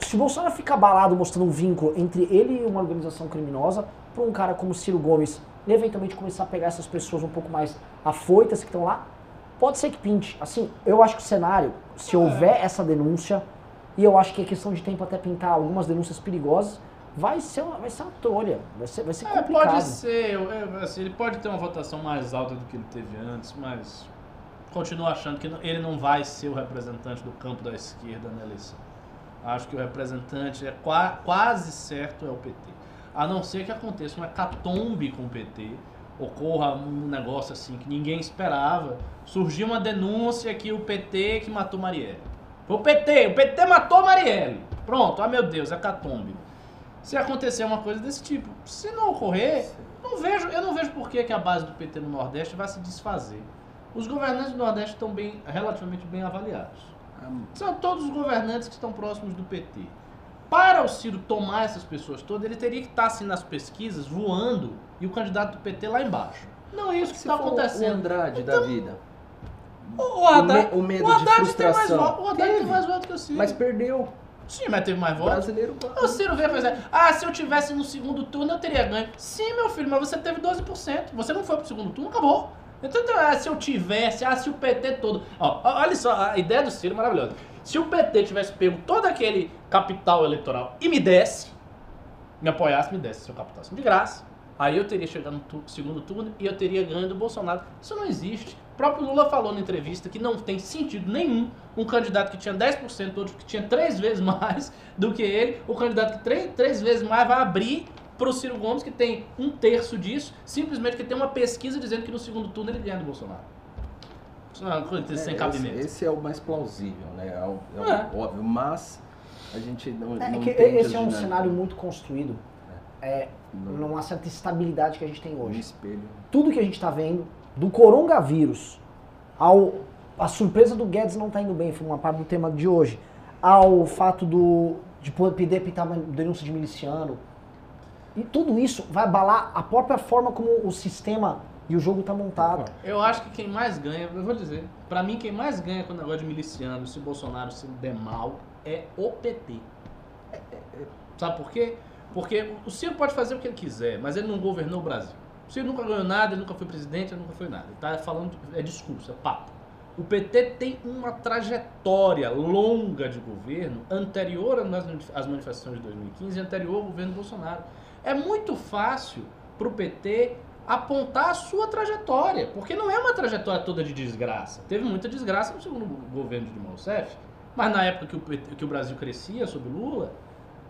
Se Se o Bolsonaro fica abalado mostrando um vínculo entre ele e uma organização criminosa, para um cara como Ciro Gomes eventualmente começar a pegar essas pessoas um pouco mais afoitas que estão lá, pode ser que pinte. Assim, eu acho que o cenário, se É. houver essa denúncia, e eu acho que é questão de tempo até pintar algumas denúncias perigosas, vai ser uma, vai ser uma trolha, vai ser, vai ser É, complicado. pode ser, eu- eu- assim, ele pode ter uma votação mais alta do que ele teve antes, mas continuo achando que ele não vai ser o representante do campo da esquerda na eleição. Acho que o representante é qua- quase certo é o PT. A não ser que aconteça uma hecatombe com o PT, ocorra um negócio assim que ninguém esperava, surgiu uma denúncia que o PT que matou Marielle. Foi o PT, o PT matou Marielle. Pronto, ah meu Deus, hecatombe se acontecer uma coisa desse tipo. Se não ocorrer, não vejo, eu não vejo por que, que a base do PT no Nordeste vai se desfazer. Os governantes do Nordeste estão bem, relativamente bem avaliados. São todos os governantes que estão próximos do PT. Para o Ciro tomar essas pessoas todas, ele teria que estar assim nas pesquisas, voando, e o candidato do PT lá embaixo. Não é isso que está for O acontecendo. Andrade da vida. O, o Haddad, o me- o medo o de Haddad tem mais frustração. O Haddad tem Teve. mais voto que o Ciro. Mas perdeu. Sim, mas teve mais O voto. brasileiro. O Ciro veio fazer, ah, se eu tivesse no segundo turno eu teria ganho. Sim, meu filho, mas você teve 12%. Você não foi pro segundo turno, acabou. Então, então, ah, se eu tivesse, ah, se o PT todo. Ó, olha só, a ideia do Ciro é maravilhosa. Se o PT tivesse pego todo aquele capital eleitoral e me desse, me apoiasse, me desse seu capital de graça, aí eu teria chegado no tu- segundo turno e eu teria ganho do Bolsonaro. Isso não existe. O próprio Lula falou na entrevista que não tem sentido nenhum um candidato que tinha 10%, outro que tinha três vezes mais do que ele, o candidato que três, três vezes mais vai abrir para o Ciro Gomes, que tem um terço disso, simplesmente que tem uma pesquisa dizendo que no segundo turno ele ganha do Bolsonaro. Isso não é uma coisa É, sem esse, cabimento. esse é o mais plausível, né? É, o, é o É. óbvio. Mas a gente não, É não que entende esse é um cenário muito construído é, Não- numa certa estabilidade que a gente tem hoje. espelho. Tudo que a gente está vendo, do coronavírus ao a surpresa do Guedes não tá indo bem, foi uma parte do tema de hoje, ao fato do de poder pintar uma denúncia de miliciano. E tudo isso vai abalar a própria forma como o sistema e o jogo tá montado. Eu acho que quem mais ganha, eu vou dizer, pra mim quem mais ganha com o negócio de miliciano, se o Bolsonaro se der mal, é o PT. Sabe por quê? Porque o Ciro pode fazer o que ele quiser, mas ele não governou o Brasil. O Ciro nunca ganhou nada, ele nunca foi presidente, ele nunca foi nada. Ele tá falando, é discurso, é papo. O PT tem uma trajetória longa de governo anterior às manifestações de 2015 e anterior ao governo Bolsonaro. É muito fácil para o PT apontar a sua trajetória, porque não é uma trajetória toda de desgraça. Teve muita desgraça no segundo governo de Dilma Rousseff, mas na época que o, PT que o Brasil crescia sob Lula,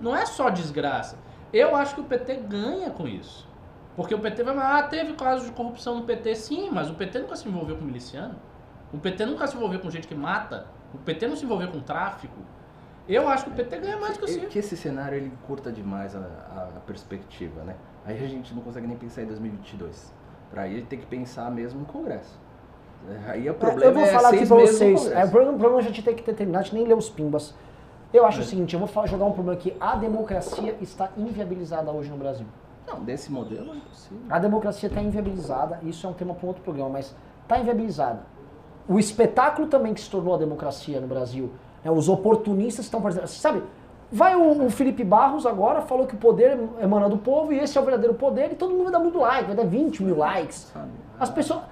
não é só desgraça. Eu acho que o PT ganha com isso. Porque o PT vai, ah, teve casos de corrupção no PT, sim, mas o PT nunca se envolveu com miliciano. O PT nunca se envolveu com gente que mata. O PT não se envolveu com tráfico. Eu acho que o PT ganha mais que o É Ciro. que esse cenário ele curta demais a, a perspectiva, né? Aí a gente não consegue nem pensar em 2022. Para aí tem que pensar mesmo no Congresso. É, Aí o problema eu vou é falar aqui seis pra vocês. É, o problema, o problema a gente tem que ter terminado, a gente nem leu os pimbas. Eu acho É. o seguinte, eu vou jogar um problema aqui. A democracia está inviabilizada hoje no Brasil. Não, desse modelo é impossível. A democracia está inviabilizada, isso é um tema para um outro programa, mas está inviabilizada. O espetáculo também que se tornou a democracia no Brasil, né, os oportunistas estão participando. Sabe, vai o, o Felipe Barros agora, falou que o poder emana do povo e esse é o verdadeiro poder, e todo mundo vai dar muito like, vai dar 20 mil likes. As pessoas.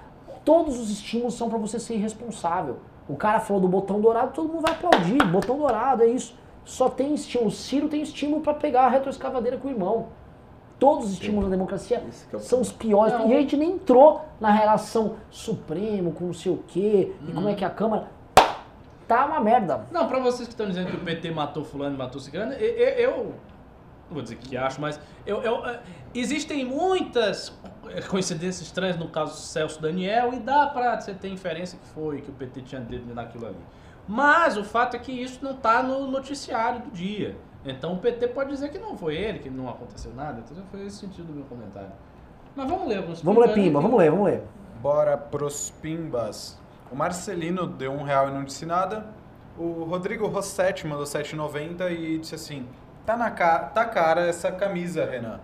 Todos os estímulos são para você ser irresponsável. O cara falou do botão dourado, todo mundo vai aplaudir. Botão dourado, é isso. Só tem estímulo. O Ciro tem estímulo para pegar a retroescavadeira com o irmão. Todos os estímulos da democracia é o são os piores. Não. E a gente nem entrou na relação Supremo com não sei o quê, e como é que a Câmara. Tá uma merda. Não, pra vocês que estão dizendo que o PT matou fulano e matou cigano, eu, eu, eu não vou dizer que acho, mas eu, eu, eh, existem muitas coincidências estranhas no caso Celso Daniel e dá pra você ter inferência que foi, que o PT tinha dedo naquilo ali. Mas o fato é que isso não tá no noticiário do dia. Então o PT pode dizer que não foi ele, que não aconteceu nada, entendeu? Foi esse sentido do meu comentário. Mas vamos ler alguns Vamos ler Pimba, vamos ler, vamos ler. Bora pros pimbas. O Marcelino deu um real e não disse nada. O Rodrigo Rossetti mandou 7,90 e disse assim: tá, na ca tá cara essa camisa, Renan.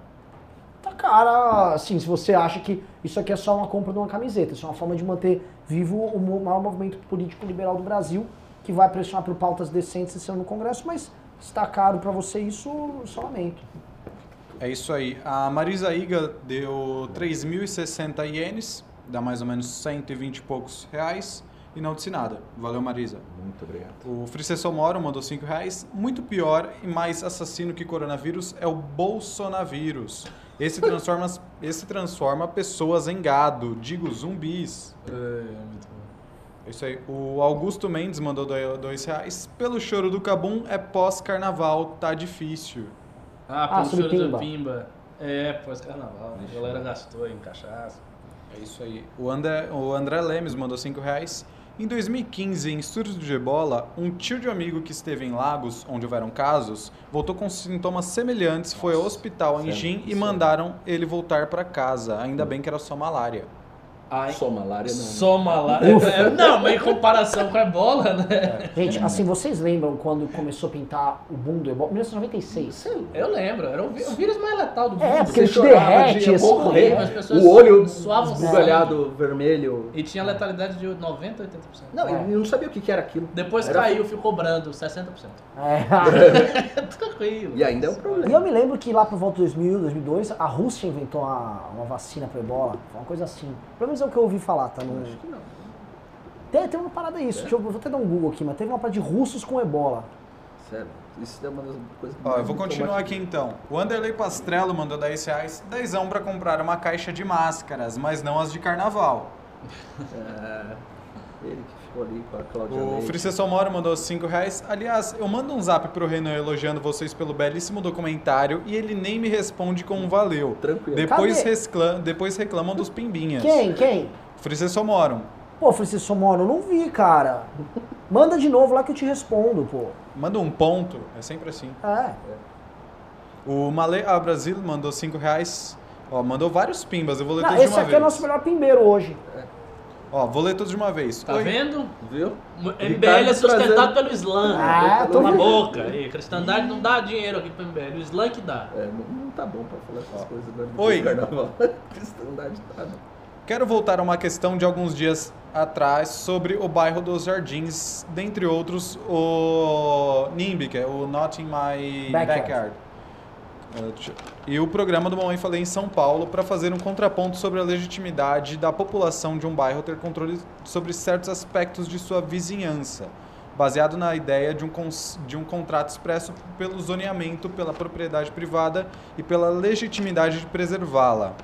Cara, assim, se você acha que isso aqui é só uma compra de uma camiseta, isso é uma forma de manter vivo o maior movimento político liberal do Brasil, que vai pressionar por pautas decentes esse ano no Congresso, mas está caro para você isso, só lamento. É isso aí. A Marisa Iga deu 3.060 ienes, dá mais ou menos 120 e poucos reais. E não disse nada. Valeu, Marisa. Muito obrigado. O Fricesso Moro mandou 5 reais. Muito pior e mais assassino que coronavírus é o bolsonavírus. Esse transforma, esse transforma pessoas em gado, digo zumbis. É, muito bom. É isso aí. O Augusto Mendes mandou 2 reais. Pelo choro do Cabum é pós-carnaval, tá difícil. Ah, Ah, pelo choro Pimba. da Pimba. É, pós-carnaval. A galera gastou em cachaça. É isso aí. O André, o André Lemes mandou 5 reais. Em 2015, em surto de ebola, um tio de um amigo que esteve em Lagos, onde houveram casos, voltou com sintomas semelhantes, foi ao hospital em? Jim e mandaram ele voltar para casa. Ainda bem que era só malária. Ai, Só malária não. né? só malária. É, não, mas em comparação com a ebola, né? Gente, assim, vocês lembram quando começou a pintar o boom do ebola? 1996. Eu lembro, era o, vírus mais letal do mundo. É, porque ele te derrete, de assim. morrer, As pessoas o olho esbugalhado, vermelho. E tinha letalidade de 90% a 80%. Não, É. ele não sabia o que era aquilo. Depois Era- caiu, ficou brando, 60%. É. Tranquilo. E ainda é um E eu problema. me lembro que lá por volta de 2000, 2002, a Rússia inventou uma, uma vacina para ebola, uma coisa assim. Pelo menos é o que eu ouvi falar, tá? No... Acho que não. Tem, tem uma parada isso, deixa eu, vou até dar um Google aqui, mas teve uma parada de russos com ebola. Sério. Isso é uma das coisas que Ó, eu vou continuar aqui então. O Anderley Pastrello mandou 10 reais, 10 para comprar uma caixa de máscaras, mas não as de carnaval. É, ele que ficou ali com a Cláudia O Leite. Fricesso Moro mandou 5 reais. Aliás, eu mando um zap pro Renan elogiando vocês pelo belíssimo documentário e ele nem me responde com um valeu. Tranquilo. Depois, depois reclamam dos pimbinhas. Quem? Quem? Fricesso Moro. Pô, Francisco Moro, eu não vi, cara. Manda de novo lá que eu te respondo, pô. Manda um ponto, é sempre assim. É. O Malê A Brasil mandou 5 reais. Ó, mandou vários pimbas, eu vou ler Não, de esse uma aqui vez. é nosso melhor pimbeiro hoje. Ó, vou ler todos de uma vez. Tá Oi. vendo? Viu? MBL é sustentado trazendo- pelo Islã. Ah, tô Cala a vendo. boca. Aí, cristandade não dá dinheiro aqui pro MBL. O Islã que dá. É, não, não tá bom pra falar essas coisas agora Oi. do carnaval. Cristandade tá, né? Quero voltar a uma questão de alguns dias atrás sobre o bairro dos Jardins, dentre outros o NIMBY, que é o Not in My Backyard. Backyard. Deixa- E o programa do Mamãe Falei em São Paulo para fazer um contraponto sobre a legitimidade da população de um bairro ter controle sobre certos aspectos de sua vizinhança, baseado na ideia de um, de um contrato expresso pelo zoneamento, pela propriedade privada e pela legitimidade de preservá-la.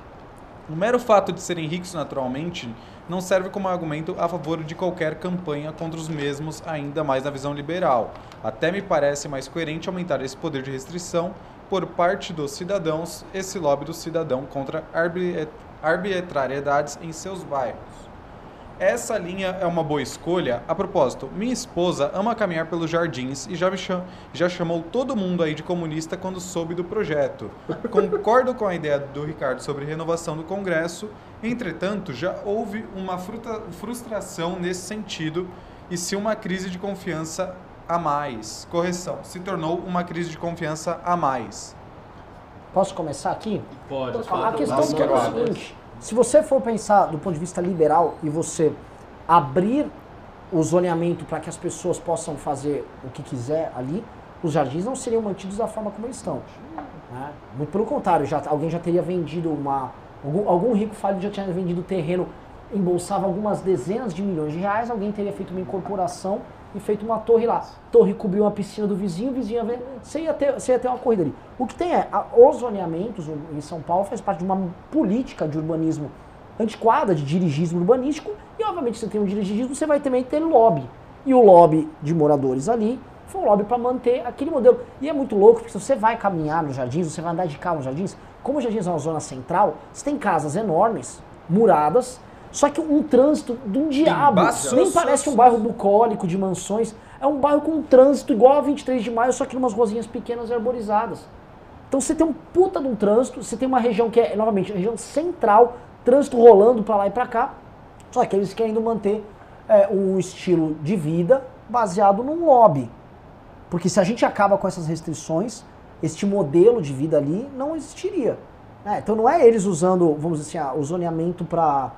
O mero fato de serem ricos naturalmente não serve como argumento a favor de qualquer campanha contra os mesmos, ainda mais na visão liberal. Até me parece mais coerente aumentar esse poder de restrição por parte dos cidadãos, esse lobby do cidadão contra arbi- arbitrariedades em seus bairros. Essa linha é uma boa escolha. A propósito, minha esposa ama caminhar pelos jardins e já me cham- já chamou todo mundo aí de comunista quando soube do projeto. Concordo com a ideia do Ricardo sobre renovação do Congresso. Entretanto, já houve uma frustração nesse sentido e se uma crise de confiança a mais. Correção, se tornou uma crise de confiança a mais. Posso começar aqui? Pode. A fala. questão Nossa, é o seguinte: se você for pensar do ponto de vista liberal e você abrir o zoneamento para que as pessoas possam fazer o que quiser ali, os jardins não seriam mantidos da forma como eles estão. né? Muito pelo contrário, já, alguém já teria vendido uma. Algum, algum rico falido já tinha vendido terreno, embolsava algumas dezenas de milhões de reais, alguém teria feito uma incorporação e feito uma torre lá. Torre cobriu uma piscina do vizinho, vizinho ver, você ia ter, você ia ter uma corrida ali. O que tem é, a- os zoneamentos em São Paulo faz parte de uma política de urbanismo antiquada, de dirigismo urbanístico, e obviamente você tem um dirigismo, você vai também ter lobby. E o lobby de moradores ali foi um lobby para manter aquele modelo. E é muito louco, porque se você vai caminhar nos jardins, você vai andar de carro nos jardins, como os jardins é uma zona central, você tem casas enormes, muradas, só que um trânsito de um diabo. Nem parece um bairro bucólico de mansões, é um bairro com um trânsito igual a 23 de maio, só que numas rosinhas pequenas e arborizadas. Então você tem um puta de um trânsito, você tem uma região que é, novamente, região central, trânsito rolando pra lá e pra cá, só que eles querem manter é, um estilo de vida baseado num lobby. Porque se a gente acaba com essas restrições, este modelo de vida ali não existiria. né? Então não é eles usando, vamos dizer assim, ah, o zoneamento para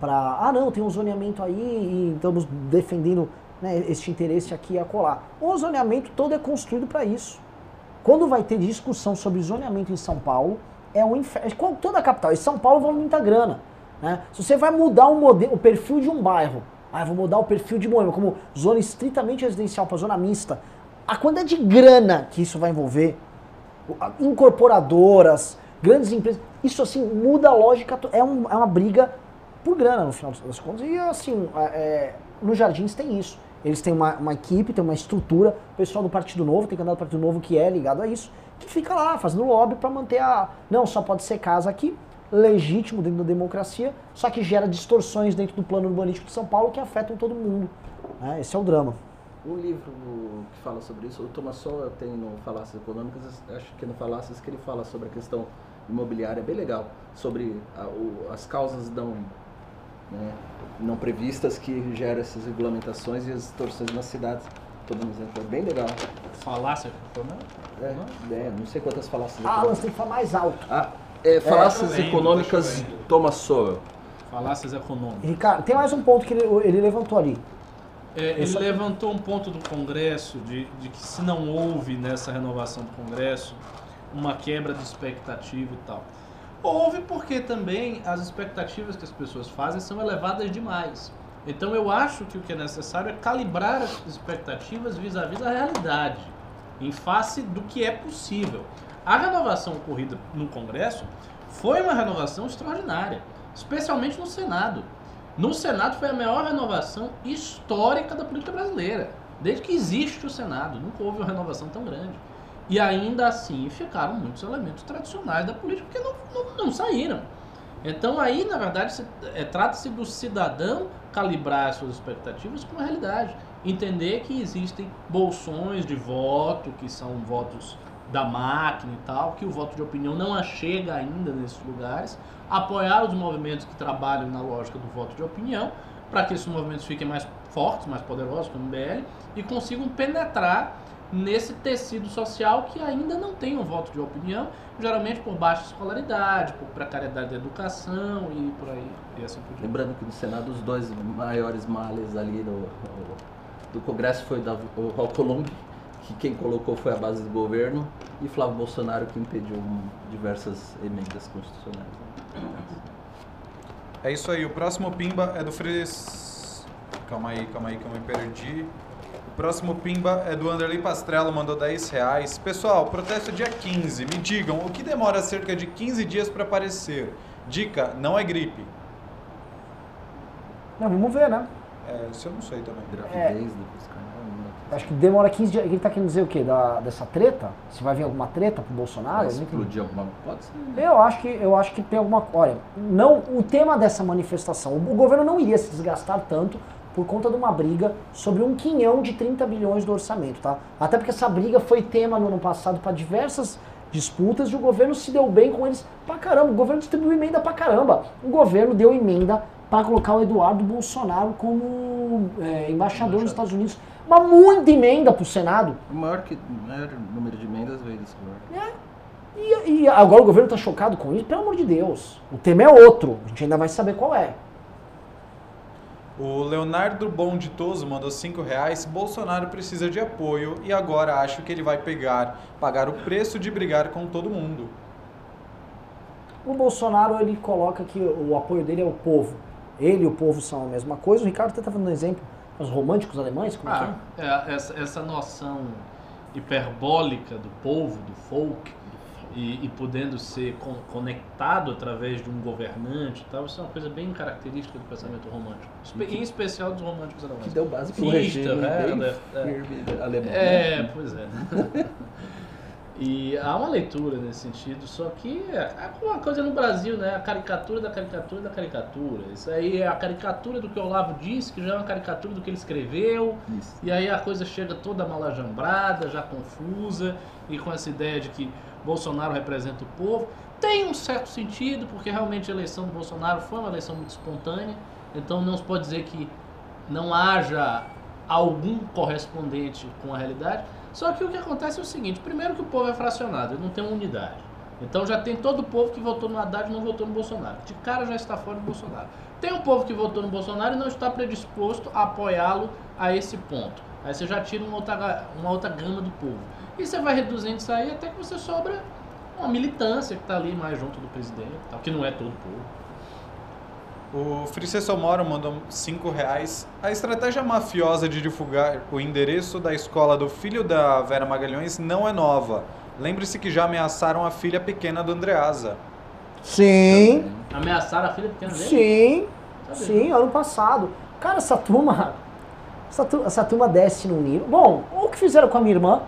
para ah não, tem um zoneamento aí e estamos defendendo né, este interesse aqui e acolá. O zoneamento todo é construído para isso. quando vai ter discussão sobre zoneamento em São Paulo, é um inferno. Toda a capital. E São Paulo vale muita grana. Né? Se você vai mudar um modelo, o perfil de um bairro, ah, vou mudar o perfil de Moema como zona estritamente residencial para zona mista, a quantidade de grana que isso vai envolver, incorporadoras, grandes empresas, isso assim muda a lógica, é, um, é uma briga por grana no final das contas. E assim, é, é nos Jardins tem isso. Eles têm uma, uma, equipe, tem uma estrutura, o pessoal do Partido Novo, tem candidato do Partido Novo que é ligado a isso, que fica lá fazendo lobby para manter a. Não, só pode ser casa aqui, legítimo dentro da democracia, só que gera distorções dentro do plano urbanístico de São Paulo que afetam todo mundo. Né? Esse é o drama. Um livro que fala sobre isso, o Thomas Sowell tem no Falácias Econômicas, acho que no Falácias que ele fala sobre a questão imobiliária, é bem legal, sobre a, o, as causas não, né, não previstas que geram essas regulamentações e as distorções nas cidades. Todo mundo é bem legal. Falácia? É, é, não sei quantas falácias. Ah, você tem que falar mais alto. Ah, é, falácias é, econômicas Thomas Sowell. Falácias econômicas. Ricardo, tem mais um ponto que ele, ele levantou ali. É, ele Essa... levantou um ponto do Congresso de, de que se não houve nessa renovação do Congresso uma quebra de expectativa e tal. Houve porque também as expectativas que as pessoas fazem são elevadas demais. Então eu acho que o que é necessário é calibrar as expectativas vis-à-vis -vis a realidade, em face do que é possível. A renovação ocorrida no Congresso foi uma renovação extraordinária, especialmente no Senado. No Senado foi a maior renovação histórica da política brasileira. Desde que existe o Senado, nunca houve uma renovação tão grande. E ainda assim ficaram muitos elementos tradicionais da política que não, não, não saíram. Então aí, na verdade, é, trata-se do cidadão calibrar suas expectativas com a realidade. Entender que existem bolsões de voto, que são votos da máquina e tal, que o voto de opinião não chega ainda nesses lugares, apoiar os movimentos que trabalham na lógica do voto de opinião, para que esses movimentos fiquem mais fortes, mais poderosos como o MBL, e consigam penetrar nesse tecido social que ainda não tem um voto de opinião, geralmente por baixa escolaridade, por precariedade da educação e por aí. E assim por Lembrando que no Senado os dois maiores males ali do, do Congresso foi o Alcolumbre, que quem colocou foi a base do governo, e Flávio Bolsonaro que impediu diversas emendas constitucionais. É isso aí, o próximo Pimba é do Fres. Calma aí, calma aí que eu me perdi. Próximo Pimba é do Anderley Pastrello, mandou 10 reais. Pessoal, protesto dia 15. Me digam, o que demora cerca de 15 dias para aparecer? Dica, não é gripe. Não, vamos ver, né? É, isso eu não sei também. Gravidez é. Acho que demora 15 dias. Ele tá querendo dizer o quê? Da, dessa treta? Se vai vir alguma treta pro Bolsonaro? Vai explodir alguma Pode ser. Eu acho que eu acho que tem alguma. Olha, não, o tema dessa manifestação, o governo não iria se desgastar tanto por conta de uma briga sobre um quinhão de 30 bilhões do orçamento, tá? Até porque essa briga foi tema no ano passado para diversas disputas e o governo se deu bem com eles pra caramba. O governo distribuiu emenda pra caramba. O governo deu emenda para colocar o Eduardo Bolsonaro como é, embaixador nos Estados Unidos uma muita emenda para o Senado. O maior, que, maior número de emendas veio desse governo. É. E, e, agora o governo está chocado com isso? Pelo amor de Deus. O tema é outro. A gente ainda vai saber qual é. O Leonardo Bom de Toso mandou 5 reais. Bolsonaro precisa de apoio e agora acho que ele vai pegar, pagar o preço de brigar com todo mundo. O Bolsonaro ele coloca que o apoio dele é o povo. Ele e o povo são a mesma coisa. O Ricardo está dando um exemplo os românticos alemães? Como ah, é, é? Essa, essa noção hiperbólica do povo, do folk, e, e, podendo ser con conectado através de um governante e tal, isso é uma coisa bem característica do pensamento romântico. Em especial dos românticos alemães. Que deu base para o regime é, é, alemão. É, né? pois é. E há uma leitura nesse sentido, só que é, é uma coisa no Brasil, né? A caricatura da caricatura da caricatura. Isso aí é a caricatura do que o Olavo disse, que já é uma caricatura do que ele escreveu. Isso. E aí a coisa chega toda malajambrada, já confusa, e com essa ideia de que Bolsonaro representa o povo. Tem um certo sentido, porque realmente a eleição do Bolsonaro foi uma eleição muito espontânea, então não se pode dizer que não haja algum correspondente com a realidade. Só que o que acontece é o seguinte: primeiro, que o povo é fracionado, ele não tem uma unidade. Então já tem todo o povo que votou no Haddad e não votou no Bolsonaro. De cara já está fora do Bolsonaro. Tem um povo que votou no Bolsonaro e não está predisposto a apoiá-lo a esse ponto. Aí você já tira uma outra, uma outra gama do povo. E você vai reduzindo isso aí até que você sobra uma militância que está ali mais junto do presidente, tal, que não é todo o povo. O Fricesso Moro mandou 5 reais. A estratégia mafiosa de divulgar o endereço da escola do filho da Vera Magalhães não é nova. Lembre-se que já ameaçaram a filha pequena do Andreasa. Sim. Ameaçaram a filha pequena dele? Sim. Sim, ano passado. Cara, essa turma. Essa essa turma desce no nível. Bom, o que fizeram com a minha irmã?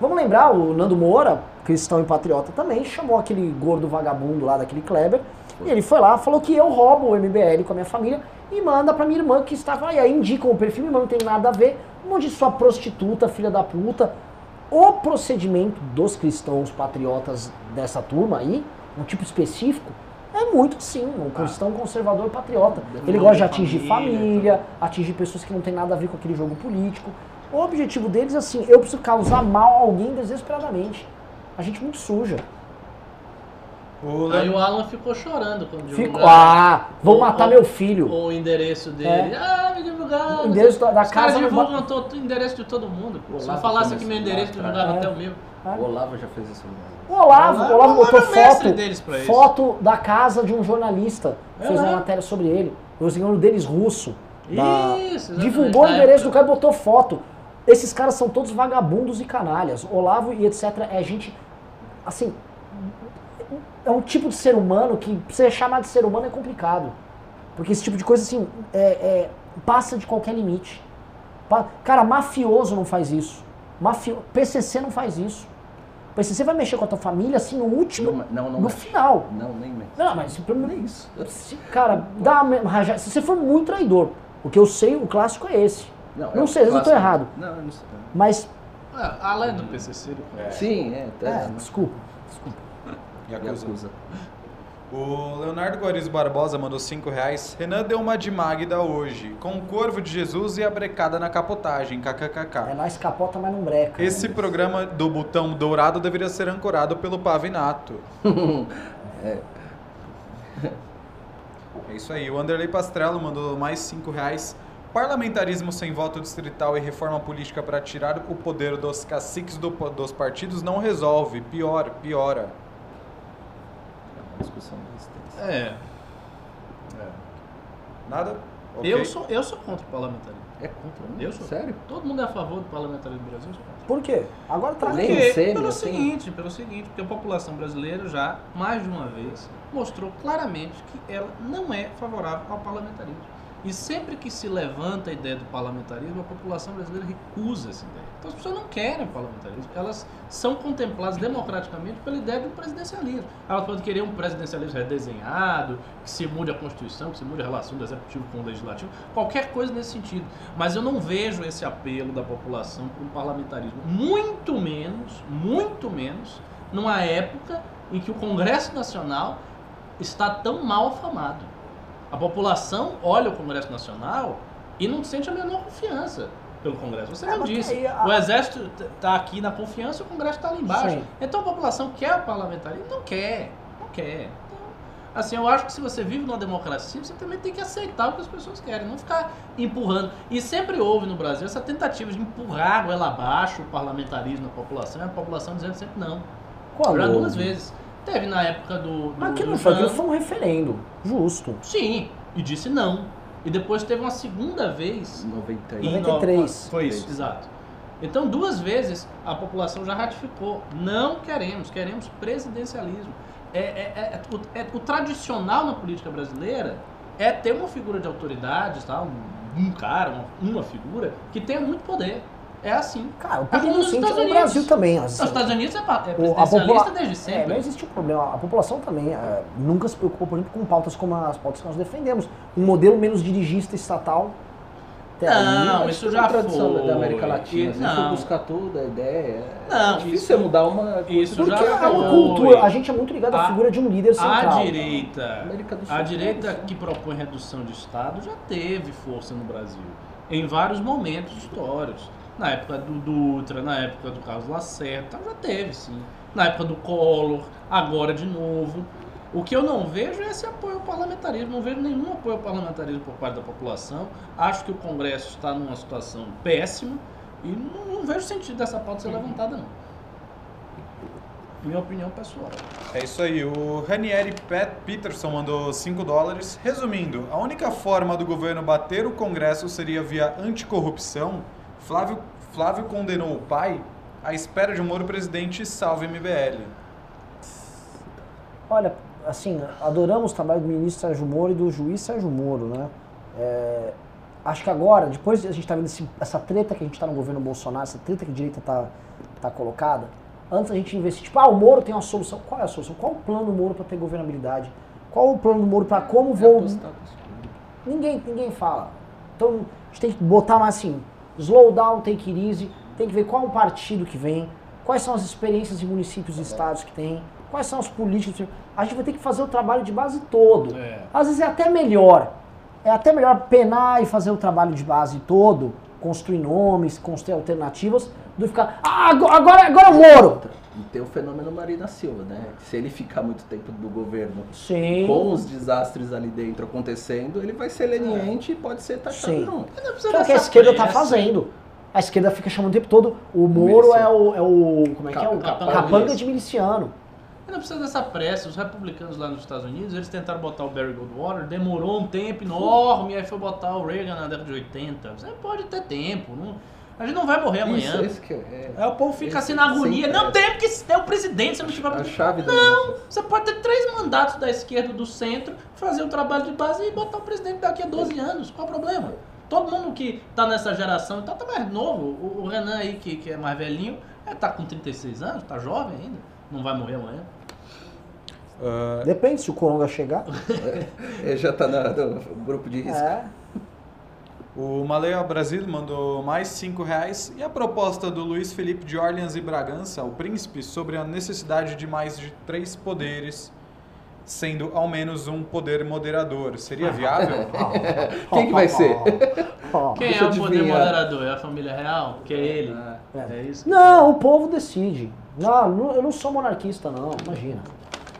Vamos lembrar, o Nando Moura, cristão e patriota também, chamou aquele gordo vagabundo lá daquele Kleber e ele foi lá, falou que eu roubo o MBL com a minha família e manda pra minha irmã que estava aí. Aí indicam o perfil, minha irmã não tem nada a ver. Um monte de sua prostituta, filha da puta. O procedimento dos cristãos patriotas dessa turma aí, um tipo específico, é muito assim, um cristão conservador patriota. Ele gosta de atingir família, atingir pessoas que não tem nada a ver com aquele jogo político. O objetivo deles é assim, eu preciso causar mal a alguém desesperadamente. A gente muito suja. O Aí o Alan ficou chorando quando Ficou. Ah, vou matar meu filho. O endereço dele. É. Ah, me divulgaram. O endereço da, da Os casa. Os divulgam todo, o endereço de todo mundo. Se eu falasse aqui meu endereço, divulgava é. até o meu. O Olavo já fez isso. O Olavo, o Olavo botou foto, foto da casa de um jornalista. É fez uma matéria sobre ele. O senhor deles russo. Da... Isso, Divulgou o endereço do cara e botou foto. Esses caras são todos vagabundos e canalhas. Olavo e etc. É gente, assim, é um tipo de ser humano que você chamar de ser humano é complicado. Porque esse tipo de coisa, assim, é, é, passa de qualquer limite. Cara, mafioso não faz isso. Mafio... PCC não faz isso. PCC vai mexer com a tua família, assim, no último, não, não, não no mexe. final. Não, nem mexe. Não, mas não é isso. Se, cara, dá uma, se você for muito traidor, o que eu sei, o clássico é esse. Não, não é sei, às vezes eu tô errado. Não, eu não sei. Mas... Ah, além do PCC. É. Sim, é. é desculpa, desculpa. Yakuza. Yakuza. O Leonardo Guariz Barbosa mandou 5 reais. Renan deu uma de Magda hoje, com o Corvo de Jesus e a brecada na capotagem, kkkk. É nós capota, mas não breca. Esse né? programa do botão dourado deveria ser ancorado pelo Pavinato. é. é isso aí. O Anderley Pastrello mandou mais 5 reais. Parlamentarismo sem voto distrital e reforma política para tirar o poder dos caciques do, dos partidos não resolve, pior, piora discussão da resistência. É. é. Nada? Okay. Eu, sou, eu sou contra o parlamentarismo. É contra? Né? Eu sou. Sério? Todo mundo é a favor do parlamentarismo no Brasil. Por quê? Agora tá porque, pelo, pelo assim. seguinte, pelo seguinte, porque a população brasileira já, mais de uma vez, mostrou claramente que ela não é favorável ao parlamentarismo. E sempre que se levanta a ideia do parlamentarismo, a população brasileira recusa essa ideia. Então as pessoas não querem parlamentarismo, elas são contempladas democraticamente pela ideia do presidencialismo. Elas podem querer um presidencialismo redesenhado, que se mude a Constituição, que se mude a relação do Executivo com o Legislativo, qualquer coisa nesse sentido. Mas eu não vejo esse apelo da população para um parlamentarismo, muito menos, muito menos, numa época em que o Congresso Nacional está tão mal afamado. A população olha o Congresso Nacional e não sente a menor confiança pelo Congresso. Você é, não disse. A... O Exército está aqui na confiança e o Congresso está ali embaixo. Sim. Então a população quer o parlamentarismo? Não quer. Não quer. Então, assim, eu acho que se você vive numa democracia, você também tem que aceitar o que as pessoas querem, não ficar empurrando. E sempre houve no Brasil essa tentativa de empurrar goela abaixo o parlamentarismo na população e a população dizendo sempre não. Qual? Já duas vezes. Teve na época do. do Mas que não aquilo foi um referendo. Justo. Sim, e disse não. E depois teve uma segunda vez. 90. Em 93. Foi isso, exato. Então, duas vezes a população já ratificou. Não queremos, queremos presidencialismo. É, é, é, é, o tradicional na política brasileira é ter uma figura de autoridade, tá? um, um cara, uma, uma figura, que tenha muito poder. É assim. Cara, o perigo é assim, no Brasil também. Assim, Nos Estados Unidos é, é presidencialista desde sempre. É, não existe um problema. A população também é, nunca se preocupou, por exemplo, com pautas como as pautas que nós defendemos. Um modelo menos dirigista estatal. Não, aí, isso já tradição foi. da América Latina. Se for buscar tudo, a ideia é não, é difícil isso, mudar uma Isso Porque já é uma cultura. A gente é muito ligado à figura de um líder central. A direita, a direita que propõe redução de Estado já teve força no Brasil. Em vários momentos históricos. Na época do Dutra, na época do Carlos Lacerda, já teve, sim. Na época do Collor, agora de novo. O que eu não vejo é esse apoio ao parlamentarismo. Não vejo nenhum apoio ao parlamentarismo por parte da população. Acho que o Congresso está numa situação péssima e não, não vejo sentido dessa pauta ser levantada, não. Minha opinião pessoal. É isso aí. O Ranieri Pat Peterson mandou 5 dólares. Resumindo, a única forma do governo bater o Congresso seria via anticorrupção. Flávio, Flávio condenou o pai à espera de um Moro presidente salve MBL. Olha, assim, adoramos o trabalho do ministro Sérgio Moro e do juiz Sérgio Moro, né? É, acho que agora, depois a gente está vendo esse, essa treta que a gente está no governo Bolsonaro, essa treta que a direita está tá colocada, antes a gente investir, tipo, ah, o Moro tem uma solução. Qual é a solução? Qual o plano do Moro para ter governabilidade? Qual o plano do Moro para como vou. Ninguém, ninguém fala. Então a gente tem que botar mais assim, slow down, take it easy, tem que ver qual o partido que vem, quais são as experiências de municípios e estados que tem, quais são os políticos. A gente vai ter que fazer o trabalho de base todo. É. Às vezes é até melhor. É até melhor penar e fazer o trabalho de base todo, construir nomes, construir alternativas, do que ficar. Ah, agora, agora, agora Moro! E tem o fenômeno Marina Silva, né? Se ele ficar muito tempo do governo Sim. com os desastres ali dentro acontecendo, ele vai ser leniente e pode ser taxado Sim. junto. Que é o que a esquerda tá pressa. fazendo. A esquerda fica chamando o tempo todo. O Moro é o, é o. Como é que é? O Capanga. capanga de miliciano. Mas não precisa dessa pressa. Os republicanos lá nos Estados Unidos, eles tentaram botar o Barry Goldwater, demorou um tempo enorme, aí foi botar o Reagan na década de 80. Você pode ter tempo. Não, a gente não vai morrer amanhã. Isso, que é, Aí o povo fica assim na agonia. Não é. tem, porque se é o presidente, se não tiver a chave da Não, você pode ter três mandatos da esquerda do centro, fazer o trabalho de base e botar o presidente daqui a 12 anos. Qual o problema? Todo mundo que tá nessa geração, então tá mais novo. O, o Renan aí, que, que é mais velhinho, é, tá com 36 anos, tá jovem ainda. Não vai morrer amanhã. Ah, Depende se o Coronga chegar. Ele já tá na- no grupo de risco. É. o Maleia Brasil mandou mais 5 reais. E a proposta do Luiz Felipe de Orleans e Bragança, o príncipe, sobre a necessidade de mais de três poderes, sendo ao menos um poder moderador. Seria viável? Quem que vai ser? Quem Deixa é o poder adivinhar. moderador? É a família real? Que é ele? É. É isso? Não, o povo decide. Não, não- eu não sou monarquista, não, imagina.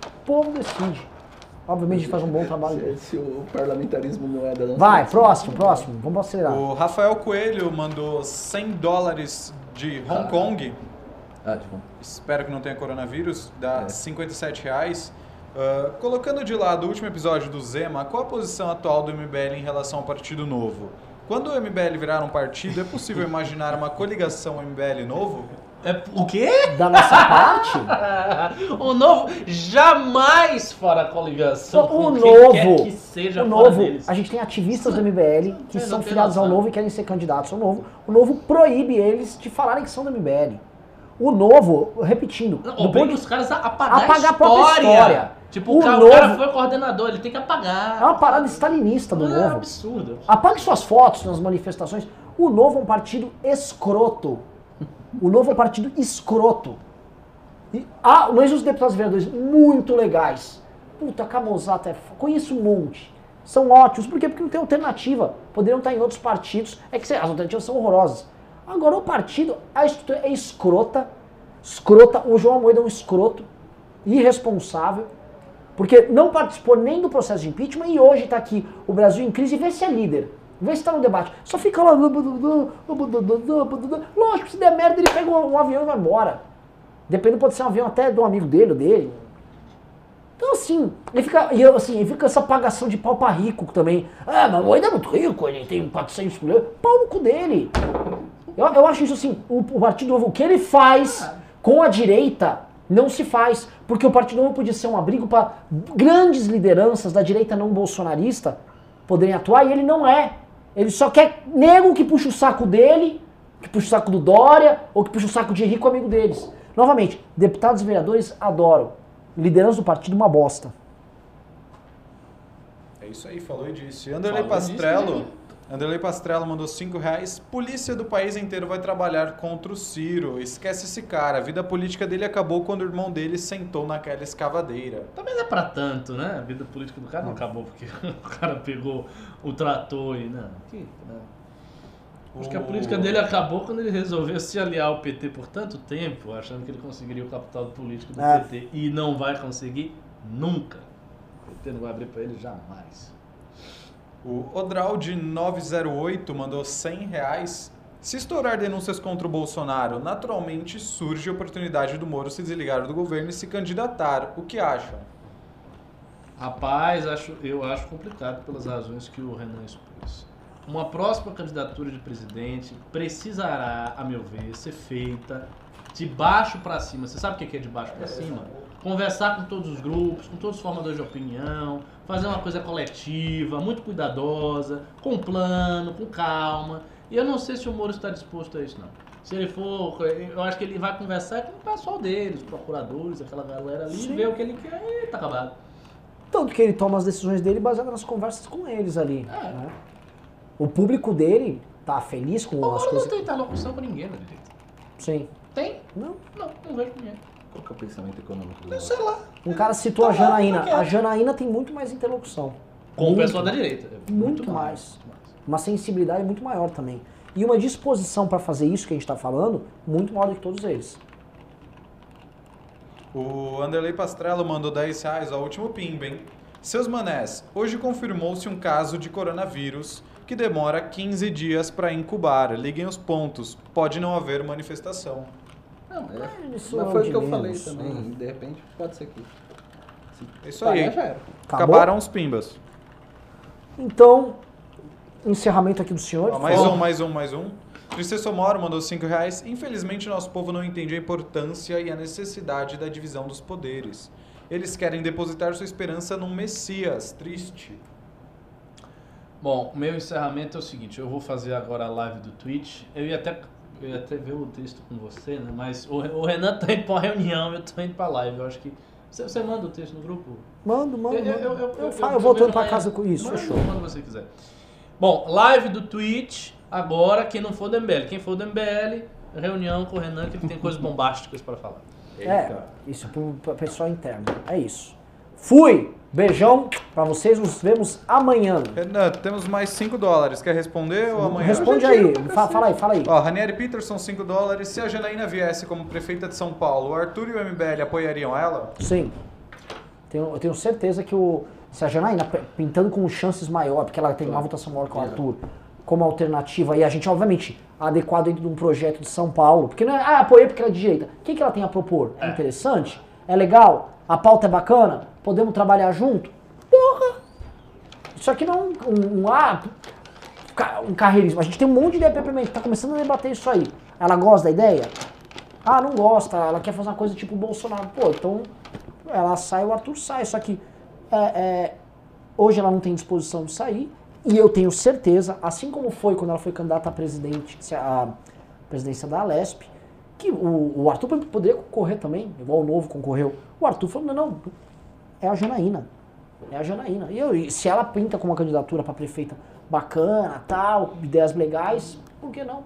O povo decide. Obviamente a gente faz um bom trabalho. Se, se o parlamentarismo não é da nossa Vai, próximo, próximo. Vamos acelerar. O Rafael Coelho mandou 100 dólares de Hong Kong. Ah, tipo, Espero que não tenha coronavírus. Dá É. 57 reais. Ah, colocando de lado o último episódio do Zema, qual a posição atual do MBL em relação ao Partido Novo? Quando o MBL virar um partido, é possível imaginar uma coligação MBL novo? É, o quê? Da nossa parte, o novo jamais fará coligação o com novo, que seja o fora novo, deles. a gente tem ativistas do MBL que são filiados ao. Novo e querem ser candidatos ao Novo. O Novo proíbe eles de falarem que são do MBL. O Novo, repetindo, Não, do ponto os caras apagar, Apagar a a própria história. história. Tipo, O o, cara, novo- o cara foi coordenador, ele tem que apagar. é uma parada stalinista do É Novo. absurdo. Apague suas fotos nas manifestações. O Novo é um partido escroto. O Novo é um partido escroto. E, ah, mas os deputados e vereadores, muito legais. Puta, Camozato é. f- Conheço um monte. São ótimos. Por quê? Porque não tem alternativa. Poderiam estar em outros partidos. É que as alternativas são horrorosas. Agora, o partido, a estrutura é escrota. Escrota. O João Moeda é um escroto. Irresponsável. Porque não participou nem do processo de impeachment e hoje está aqui o Brasil em crise e vê se é líder. Vê se está no debate. Só fica lá. Lógico, se der merda, ele pega um, um avião e vai embora. Depende, pode ser um avião até de um amigo dele ou dele. Então, assim, ele fica, e assim, ele fica essa pagação de pau pra rico também. Ah, mas o Moeda é muito rico, ele tem 400 milhões. Pau no cu dele. Eu, eu acho isso assim, o, o Partido Novo, o que ele faz com a direita não se faz. Porque o Partido Novo podia ser um abrigo para grandes lideranças da direita não bolsonarista poderem atuar e ele não é. Ele só quer nego que puxa o saco dele, que puxa o saco do Dória, ou que puxa o saco de Henrique, amigo deles. Novamente, deputados e vereadores adoram. Liderança do partido, uma bosta. É isso aí, falou e disse. Disse Pastrello. Mesmo. Anderlei Pastrello mandou 5 reais. Polícia do país inteiro vai trabalhar contra o Ciro. Esquece esse cara. A vida política dele acabou quando o irmão dele sentou naquela escavadeira. Também não é pra tanto, né? A vida política do cara não acabou porque o cara pegou o trator e. Não, que, não. Acho que a O- política dele acabou quando ele resolveu se aliar ao PT por tanto tempo, achando que ele conseguiria o capital político do É. PT. E não vai conseguir nunca. PT não vai abrir para ele jamais. O Odrald 908 mandou 100 reais. Se estourar denúncias contra o Bolsonaro, naturalmente surge a oportunidade do Moro se desligar do governo e se candidatar. O que acham? Rapaz, acho, eu acho complicado pelas razões que o Renan expôs. Uma próxima candidatura de presidente precisará, a meu ver, ser feita de baixo para cima. Você sabe o que é de baixo para cima? Conversar com todos os grupos, com todos os formadores de opinião, fazer uma coisa coletiva, muito cuidadosa, com plano, com calma. E eu não sei se o Moro está disposto a isso, não. Se ele for, eu acho que ele vai conversar com o pessoal dele, os procuradores, aquela galera ali, Sim. ver o que ele quer e tá acabado. Tanto que ele toma as decisões dele baseadas nas conversas com eles ali. É. Né? O público dele tá feliz com o as coisas. não tem interlocução com ninguém, né, direito? Sim. Tem? Não. Não, não vejo ninguém. Qual que é o pensamento econômico do Não sei lá. Um cara citou tá a Janaína. a Janaína tem muito mais interlocução. Com o pessoal da direita. Muito, muito mais. mais. Uma sensibilidade muito maior também. E uma disposição para fazer isso que a gente está falando, muito maior do que todos eles. O Anderley Pastrello mandou 10 reais ao último pimba, hein? Seus manés, hoje confirmou-se um caso de coronavírus que demora 15 dias para incubar. Liguem os pontos. Pode não haver manifestação. Não, é, mas foi o que eu falei também. De repente, pode ser que. É isso aí. Acabaram os pimbas. Então, encerramento aqui do senhor. mais um, mais um, mais um. Tristeza Moro mandou 5 reais. Infelizmente, nosso povo não entende a importância e a necessidade da divisão dos poderes. Eles querem depositar sua esperança num Messias. Triste. Bom, meu encerramento é o seguinte, eu vou fazer agora a live do Twitch. Eu ia até, eu ia até ver o texto com você, né? Mas o, o Renan tá indo pra uma reunião, eu tô indo pra live. Eu acho que. Você, você manda o texto no grupo? Mando, mando. Eu, eu, eu, eu, eu, eu, eu voltando pra casa com isso, fechou. Quando você quiser. Bom, live do Twitch, agora, quem não for do MBL. Quem for do MBL, reunião com o Renan, que ele tem coisas bombásticas para falar. É, isso para o pessoal interno. É isso. Fui! Beijão pra vocês, nos vemos amanhã. Renan, temos mais 5 dólares. Quer responder ou amanhã? Responde aí, fala, fala, aí, fala aí. Ó, Ranieri Peterson, 5 dólares. Se a Janaína viesse como prefeita de São Paulo, o Arthur e o MBL apoiariam ela? Sim. Tenho, eu tenho certeza que o. Se a Janaína pintando com chances maior, porque ela tem uma votação maior que o Arthur, como alternativa, e a gente, obviamente, adequado dentro de um projeto de São Paulo, porque não é, ah, apoiei porque ela é de direita. O que, que ela tem a propor? É interessante? É legal? A pauta é bacana? Podemos trabalhar junto? Porra! Isso aqui não é um, um, ah, um carreirismo. A gente tem um monte de ideia pra tá começando a debater isso aí. Ela gosta da ideia? Ah, não gosta, ela quer fazer uma coisa tipo Bolsonaro. Pô, então ela sai, o Arthur sai. Só que é, é, hoje ela não tem disposição de sair. E eu tenho certeza, assim como foi quando ela foi candidata a presidente, a presidência da Alesp, que o, o Arthur poderia concorrer também, igual o Novo concorreu. O Arthur falou, não, não, é a Janaína. É a Janaína. E, eu, e se ela pinta com uma candidatura para prefeita bacana, tal, ideias legais, por que não?